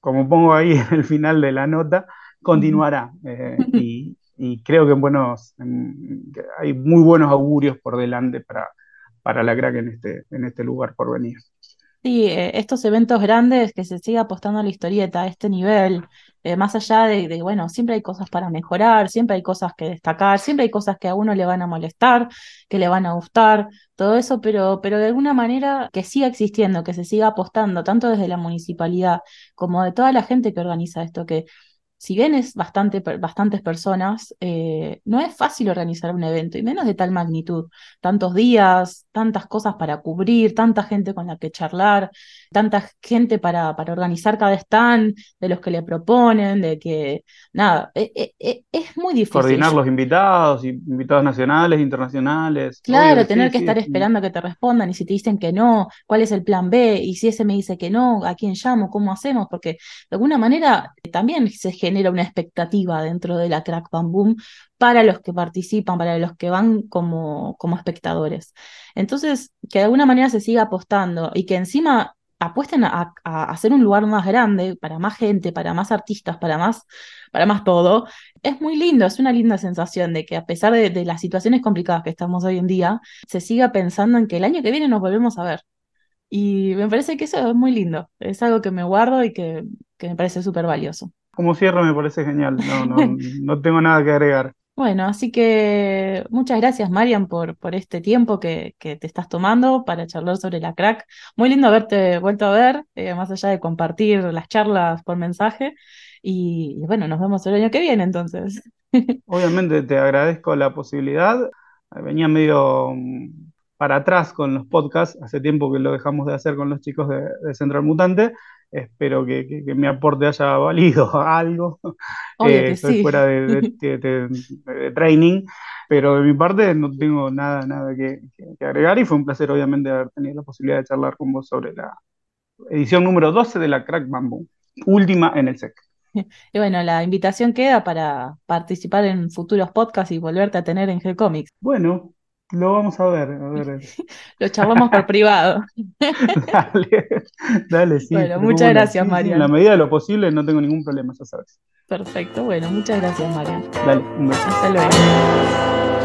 como pongo ahí en el final de la nota, continuará. eh, y, y creo que, en buenos, en- que hay muy buenos augurios por delante para, para la crack en este, en este lugar por venir. Sí, eh, estos eventos grandes que se siga apostando a la historieta a este nivel, eh, más allá de, de, bueno, siempre hay cosas para mejorar, siempre hay cosas que destacar, siempre hay cosas que a uno le van a molestar, que le van a gustar, todo eso, pero, pero de alguna manera que siga existiendo, que se siga apostando, tanto desde la municipalidad como de toda la gente que organiza esto, que si bien es bastante, bastantes personas, eh, no es fácil organizar un evento, y menos de tal magnitud. Tantos días, tantas cosas para cubrir, tanta gente con la que charlar, tanta gente para, para organizar cada stand, de los que le proponen, de que, nada, e- e- e- es muy difícil. Coordinar los invitados, invitados nacionales, internacionales. Claro, tener sí, que sí, estar es- esperando que te respondan y si te dicen que no, ¿cuál es el plan B? Y si ese me dice que no, ¿a quién llamo? ¿Cómo hacemos? Porque de alguna manera también se genera una expectativa dentro de la Crack Bam Boom para los que participan, para los que van como, como espectadores. Entonces, que de alguna manera se siga apostando y que encima apuesten a, a hacer un lugar más grande, para más gente, para más artistas, para más, para más todo, es muy lindo, es una linda sensación de que a pesar de, de las situaciones complicadas que estamos hoy en día, se siga pensando en que el año que viene nos volvemos a ver. Y me parece que eso es muy lindo, es algo que me guardo y que, que me parece súper valioso. Como cierre me parece genial, no, no, no tengo nada que agregar. Bueno, así que muchas gracias, Marian, por, por este tiempo que, que te estás tomando para charlar sobre la crack. Muy lindo haberte vuelto a ver, eh, más allá de compartir las charlas por mensaje. Y, bueno, nos vemos el año que viene entonces. Obviamente te agradezco la posibilidad. Venía medio mm, para atrás con los podcasts, hace tiempo que lo dejamos de hacer con los chicos de, de Central Mutante. Espero que, que- que mi aporte haya valido algo. Eh, estoy sí. fuera de, de- de- de- de training, pero de mi parte no tengo nada, nada que, que- que agregar y fue un placer obviamente haber tenido la posibilidad de charlar con vos sobre la edición número 12 de la Crack Bamboo, última en el SEC. Y bueno, la invitación queda para participar en futuros podcasts y volverte a tener en G-Comics. Bueno, lo vamos a ver, a ver. Lo charlamos por privado. Dale, dale, sí. Bueno, muchas gracias, Sí, Marian. en la medida de lo posible no tengo ningún problema, ya sabes. Perfecto, bueno, muchas gracias, Marian. Dale, un beso. Hasta luego.